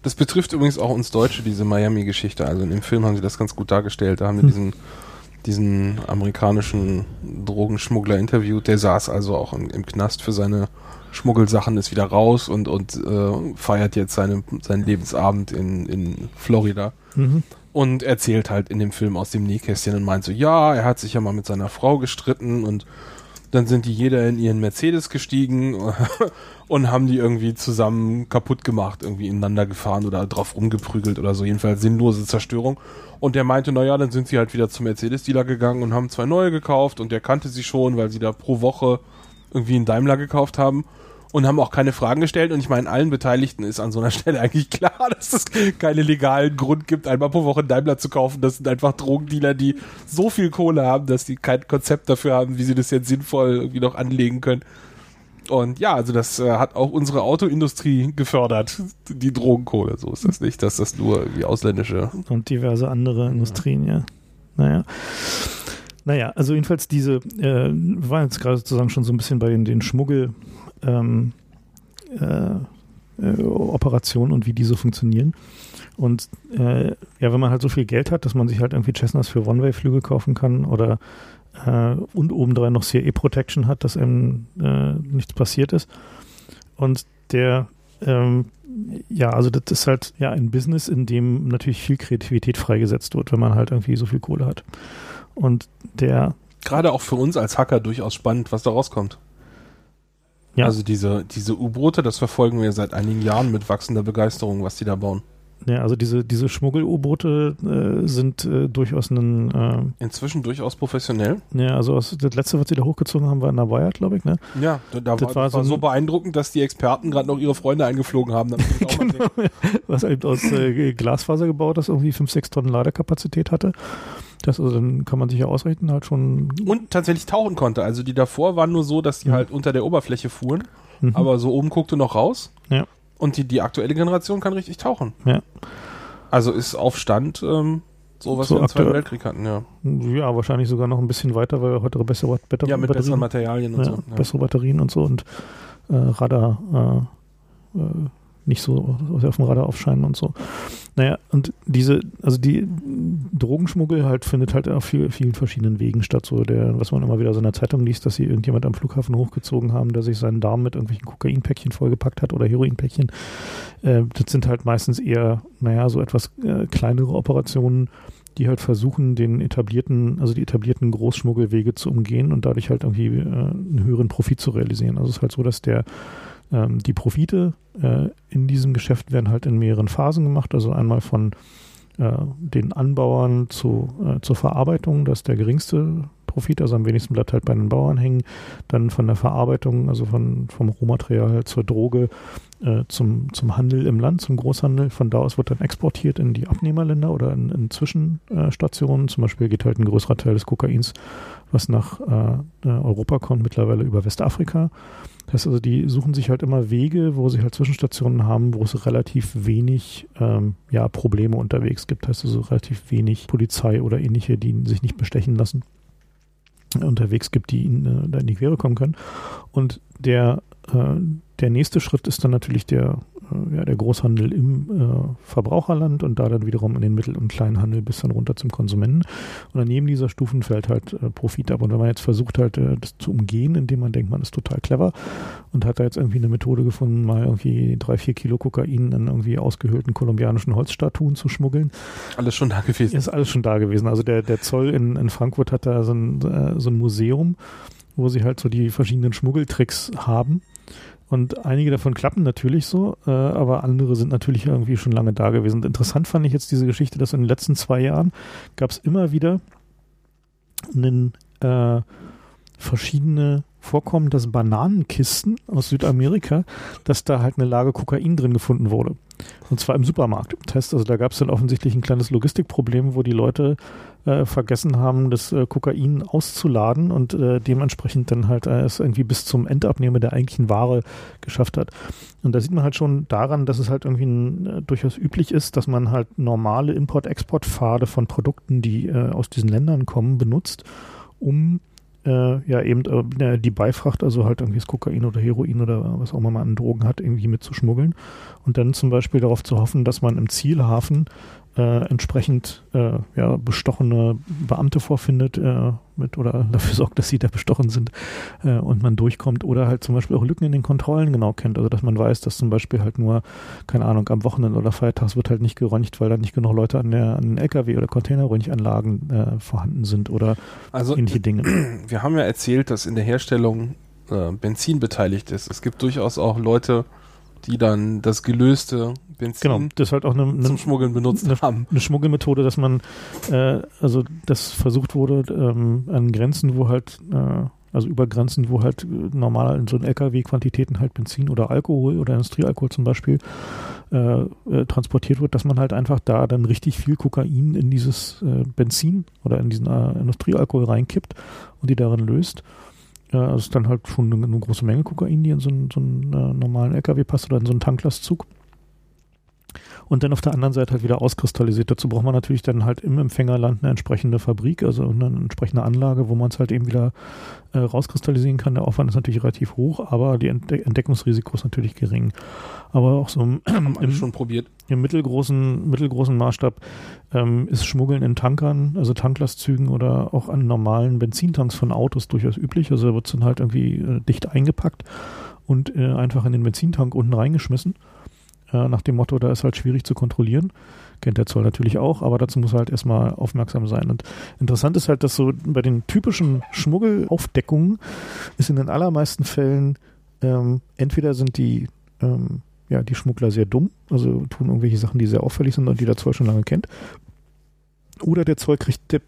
S1: Das betrifft übrigens auch uns Deutsche, diese Miami-Geschichte. Also in dem Film haben sie das ganz gut dargestellt. Da haben wir
S2: Hm.
S1: diesen, diesen amerikanischen Drogenschmuggler interviewt. Der saß also auch im, im Knast für seine Schmuggelsachen, ist wieder raus und, und äh, feiert jetzt seine, seinen Lebensabend in, in Florida.
S2: Mhm.
S1: Und erzählt halt in dem Film aus dem Nähkästchen und meint so, ja, er hat sich ja mal mit seiner Frau gestritten und dann sind die jeder in ihren Mercedes gestiegen und haben die irgendwie zusammen kaputt gemacht, irgendwie ineinander gefahren oder drauf rumgeprügelt oder so, jedenfalls sinnlose Zerstörung. Und der meinte, naja, dann sind sie halt wieder zum Mercedes-Dealer gegangen und haben zwei neue gekauft. Und der kannte sie schon, weil sie da pro Woche irgendwie einen Daimler gekauft haben und haben auch keine Fragen gestellt. Und ich meine, allen Beteiligten ist an so einer Stelle eigentlich klar, dass es keinen legalen Grund gibt, einmal pro Woche Daimler zu kaufen. Das sind einfach Drogendealer, die so viel Kohle haben, dass die kein Konzept dafür haben, wie sie das jetzt sinnvoll irgendwie noch anlegen können. Und ja, also das äh, hat auch unsere Autoindustrie gefördert, die Drogenkohle. So ist das nicht, dass das nur irgendwie ausländische.
S2: Und diverse andere Industrien, ja. Naja. Naja, also jedenfalls diese, äh, wir waren jetzt gerade sozusagen schon so ein bisschen bei den, den Schmuggel ähm, äh, äh, Operationen und wie die so funktionieren. Und äh, ja, wenn man halt so viel Geld hat, dass man sich halt irgendwie Cessnas für One-Way-Flüge kaufen kann oder äh, und obendrein noch CIA Protection hat, dass einem äh, nichts passiert ist. Und der ähm, ja, also das ist halt ja ein Business, in dem natürlich viel Kreativität freigesetzt wird, wenn man halt irgendwie so viel Kohle hat. Und der,
S1: Gerade auch für uns als Hacker durchaus spannend, was da rauskommt.
S2: Ja.
S1: Also diese, diese U-Boote, das verfolgen wir seit einigen Jahren mit wachsender Begeisterung, was die da bauen.
S2: Ja, also diese, diese Schmuggel-U-Boote äh, sind äh, durchaus ein, äh,
S1: Inzwischen durchaus professionell.
S2: ja, also aus, das letzte, was sie da hochgezogen haben, war in der Wire, glaube ich, ne?
S1: Ja, da, da
S2: Das
S1: war, das war
S2: so
S1: so
S2: ein-
S1: beeindruckend, dass die Experten gerade noch ihre Freunde eingeflogen haben. mal sehen.
S2: Was eben aus äh, Glasfaser gebaut, das irgendwie 5, 6 Tonnen Ladekapazität hatte. Das also dann kann man sich ja ausrechnen, halt schon.
S1: Und tatsächlich tauchen konnte. Also die davor waren nur so, dass die
S2: Mhm.
S1: halt unter der Oberfläche fuhren,
S2: Mhm.
S1: aber so oben guckte noch raus.
S2: Ja.
S1: Und die, die aktuelle Generation kann richtig tauchen.
S2: Ja.
S1: Also ist auf Stand ähm, so, was
S2: So
S1: wir im Zweiten Weltkrieg hatten, ja.
S2: ja, wahrscheinlich sogar noch ein bisschen weiter, weil wir heute bessere, bessere
S1: Ja, mit
S2: Batterien
S1: besseren Materialien und
S2: ja,
S1: so. Ja.
S2: bessere Batterien und so und äh, Radar äh, äh, nicht so auf dem Radar aufscheinen und so. Naja, und diese, also die Drogenschmuggel halt findet halt auf viel, vielen verschiedenen Wegen statt. So der, was man immer wieder so in der Zeitung liest, dass sie irgendjemand am Flughafen hochgezogen haben, der sich seinen Darm mit irgendwelchen Kokainpäckchen vollgepackt hat oder Heroinpäckchen. Äh, das sind halt meistens eher, naja, so etwas äh, kleinere Operationen, die halt versuchen, den etablierten, also die etablierten Großschmuggelwege zu umgehen und dadurch halt irgendwie äh, einen höheren Profit zu realisieren. Also es ist halt so, dass der ähm, die Profite äh, in diesem Geschäft werden halt in mehreren Phasen gemacht. Also einmal von äh, den Anbauern zu, äh, zur Verarbeitung, das ist der geringste Profit, also am wenigsten bleibt halt bei den Bauern hängen. Dann von der Verarbeitung, also von, vom Rohmaterial zur Droge äh, zum, zum Handel im Land, zum Großhandel. Von da aus wird dann exportiert in die Abnehmerländer oder in, in Zwischenstationen. Zum Beispiel geht halt ein größerer Teil des Kokains, was nach äh, Europa kommt, mittlerweile über Westafrika. Das heißt also, die suchen sich halt immer Wege, wo sie halt Zwischenstationen haben, wo es relativ wenig ähm, ja, Probleme unterwegs gibt. Das heißt also relativ wenig Polizei oder ähnliche, die sich nicht bestechen lassen, äh, unterwegs gibt, die ihnen äh, da in die Quere kommen können. Und der, der nächste Schritt ist dann natürlich der, äh, ja, der Großhandel im äh, Verbraucherland und da dann wiederum in den Mittel- und Kleinhandel bis dann runter zum Konsumenten. Und an jedem dieser Stufen fällt halt äh, Profit ab. Und wenn man jetzt versucht halt äh, das zu umgehen, indem man denkt, man ist total clever und hat da jetzt irgendwie eine Methode gefunden, mal irgendwie drei, vier Kilo Kokain in irgendwie ausgehöhlten kolumbianischen Holzstatuen zu schmuggeln,
S1: Alles schon da gewesen.
S2: ist alles schon da gewesen. Also der, der Zoll in, in Frankfurt hat da so ein, äh, so ein Museum, wo sie halt so die verschiedenen Schmuggeltricks haben. Und einige davon klappen natürlich so, äh, aber andere sind natürlich irgendwie schon lange da gewesen. Interessant fand ich jetzt diese Geschichte, dass in den letzten zwei Jahren gab es immer wieder einen, äh, verschiedene vorkommen, dass Bananenkisten aus Südamerika, dass da halt eine Lage Kokain drin gefunden wurde. Und zwar im Supermarkt. Das heißt also, da gab es dann offensichtlich ein kleines Logistikproblem, wo die Leute äh, vergessen haben, das äh, Kokain auszuladen und äh, dementsprechend dann halt äh, es irgendwie bis zum Endabnehmer der eigentlichen Ware geschafft hat. Und da sieht man halt schon daran, dass es halt irgendwie ein, äh, durchaus üblich ist, dass man halt normale Import-Export-Pfade von Produkten, die äh, aus diesen Ländern kommen, benutzt, um äh, ja eben äh, die Beifracht, also halt irgendwie das Kokain oder Heroin oder was auch immer man an Drogen hat, irgendwie mitzuschmuggeln. Und dann zum Beispiel darauf zu hoffen, dass man im Zielhafen äh, entsprechend äh, ja, bestochene Beamte vorfindet äh, mit oder dafür sorgt, dass sie da bestochen sind äh, und man durchkommt oder halt zum Beispiel auch Lücken in den Kontrollen genau kennt. Also dass man weiß, dass zum Beispiel halt nur, keine Ahnung, am Wochenende oder Feiertags wird halt nicht geräucht, weil da nicht genug Leute an, der, an den LKW oder Containerröhrenanlagen äh, vorhanden sind oder
S1: also, ähnliche Dinge. Wir haben ja erzählt, dass in der Herstellung äh, Benzin beteiligt ist. Es gibt durchaus auch Leute, die dann das gelöste Benzin
S2: genau, das halt auch eine, eine,
S1: zum Schmuggeln benutzt
S2: eine,
S1: haben.
S2: Eine Schmuggelmethode, dass man, äh, also das versucht wurde ähm, an Grenzen, wo halt, äh, also über Grenzen, wo halt normal in so ein LKW Quantitäten halt Benzin oder Alkohol oder Industriealkohol zum Beispiel äh, äh, transportiert wird, dass man halt einfach da dann richtig viel Kokain in dieses äh, Benzin oder in diesen äh, Industriealkohol reinkippt und die darin löst. Ja, also ist dann halt schon eine, eine, große Menge Kokain, die in so einen, so einen äh, normalen LKW passt oder in so einen Tanklastzug und dann auf der anderen Seite halt wieder auskristallisiert. Dazu braucht man natürlich dann halt im Empfängerland eine entsprechende Fabrik, also eine entsprechende Anlage, wo man es halt eben wieder äh, rauskristallisieren kann. Der Aufwand ist natürlich relativ hoch, aber die Entde Entdeckungsrisiko ist natürlich gering. Aber auch so im,
S1: im, schon probiert.
S2: im mittelgroßen, mittelgroßen Maßstab ähm, ist Schmuggeln in Tankern, also Tanklastzügen oder auch an normalen Benzintanks von Autos durchaus üblich. Also da wird es dann halt irgendwie äh, dicht eingepackt und äh, einfach in den Benzintank unten reingeschmissen äh, nach dem Motto, da ist halt schwierig zu kontrollieren. Kennt der Zoll natürlich auch, aber dazu muss er halt erstmal aufmerksam sein. Und interessant ist halt, dass so bei den typischen Schmuggelaufdeckungen ist in den allermeisten Fällen ähm, entweder sind die ähm, ja, die Schmuggler sehr dumm, also tun irgendwelche Sachen, die sehr auffällig sind und die der Zoll schon lange kennt. Oder der Zoll kriegt, der,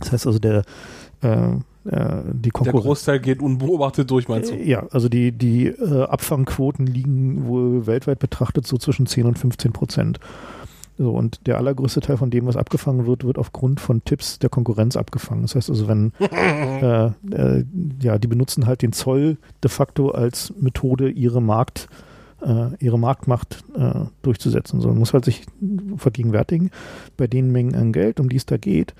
S2: das heißt also der, äh, äh, die
S1: Konkurrenz. Der Großteil geht unbeobachtet durch, meinst du?
S2: Ja, also die, die äh, Abfangquoten liegen wohl weltweit betrachtet so zwischen 10 und 15 Prozent. So, und der allergrößte Teil von dem, was abgefangen wird, wird aufgrund von Tipps der Konkurrenz abgefangen. Das heißt also, wenn äh, äh, ja, die benutzen halt den Zoll de facto als Methode, ihre Markt, äh, ihre Marktmacht äh, durchzusetzen. So, man muss halt sich vergegenwärtigen, bei den Mengen an Geld, um die es da geht,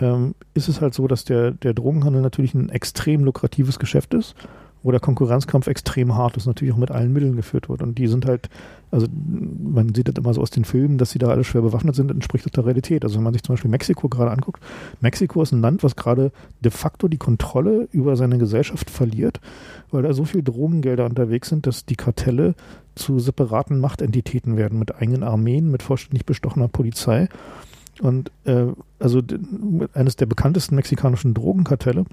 S2: ähm, ist es halt so, dass der, der Drogenhandel natürlich ein extrem lukratives Geschäft ist, wo der Konkurrenzkampf extrem hart ist, natürlich auch mit allen Mitteln geführt wird. Und die sind halt, also man sieht das immer so aus den Filmen, dass sie da alle schwer bewaffnet sind, entspricht das der Realität. Also wenn man sich zum Beispiel Mexiko gerade anguckt, Mexiko ist ein Land, was gerade de facto die Kontrolle über seine Gesellschaft verliert, weil da so viel Drogengelder unterwegs sind, dass die Kartelle zu separaten Machtentitäten werden, mit eigenen Armeen, mit vollständig bestochener Polizei. Und äh, also eines der bekanntesten mexikanischen Drogenkartelle,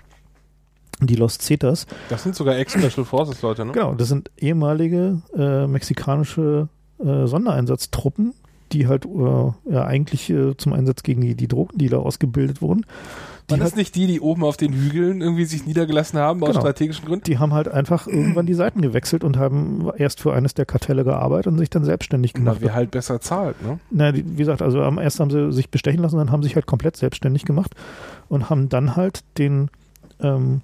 S2: die Los Zetas.
S1: Das sind sogar Ex-Special Forces Leute, ne?
S2: Genau, das sind ehemalige äh, mexikanische äh, Sondereinsatztruppen, die halt äh, ja, eigentlich äh, zum Einsatz gegen die, die Drogendealer ausgebildet wurden.
S1: Waren das nicht die, die oben auf den Hügeln irgendwie sich niedergelassen haben
S2: genau.
S1: aus strategischen Gründen?
S2: Die haben halt einfach irgendwann die Seiten gewechselt und haben erst für eines der Kartelle gearbeitet und sich dann selbstständig gemacht.
S1: Na, wer halt besser zahlt, ne?
S2: Na, wie gesagt, also erst haben sie sich bestechen lassen, dann haben sie sich halt komplett selbstständig gemacht und haben dann halt den ähm,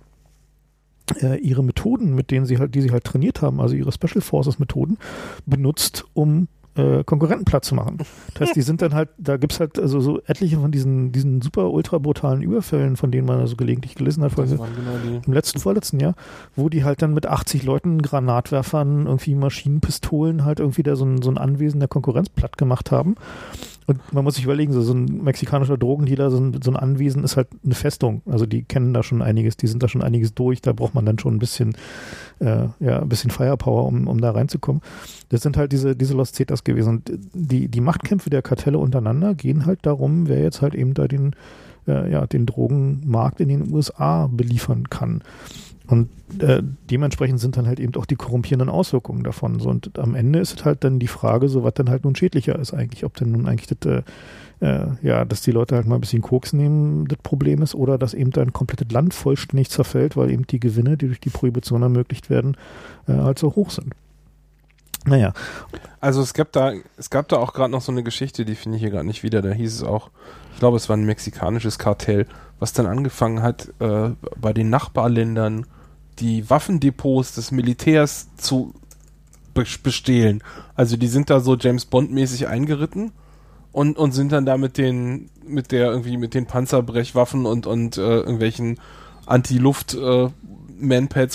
S2: äh, ihre Methoden, mit denen sie halt, die sie halt trainiert haben, also ihre Special Forces Methoden, benutzt, um äh, Konkurrenten platt zu machen. Das heißt, die sind dann halt, da gibt es halt also so etliche von diesen, diesen super ultra brutalen Überfällen, von denen man also gelegentlich gelesen hat, genau im letzten, vorletzten Jahr, wo die halt dann mit 80 Leuten, Granatwerfern, irgendwie Maschinenpistolen halt irgendwie da so ein, so ein Anwesen der Konkurrenz platt gemacht haben. Und man muss sich überlegen, so, so ein mexikanischer Drogendealer, so ein, so ein Anwesen ist halt eine Festung. Also die kennen da schon einiges, die sind da schon einiges durch, da braucht man dann schon ein bisschen, äh, ja, ein bisschen Firepower, um, um da reinzukommen. Das sind halt diese, diese Los Cetas gewesen. Und die, die Machtkämpfe der Kartelle untereinander gehen halt darum, wer jetzt halt eben da den äh, ja, den Drogenmarkt in den USA beliefern kann. Und äh, dementsprechend sind dann halt eben auch die korrumpierenden Auswirkungen davon. So, und am Ende ist halt dann die Frage, so was dann halt nun schädlicher ist eigentlich, ob denn nun eigentlich das, äh, ja, dass die Leute halt mal ein bisschen Koks nehmen, das Problem ist, oder dass eben ein komplettes Land vollständig zerfällt, weil eben die Gewinne, die durch die Prohibition ermöglicht werden, äh, halt so hoch sind. Naja.
S1: Also es gab da, es gab da auch gerade noch so eine Geschichte, die finde ich hier gerade nicht wieder. Da hieß es auch, ich glaube, es war ein mexikanisches Kartell, was dann angefangen hat, äh, bei den Nachbarländern die Waffendepots des Militärs zu bestehlen. Also die sind da so James Bond mäßig eingeritten und, und sind dann da mit den mit der irgendwie mit den Panzerbrechwaffen und und äh, irgendwelchen Anti-Luft äh,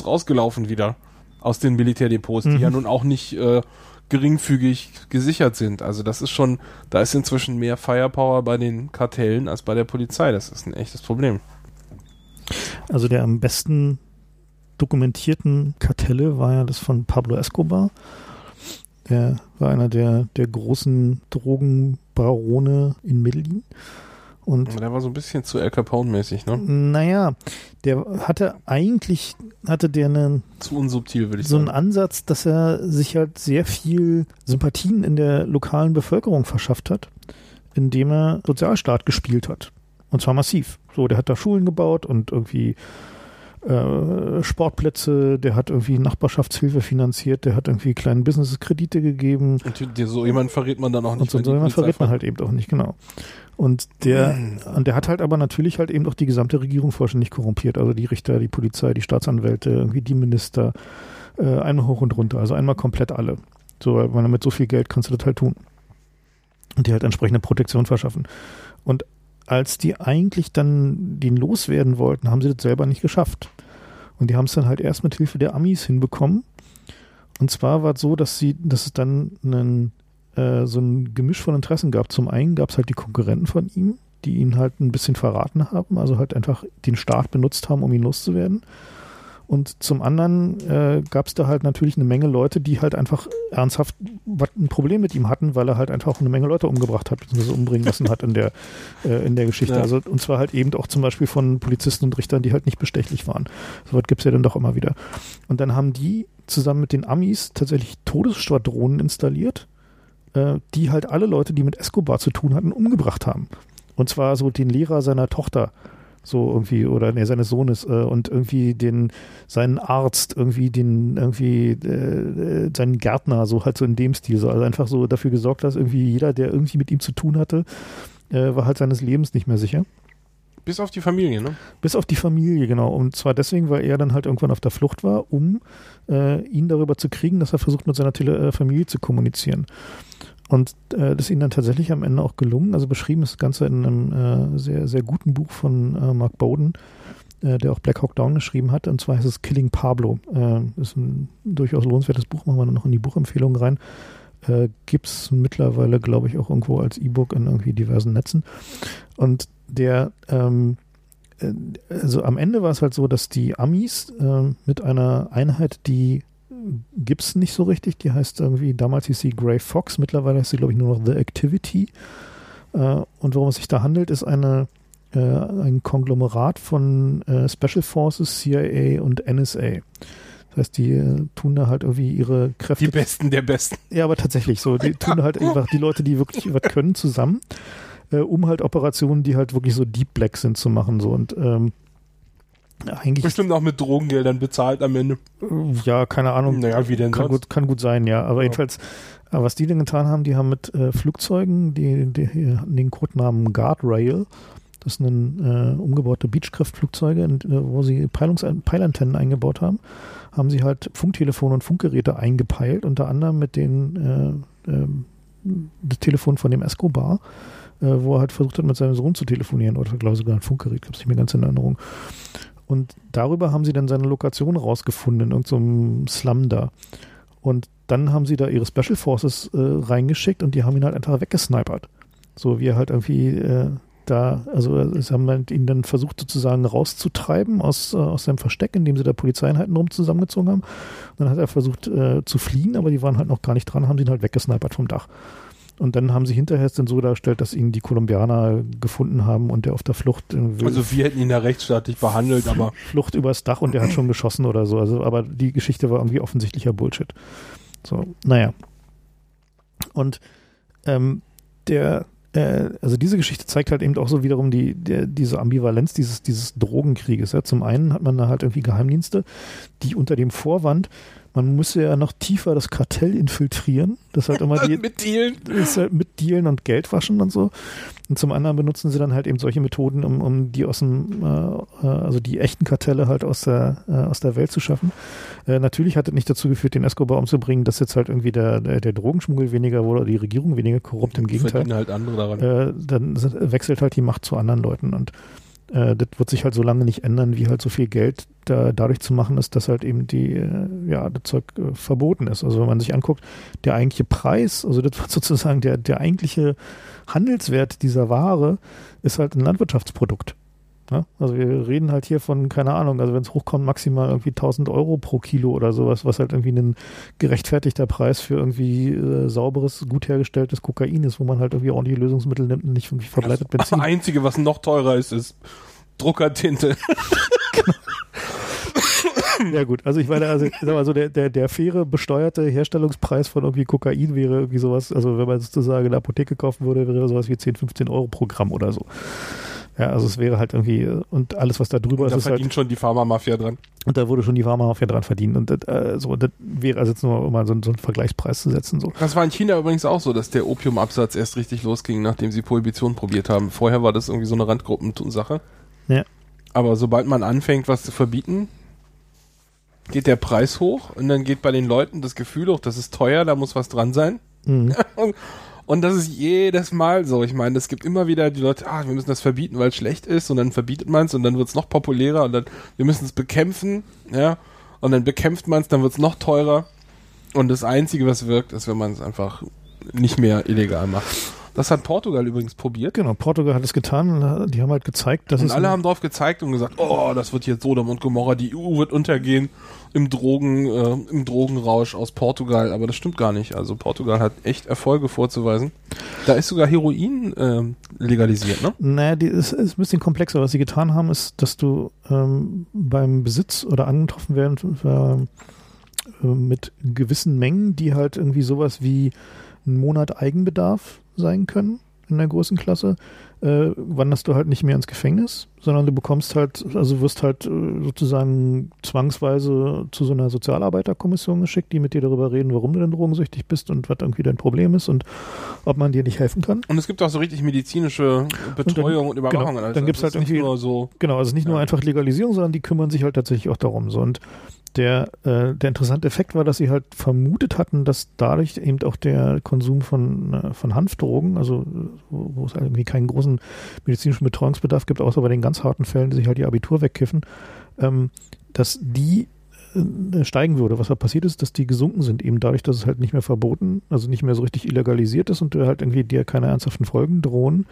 S1: rausgelaufen wieder aus den Militärdepots, mhm. die ja nun auch nicht äh, geringfügig gesichert sind. Also das ist schon, da ist inzwischen mehr Firepower bei den Kartellen als bei der Polizei. Das ist ein echtes Problem.
S2: Also der am besten dokumentierten Kartelle war ja das von Pablo Escobar. Der war einer der, der großen Drogenbarone in Medellin. Und
S1: der war so ein bisschen zu El Capone-mäßig, ne?
S2: Naja, der hatte eigentlich, hatte der einen.
S1: Zu unsubtil, würde ich
S2: so
S1: sagen.
S2: So einen Ansatz, dass er sich halt sehr viel Sympathien in der lokalen Bevölkerung verschafft hat, indem er Sozialstaat gespielt hat. Und zwar massiv. So, der hat da Schulen gebaut und irgendwie äh, Sportplätze, der hat irgendwie Nachbarschaftshilfe finanziert, der hat irgendwie kleinen Businesses Kredite gegeben.
S1: Und so jemand verrät man dann auch nicht.
S2: Und so, so jemand verrät man halt eben auch nicht, genau. Und der, mhm. und der hat halt aber natürlich halt eben auch die gesamte Regierung vollständig korrumpiert. Also die Richter, die Polizei, die Staatsanwälte, irgendwie die Minister, äh, einmal hoch und runter, also einmal komplett alle. So, weil mit so viel Geld kannst du das halt tun. Und die halt entsprechende Protektion verschaffen. Und als die eigentlich dann den loswerden wollten, haben sie das selber nicht geschafft. Und die haben es dann halt erst mit Hilfe der Amis hinbekommen. Und zwar war es so, dass sie, dass es dann einen, äh, so ein Gemisch von Interessen gab. Zum einen gab es halt die Konkurrenten von ihm, die ihn halt ein bisschen verraten haben, also halt einfach den Staat benutzt haben, um ihn loszuwerden. Und zum anderen äh, gab es da halt natürlich eine Menge Leute, die halt einfach ernsthaft ein Problem mit ihm hatten, weil er halt einfach eine Menge Leute umgebracht hat, beziehungsweise umbringen lassen hat in der, äh, in der Geschichte. Ja. Also, und zwar halt eben auch zum Beispiel von Polizisten und Richtern, die halt nicht bestechlich waren. So was gibt es ja dann doch immer wieder. Und dann haben die zusammen mit den Amis tatsächlich Todesschwadronen installiert, äh, die halt alle Leute, die mit Escobar zu tun hatten, umgebracht haben. Und zwar so den Lehrer seiner Tochter so irgendwie oder nee, seines Sohnes äh, und irgendwie den seinen Arzt irgendwie den irgendwie äh, seinen Gärtner so halt so in dem Stil. So also einfach so dafür gesorgt dass irgendwie jeder der irgendwie mit ihm zu tun hatte äh, war halt seines Lebens nicht mehr sicher.
S1: Bis auf die Familie ne?
S2: Bis auf die Familie genau. Und zwar deswegen weil er dann halt irgendwann auf der Flucht war um äh, ihn darüber zu kriegen dass er versucht mit seiner Tele äh, Familie zu kommunizieren und äh, das ist ihnen dann tatsächlich am Ende auch gelungen. Also beschrieben ist das Ganze in einem äh, sehr, sehr guten Buch von äh, Mark Bowden, äh, der auch Black Hawk Down geschrieben hat. Und zwar heißt es Killing Pablo. Äh, ist ein durchaus lohnenswertes Buch, machen wir dann noch in die Buchempfehlungen rein. Äh, Gibt es mittlerweile, glaube ich, auch irgendwo als E-Book in irgendwie diversen Netzen. Und der, ähm, äh, also am Ende war es halt so, dass die Amis mit einer Einheit, die gibt es nicht so richtig. Die heißt irgendwie, damals hieß sie Grey Fox, mittlerweile heißt sie, glaube ich, nur noch The Activity. Äh, und worum es sich da handelt, ist eine, äh, ein Konglomerat von äh, Special Forces, CIA und NSA. Das heißt, die äh, tun da halt irgendwie ihre Kräfte.
S1: Die Besten der Besten.
S2: Ja, aber tatsächlich so. Die tun halt einfach die Leute, die wirklich was können, zusammen, äh, um halt Operationen, die halt wirklich so Deep Black sind, zu machen. So. Und ähm, eigentlich
S1: Bestimmt auch mit Drogengeldern bezahlt am Ende.
S2: Ja, keine Ahnung.
S1: Naja, wie denn
S2: kann gut, kann gut sein, ja. Aber ja. jedenfalls, äh, was die denn getan haben, die haben mit äh, Flugzeugen, die, die, den Codenamen Guardrail. Das sind äh, umgebaute Beechcraft-Flugzeuge, äh, wo sie Peilungs Peilantennen eingebaut haben. Haben sie halt Funktelefone und Funkgeräte eingepeilt, unter anderem mit den äh, äh, das Telefon von dem Escobar, wo er halt versucht hat, mit seinem Sohn zu telefonieren, oder glaube ich sogar ein Funkgerät, ich habe es nicht mehr ganz in Erinnerung. Und darüber haben sie dann seine Lokation rausgefunden in irgendeinem Slum da. Und dann haben sie da ihre Special Forces äh, reingeschickt und die haben ihn halt einfach weggesnipert. So wie er halt irgendwie äh, da, also sie haben halt ihn dann versucht sozusagen rauszutreiben aus, äh, aus seinem Versteck, indem sie da Polizeieinheiten rum zusammengezogen haben. Und dann hat er versucht äh, zu fliehen, aber die waren halt noch gar nicht dran, haben ihn halt weggesnipert vom Dach. Und dann haben sie hinterher es dann so dargestellt, dass ihn die Kolumbianer gefunden haben und der auf der Flucht.
S1: Also wir hätten ihn da rechtsstaatlich behandelt, aber.
S2: Flucht übers Dach und der hat schon geschossen oder so. Also, aber die Geschichte war irgendwie offensichtlicher Bullshit. So, naja. Und ähm, der, äh, also diese Geschichte zeigt halt eben auch so wiederum die, der, diese Ambivalenz dieses, dieses Drogenkrieges. Ja. Zum einen hat man da halt irgendwie Geheimdienste, die unter dem Vorwand, man müsse ja noch tiefer das Kartell infiltrieren. Das halt immer die,
S1: mit Dealen.
S2: Ist halt mit Dealen und Geld waschen und so. Und zum anderen benutzen sie dann halt eben solche Methoden, um, um die aus dem, äh, also die echten Kartelle halt aus der, äh, aus der Welt zu schaffen. Äh, natürlich hat es nicht dazu geführt, den Escobar umzubringen, dass jetzt halt irgendwie der, der, der Drogenschmuggel weniger wurde oder die Regierung weniger korrupt. Im Gegenteil.
S1: Halt andere daran.
S2: Äh, dann wechselt halt die Macht zu anderen Leuten und äh, das wird sich halt so lange nicht ändern, wie halt so viel Geld da dadurch zu machen ist, dass halt eben die, äh, ja, das Zeug äh, verboten ist. Also wenn man sich anguckt, der eigentliche Preis, also das wird sozusagen der, der eigentliche Handelswert dieser Ware ist halt ein Landwirtschaftsprodukt. Ja? Also wir reden halt hier von, keine Ahnung, also wenn es hochkommt, maximal irgendwie 1000 Euro pro Kilo oder sowas, was halt irgendwie ein gerechtfertigter Preis für irgendwie äh, sauberes, gut hergestelltes Kokain ist, wo man halt irgendwie ordentliche Lösungsmittel nimmt und nicht irgendwie verbleitet
S1: Benzin. Das Einzige, was noch teurer ist, ist Druckertinte.
S2: Ja gut, also ich meine, also, ich sag mal so der, der, der faire besteuerte Herstellungspreis von irgendwie Kokain wäre irgendwie sowas, also wenn man sozusagen in der Apotheke kaufen würde, wäre sowas wie 10, 15 Euro pro Gramm oder so. Ja, also es wäre halt irgendwie, und alles, was da drüber
S1: ist, da
S2: ist
S1: verdient halt, schon die Pharmamafia dran.
S2: Und da wurde schon die Pharmamafia dran verdient. Und das, äh, so, das wäre also jetzt nur um mal so, so einen Vergleichspreis zu setzen. So.
S1: Das war in China übrigens auch so, dass der Opiumabsatz erst richtig losging, nachdem sie Prohibition probiert haben. Vorher war das irgendwie so eine Randgruppensache.
S2: Ja.
S1: Aber sobald man anfängt, was zu verbieten, geht der Preis hoch und dann geht bei den Leuten das Gefühl hoch, das ist teuer, da muss was dran sein. Mhm. Und das ist jedes Mal so. Ich meine, es gibt immer wieder die Leute, ah, wir müssen das verbieten, weil es schlecht ist und dann verbietet man es und dann wird es noch populärer und dann, wir müssen es bekämpfen, ja. Und dann bekämpft man es, dann wird es noch teurer. Und das Einzige, was wirkt, ist, wenn man es einfach nicht mehr illegal macht. Das hat Portugal übrigens probiert.
S2: Genau, Portugal hat es getan. Die haben halt gezeigt, dass
S1: und
S2: es.
S1: alle haben drauf gezeigt und gesagt, oh, das wird jetzt Sodom und Gomorra, die EU wird untergehen im Drogen, äh, im Drogenrausch aus Portugal. Aber das stimmt gar nicht. Also Portugal hat echt Erfolge vorzuweisen. Da ist sogar Heroin äh, legalisiert, ne?
S2: Naja, die ist, ist ein bisschen komplexer. Was sie getan haben, ist, dass du ähm, beim Besitz oder angetroffen werden äh, mit gewissen Mengen, die halt irgendwie sowas wie einen Monat Eigenbedarf sein können in der großen Klasse, äh, wanderst du halt nicht mehr ins Gefängnis, sondern du bekommst halt, also wirst halt äh, sozusagen zwangsweise zu so einer Sozialarbeiterkommission geschickt, die mit dir darüber reden, warum du denn drogensüchtig bist und was irgendwie dein Problem ist und ob man dir nicht helfen kann.
S1: Und es gibt auch so richtig medizinische Betreuung und, dann, und Überwachung.
S2: Genau, also dann gibt es halt irgendwie nur so. Genau, also nicht ja. nur einfach Legalisierung, sondern die kümmern sich halt tatsächlich auch darum. So und der, äh, der interessante Effekt war, dass sie halt vermutet hatten, dass dadurch eben auch der Konsum von, äh, von Hanfdrogen, also wo, wo es halt irgendwie keinen großen medizinischen Betreuungsbedarf gibt, außer bei den ganz harten Fällen, die sich halt die Abitur wegkiffen, ähm, dass die steigen würde. Was da passiert ist, dass die gesunken sind, eben dadurch, dass es halt nicht mehr verboten, also nicht mehr so richtig illegalisiert ist und halt irgendwie dir keine ernsthaften Folgen drohen,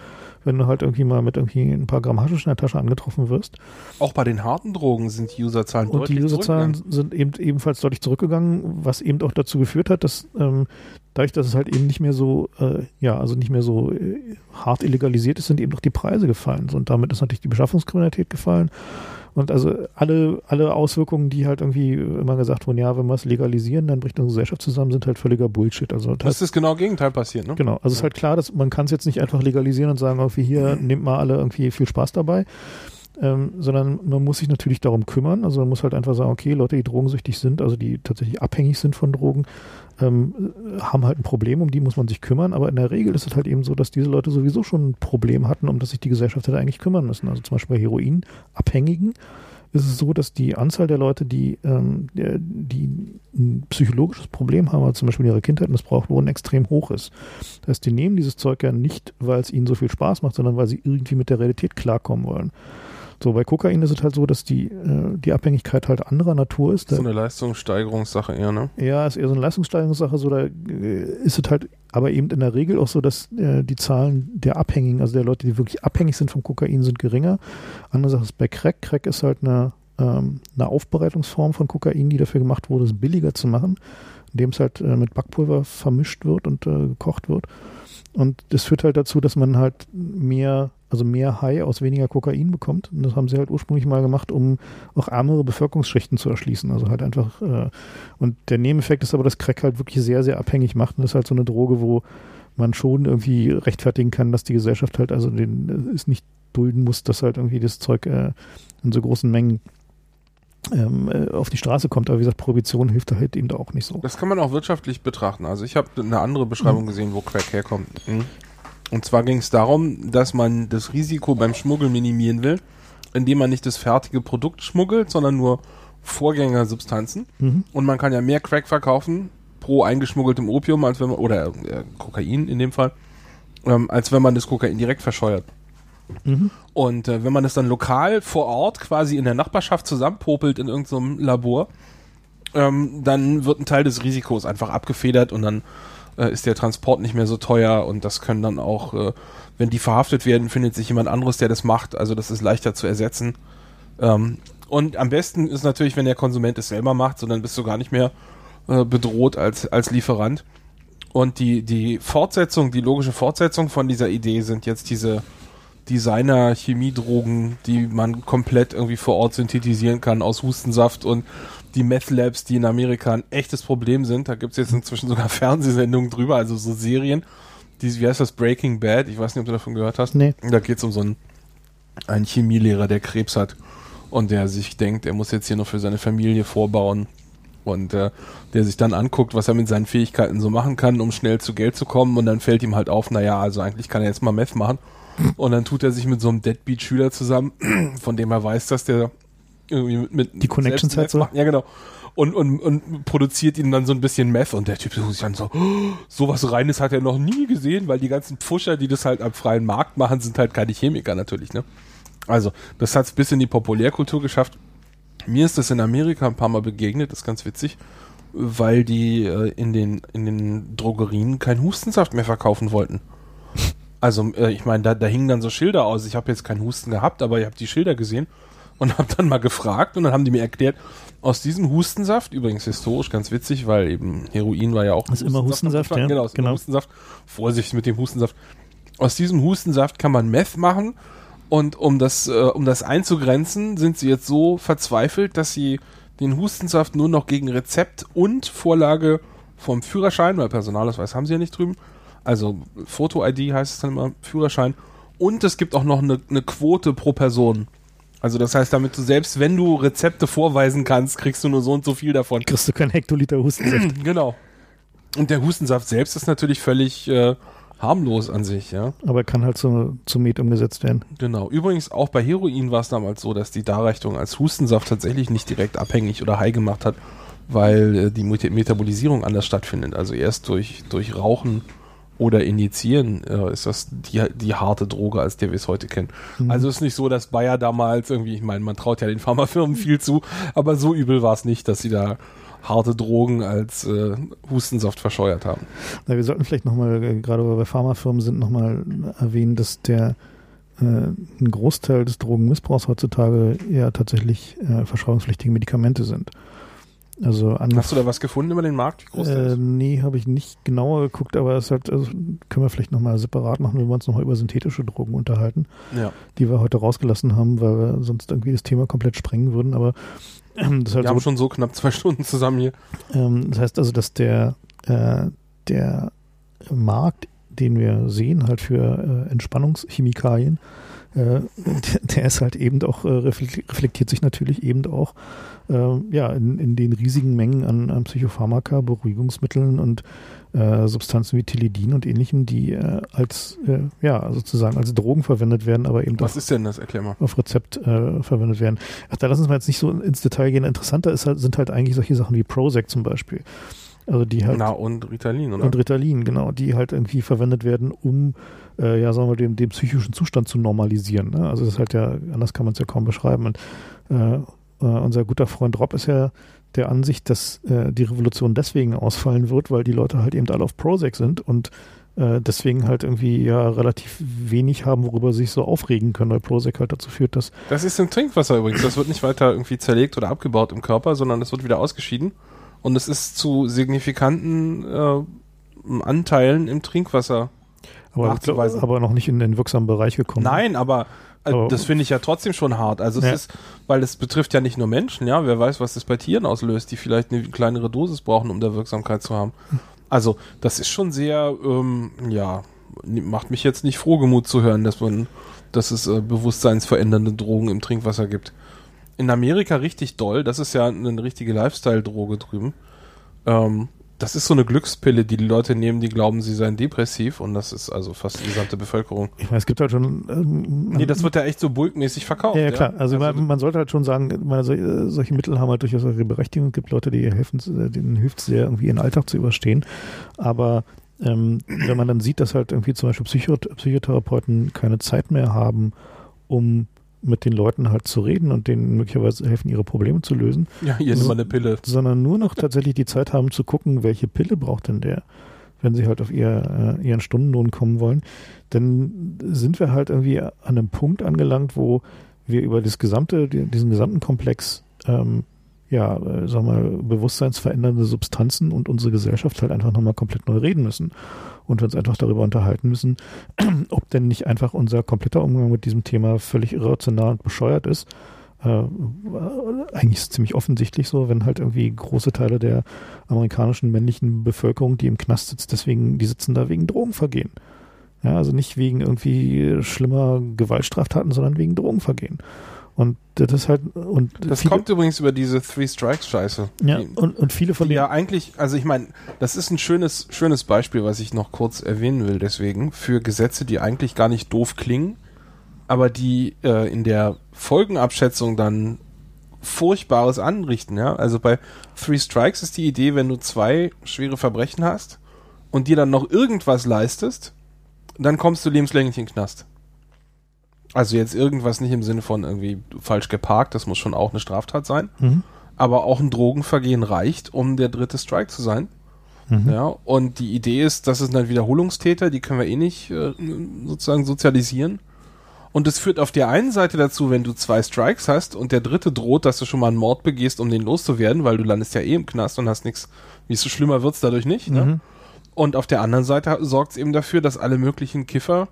S2: wenn du halt irgendwie mal mit irgendwie ein paar Gramm Haschisch in der Tasche angetroffen wirst.
S1: Auch bei den harten Drogen sind die Userzahlen
S2: und deutlich Und die Userzahlen sind eben ebenfalls deutlich zurückgegangen, was eben auch dazu geführt hat, dass ähm, dadurch, dass es halt eben nicht mehr so, äh, ja, also nicht mehr so äh, hart illegalisiert ist, sind eben auch die Preise gefallen. Und damit ist natürlich die Beschaffungskriminalität gefallen. Und also alle, alle Auswirkungen, die halt irgendwie immer gesagt wurden, ja, wenn wir es legalisieren, dann bricht unsere Gesellschaft zusammen, sind halt völliger Bullshit. Also
S1: das, das ist genau Gegenteil passiert, ne?
S2: Genau. Also ja. ist halt klar, dass man kann es jetzt nicht einfach legalisieren und sagen, irgendwie hier, mhm. nehmt mal alle irgendwie viel Spaß dabei. Ähm, sondern man muss sich natürlich darum kümmern. Also man muss halt einfach sagen, okay, Leute, die drogensüchtig sind, also die tatsächlich abhängig sind von Drogen, ähm, haben halt ein Problem, um die muss man sich kümmern. Aber in der Regel ist es halt eben so, dass diese Leute sowieso schon ein Problem hatten, um das sich die Gesellschaft hätte eigentlich kümmern müssen. Also zum Beispiel bei Heroinabhängigen ist es so, dass die Anzahl der Leute, die, ähm, die ein psychologisches Problem haben, also zum Beispiel ihre Kindheit missbraucht wurden, extrem hoch ist. Das heißt, die nehmen dieses Zeug ja nicht, weil es ihnen so viel Spaß macht, sondern weil sie irgendwie mit der Realität klarkommen wollen. So, bei Kokain ist es halt so, dass die, äh, die Abhängigkeit halt anderer Natur ist.
S1: So eine Leistungssteigerungssache eher, ne?
S2: Ja, ist eher so eine Leistungssteigerungssache. So, da äh, ist es halt aber eben in der Regel auch so, dass äh, die Zahlen der Abhängigen, also der Leute, die wirklich abhängig sind vom Kokain, sind geringer. Andere Sache ist bei Crack. Crack ist halt eine, ähm, eine Aufbereitungsform von Kokain, die dafür gemacht wurde, es billiger zu machen, indem es halt äh, mit Backpulver vermischt wird und äh, gekocht wird. Und das führt halt dazu, dass man halt mehr, also mehr High aus weniger Kokain bekommt. Und das haben sie halt ursprünglich mal gemacht, um auch ärmere Bevölkerungsschichten zu erschließen. Also halt einfach, äh, und der Nebeneffekt ist aber, dass Crack halt wirklich sehr, sehr abhängig macht. Und das ist halt so eine Droge, wo man schon irgendwie rechtfertigen kann, dass die Gesellschaft halt also den, es nicht dulden muss, dass halt irgendwie das Zeug äh, in so großen Mengen ähm, äh, auf die Straße kommt. Aber wie gesagt, Prohibition hilft da halt eben da auch nicht so.
S1: Das kann man auch wirtschaftlich betrachten. Also ich habe eine andere Beschreibung mhm. gesehen, wo Crack herkommt. Mhm. Und zwar ging es darum, dass man das Risiko beim Schmuggeln minimieren will, indem man nicht das fertige Produkt schmuggelt, sondern nur Vorgängersubstanzen. Mhm. Und man kann ja mehr Crack verkaufen pro eingeschmuggeltem Opium, als wenn man, oder äh, Kokain in dem Fall, ähm, als wenn man das Kokain direkt verscheuert. Mhm. Und äh, wenn man es dann lokal vor Ort quasi in der Nachbarschaft zusammenpopelt in irgendeinem Labor, ähm, dann wird ein Teil des Risikos einfach abgefedert und dann äh, ist der Transport nicht mehr so teuer und das können dann auch, äh, wenn die verhaftet werden, findet sich jemand anderes, der das macht. Also das ist leichter zu ersetzen. Ähm, und am besten ist natürlich, wenn der Konsument es selber macht, so dann bist du gar nicht mehr äh, bedroht als, als Lieferant. Und die, die Fortsetzung, die logische Fortsetzung von dieser Idee sind jetzt diese Designer-Chemiedrogen, die man komplett irgendwie vor Ort synthetisieren kann aus Hustensaft und die Meth Labs, die in Amerika ein echtes Problem sind. Da gibt es jetzt inzwischen sogar Fernsehsendungen drüber, also so Serien. Die, wie heißt das? Breaking Bad. Ich weiß nicht, ob du davon gehört hast.
S2: Nee.
S1: Da geht es um so einen, einen Chemielehrer, der Krebs hat und der sich denkt, er muss jetzt hier noch für seine Familie vorbauen und äh, der sich dann anguckt, was er mit seinen Fähigkeiten so machen kann, um schnell zu Geld zu kommen und dann fällt ihm halt auf, naja, also eigentlich kann er jetzt mal Meth machen und dann tut er sich mit so einem Deadbeat-Schüler zusammen, von dem er weiß, dass der irgendwie mit, mit
S2: die Connections hat so.
S1: Ja, genau. Und, und, und produziert ihm dann so ein bisschen Meth und der Typ sucht sich dann so, oh, sowas Reines hat er noch nie gesehen, weil die ganzen Pfuscher, die das halt am freien Markt machen, sind halt keine Chemiker natürlich, ne? Also, das hat es bis in die Populärkultur geschafft. Mir ist das in Amerika ein paar Mal begegnet, das ist ganz witzig, weil die äh, in, den, in den Drogerien keinen Hustensaft mehr verkaufen wollten. Also, äh, ich meine, da, da hingen dann so Schilder aus. Ich habe jetzt keinen Husten gehabt, aber ich habe die Schilder gesehen und habe dann mal gefragt und dann haben die mir erklärt, aus diesem Hustensaft, übrigens historisch ganz witzig, weil eben Heroin war ja auch
S2: ist immer Hustensaft, ja.
S1: Genau, genau. Hustensaft. Vorsicht mit dem Hustensaft. Aus diesem Hustensaft kann man Meth machen und um das, äh, um das einzugrenzen, sind sie jetzt so verzweifelt, dass sie den Hustensaft nur noch gegen Rezept und Vorlage vom Führerschein, weil Personalausweis haben sie ja nicht drüben, also Foto-ID heißt es dann immer, Führerschein. Und es gibt auch noch eine, eine Quote pro Person. Also das heißt, damit du selbst, wenn du Rezepte vorweisen kannst, kriegst du nur so und so viel davon.
S2: Kriegst du keinen Hektoliter Hustensaft.
S1: genau. Und der Hustensaft selbst ist natürlich völlig äh, harmlos an sich, ja.
S2: Aber kann halt zu, zu Met umgesetzt werden.
S1: Genau. Übrigens, auch bei Heroin war es damals so, dass die Darreichung als Hustensaft tatsächlich nicht direkt abhängig oder high gemacht hat, weil äh, die Metabolisierung anders stattfindet. Also erst durch, durch Rauchen oder injizieren, äh, ist das die, die harte Droge, als der wir es heute kennen. Mhm. Also ist nicht so, dass Bayer damals irgendwie, ich meine, man traut ja den Pharmafirmen viel zu, aber so übel war es nicht, dass sie da harte Drogen als äh, Hustensaft verscheuert haben.
S2: Na, wir sollten vielleicht nochmal, äh, gerade weil wir Pharmafirmen sind, nochmal erwähnen, dass der äh, ein Großteil des Drogenmissbrauchs heutzutage ja tatsächlich äh, verschreibungspflichtige Medikamente sind. Also
S1: Hast du da was gefunden über den Markt?
S2: Wie groß äh, der ist? Nee, habe ich nicht genauer geguckt, aber es halt, also können wir vielleicht nochmal separat machen, wenn wir uns nochmal über synthetische Drogen unterhalten,
S1: ja.
S2: die wir heute rausgelassen haben, weil wir sonst irgendwie das Thema komplett sprengen würden. Aber
S1: ähm, das halt wir so, haben schon so knapp zwei Stunden zusammen hier.
S2: Ähm, das heißt also, dass der, äh, der Markt, den wir sehen, halt für äh, Entspannungschemikalien, äh, der ist halt eben auch, äh, reflektiert sich natürlich eben auch äh, ja, in, in den riesigen Mengen an, an Psychopharmaka, Beruhigungsmitteln und äh, Substanzen wie Tilidin und ähnlichem, die äh, als, äh, ja, sozusagen als Drogen verwendet werden, aber eben
S1: Was ist denn das? Erklär mal.
S2: auf Rezept verwendet werden. Ach, da lassen wir jetzt nicht so ins Detail gehen. Interessanter ist halt, sind halt eigentlich solche Sachen wie Prozac zum Beispiel. Also die halt.
S1: Na, und Ritalin, oder?
S2: Und Ritalin, genau, die halt irgendwie verwendet werden, um, äh, ja, sagen wir, den, den psychischen Zustand zu normalisieren. Ne? Also das ist halt ja, anders kann man es ja kaum beschreiben. Und äh, äh, unser guter Freund Rob ist ja der Ansicht, dass äh, die Revolution deswegen ausfallen wird, weil die Leute halt eben alle auf Prozac sind und äh, deswegen halt irgendwie ja relativ wenig haben, worüber sie sich so aufregen können, weil Prozac halt dazu führt, dass.
S1: Das ist im Trinkwasser übrigens. Das wird nicht weiter irgendwie zerlegt oder abgebaut im Körper, sondern es wird wieder ausgeschieden. Und es ist zu signifikanten äh, Anteilen im Trinkwasser
S2: Aber, aber noch nicht in den wirksamen Bereich gekommen.
S1: Nein, aber äh, aber das finde ich ja trotzdem schon hart. Also es ja. ist, weil es betrifft ja nicht nur Menschen, ja. Wer weiß, was das bei Tieren auslöst, die vielleicht eine kleinere Dosis brauchen, um da Wirksamkeit zu haben. Also das ist schon sehr, ähm, ja, macht mich jetzt nicht frohgemut zu hören, dass man, dass es äh, bewusstseinsverändernde Drogen im Trinkwasser gibt. In Amerika richtig doll. Das ist ja eine richtige Lifestyle-Droge drüben. Ähm, das ist so eine Glückspille, die die Leute nehmen, die glauben, sie seien depressiv und das ist also fast die gesamte Bevölkerung.
S2: Ich meine, es gibt halt schon.
S1: Ähm, nee, das wird ja echt so bulkmäßig verkauft.
S2: Ja, ja klar. Also, also man, man, sollte halt schon sagen, meine, solche Mittel haben halt durchaus ihre Berechtigung. Es gibt Leute, die helfen, denen hilft es sehr, irgendwie ihren Alltag zu überstehen. Aber ähm, wenn man dann sieht, dass halt irgendwie zum Beispiel Psychot Psychotherapeuten keine Zeit mehr haben, um mit den Leuten halt zu reden und denen möglicherweise helfen, ihre Probleme zu lösen.
S1: Ja, hier ist so, eine Pille.
S2: Sondern nur noch tatsächlich die Zeit haben zu gucken, welche Pille braucht denn der, wenn sie halt auf ihr, äh, ihren Stundenlohn kommen wollen. Dann sind wir halt irgendwie an einem Punkt angelangt, wo wir über das gesamte, diesen gesamten Komplex ähm, ja, äh, sag mal, bewusstseinsverändernde Substanzen und unsere Gesellschaft halt einfach nochmal komplett neu reden müssen und uns einfach darüber unterhalten müssen, ob denn nicht einfach unser kompletter Umgang mit diesem Thema völlig irrational und bescheuert ist. Äh, eigentlich ist es ziemlich offensichtlich so, wenn halt irgendwie große Teile der amerikanischen männlichen Bevölkerung, die im Knast sitzt, deswegen, die sitzen da wegen Drogenvergehen. Ja, also nicht wegen irgendwie schlimmer Gewaltstraftaten, sondern wegen Drogenvergehen. Und das ist halt und
S1: das viele, kommt übrigens über diese Three Strikes Scheiße.
S2: Ja, und, und viele von
S1: denen ja eigentlich, also ich meine, das ist ein schönes schönes Beispiel, was ich noch kurz erwähnen will. Deswegen für Gesetze, die eigentlich gar nicht doof klingen, aber die äh, in der Folgenabschätzung dann Furchtbares anrichten. Ja, also bei Three Strikes ist die Idee, wenn du zwei schwere Verbrechen hast und dir dann noch irgendwas leistest, dann kommst du lebenslänglich in den Knast. Also jetzt irgendwas nicht im Sinne von irgendwie falsch geparkt, das muss schon auch eine Straftat sein. Mhm. Aber auch ein Drogenvergehen reicht, um der dritte Strike zu sein. Mhm. Ja, und die Idee ist, das sind dann Wiederholungstäter, die können wir eh nicht äh, sozusagen sozialisieren. Und es führt auf der einen Seite dazu, wenn du zwei Strikes hast und der dritte droht, dass du schon mal einen Mord begehst, um den loszuwerden, weil du landest ja eh im Knast und hast nichts, wie es so schlimmer wird's dadurch nicht. Ne? Mhm. Und auf der anderen Seite sorgt es eben dafür, dass alle möglichen Kiffer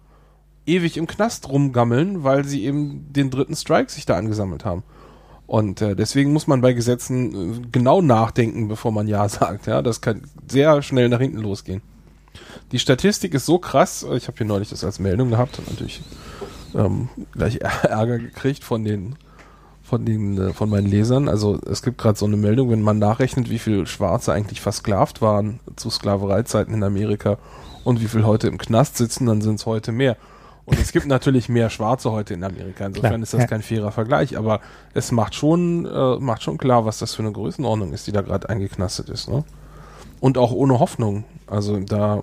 S1: ewig im Knast rumgammeln, weil sie eben den dritten Strike sich da angesammelt haben. Und äh, deswegen muss man bei Gesetzen äh, genau nachdenken, bevor man Ja sagt. Ja, das kann sehr schnell nach hinten losgehen. Die Statistik ist so krass. Ich habe hier neulich das als Meldung gehabt und natürlich ähm, gleich Ärger gekriegt von den von den äh, von meinen Lesern. Also es gibt gerade so eine Meldung, wenn man nachrechnet, wie viel Schwarze eigentlich versklavt waren zu Sklavereizeiten in Amerika und wie viel heute im Knast sitzen, dann sind es heute mehr. Und es gibt natürlich mehr Schwarze heute in Amerika. Insofern klar, ist das ja. kein fairer Vergleich, aber es macht schon, äh, macht schon klar, was das für eine Größenordnung ist, die da gerade eingeknastet ist. Ne? Und auch ohne Hoffnung. Also da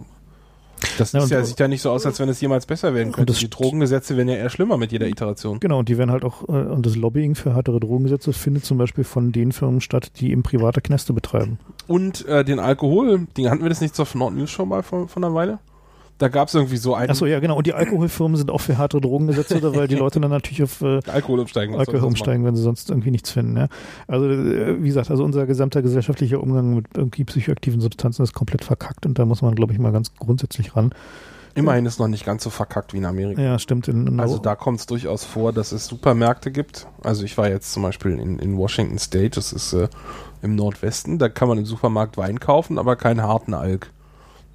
S1: das ja, ja, sieht ja nicht so aus, als wenn es jemals besser werden könnte. Die Drogengesetze werden ja eher schlimmer mit jeder Iteration.
S2: Genau, und die werden halt auch, äh, und das Lobbying für härtere Drogengesetze findet zum Beispiel von den Firmen statt, die eben private Knäste betreiben.
S1: Und äh, den Alkohol, den hatten wir das nicht zur Nord News schon mal von, von einer Weile? Da gab es irgendwie so einen.
S2: Achso, ja, genau. Und die Alkoholfirmen sind auch für harte Drogengesetze, weil die Leute dann natürlich auf äh,
S1: Alkohol umsteigen,
S2: Alkohol umsteigen, wenn sie sonst irgendwie nichts finden. Ja. Also, äh, wie gesagt, also unser gesamter gesellschaftlicher Umgang mit irgendwie psychoaktiven Substanzen ist komplett verkackt und da muss man, glaube ich, mal ganz grundsätzlich ran.
S1: Immerhin ist noch nicht ganz so verkackt wie in Amerika.
S2: Ja, stimmt.
S1: In, in also da kommt es durchaus vor, dass es Supermärkte gibt. Also ich war jetzt zum Beispiel in, in Washington State, das ist äh, im Nordwesten, da kann man im Supermarkt Wein kaufen, aber keinen harten Alk.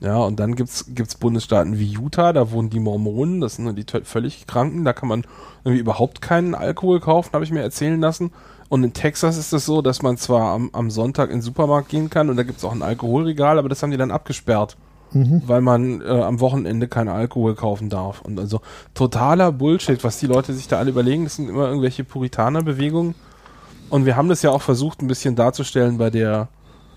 S1: Ja, und dann gibt's gibt's Bundesstaaten wie Utah, da wohnen die Mormonen, das sind die völlig Kranken, da kann man irgendwie überhaupt keinen Alkohol kaufen, habe ich mir erzählen lassen. Und in Texas ist es so, dass man zwar am, am Sonntag in den Supermarkt gehen kann und da gibt's auch ein Alkoholregal, aber das haben die dann abgesperrt. Mhm. Weil man äh, am Wochenende keinen Alkohol kaufen darf. Und also totaler Bullshit, was die Leute sich da alle überlegen, das sind immer irgendwelche Puritanerbewegungen. Und wir haben das ja auch versucht, ein bisschen darzustellen bei der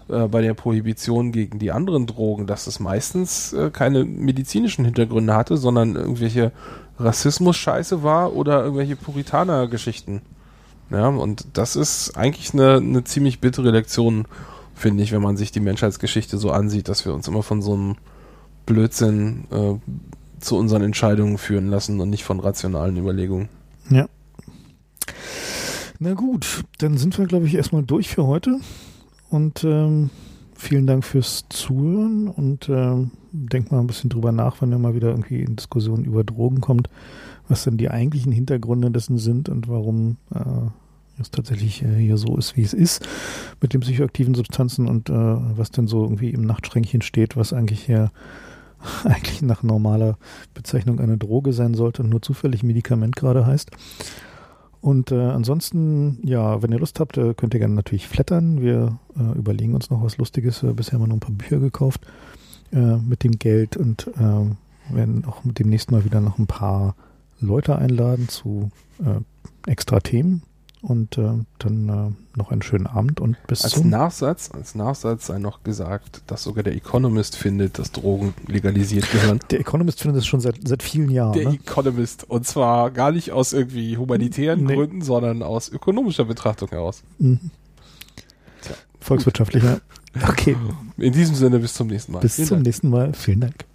S1: äh, bei der Prohibition gegen die anderen Drogen, dass es meistens äh, keine medizinischen Hintergründe hatte, sondern irgendwelche Rassismus-Scheiße war oder irgendwelche Puritaner-Geschichten. Ja, und das ist eigentlich eine, eine ziemlich bittere Lektion, finde ich, wenn man sich die Menschheitsgeschichte so ansieht, dass wir uns immer von so einem Blödsinn äh, zu unseren Entscheidungen führen lassen und nicht von rationalen Überlegungen.
S2: Ja. Na gut, dann sind wir, glaube ich, erstmal durch für heute und ähm, vielen Dank fürs Zuhören und äh, denkt mal ein bisschen drüber nach, wenn ihr mal wieder irgendwie in Diskussionen über Drogen kommt, was denn die eigentlichen Hintergründe dessen sind und warum äh, es tatsächlich äh, hier so ist, wie es ist mit den psychoaktiven Substanzen und äh, was denn so irgendwie im Nachtschränkchen steht, was eigentlich hier eigentlich nach normaler Bezeichnung eine Droge sein sollte und nur zufällig Medikament gerade heißt. Und äh, ansonsten, ja, wenn ihr Lust habt, äh, könnt ihr gerne natürlich flattern. Wir äh, überlegen uns noch was Lustiges. Äh, bisher haben wir noch ein paar Bücher gekauft äh, mit dem Geld und äh, werden auch mit dem nächsten Mal wieder noch ein paar Leute einladen zu äh, extra Themen und äh, dann äh, noch einen schönen Abend und bis
S1: Als
S2: zum
S1: Nachsatz, als Nachsatz sei noch gesagt, dass sogar der Economist findet, dass Drogen legalisiert gehören.
S2: Der Economist findet das schon seit, seit vielen Jahren.
S1: Der
S2: Ne?
S1: Economist. Und zwar gar nicht aus irgendwie humanitären
S2: Nee.
S1: Gründen, sondern aus ökonomischer Betrachtung heraus.
S2: Mhm. Volkswirtschaftlicher. Okay,
S1: In diesem Sinne, bis zum nächsten Mal.
S2: bis
S1: Vielen
S2: zum
S1: Dank.
S2: nächsten Mal. Vielen Dank.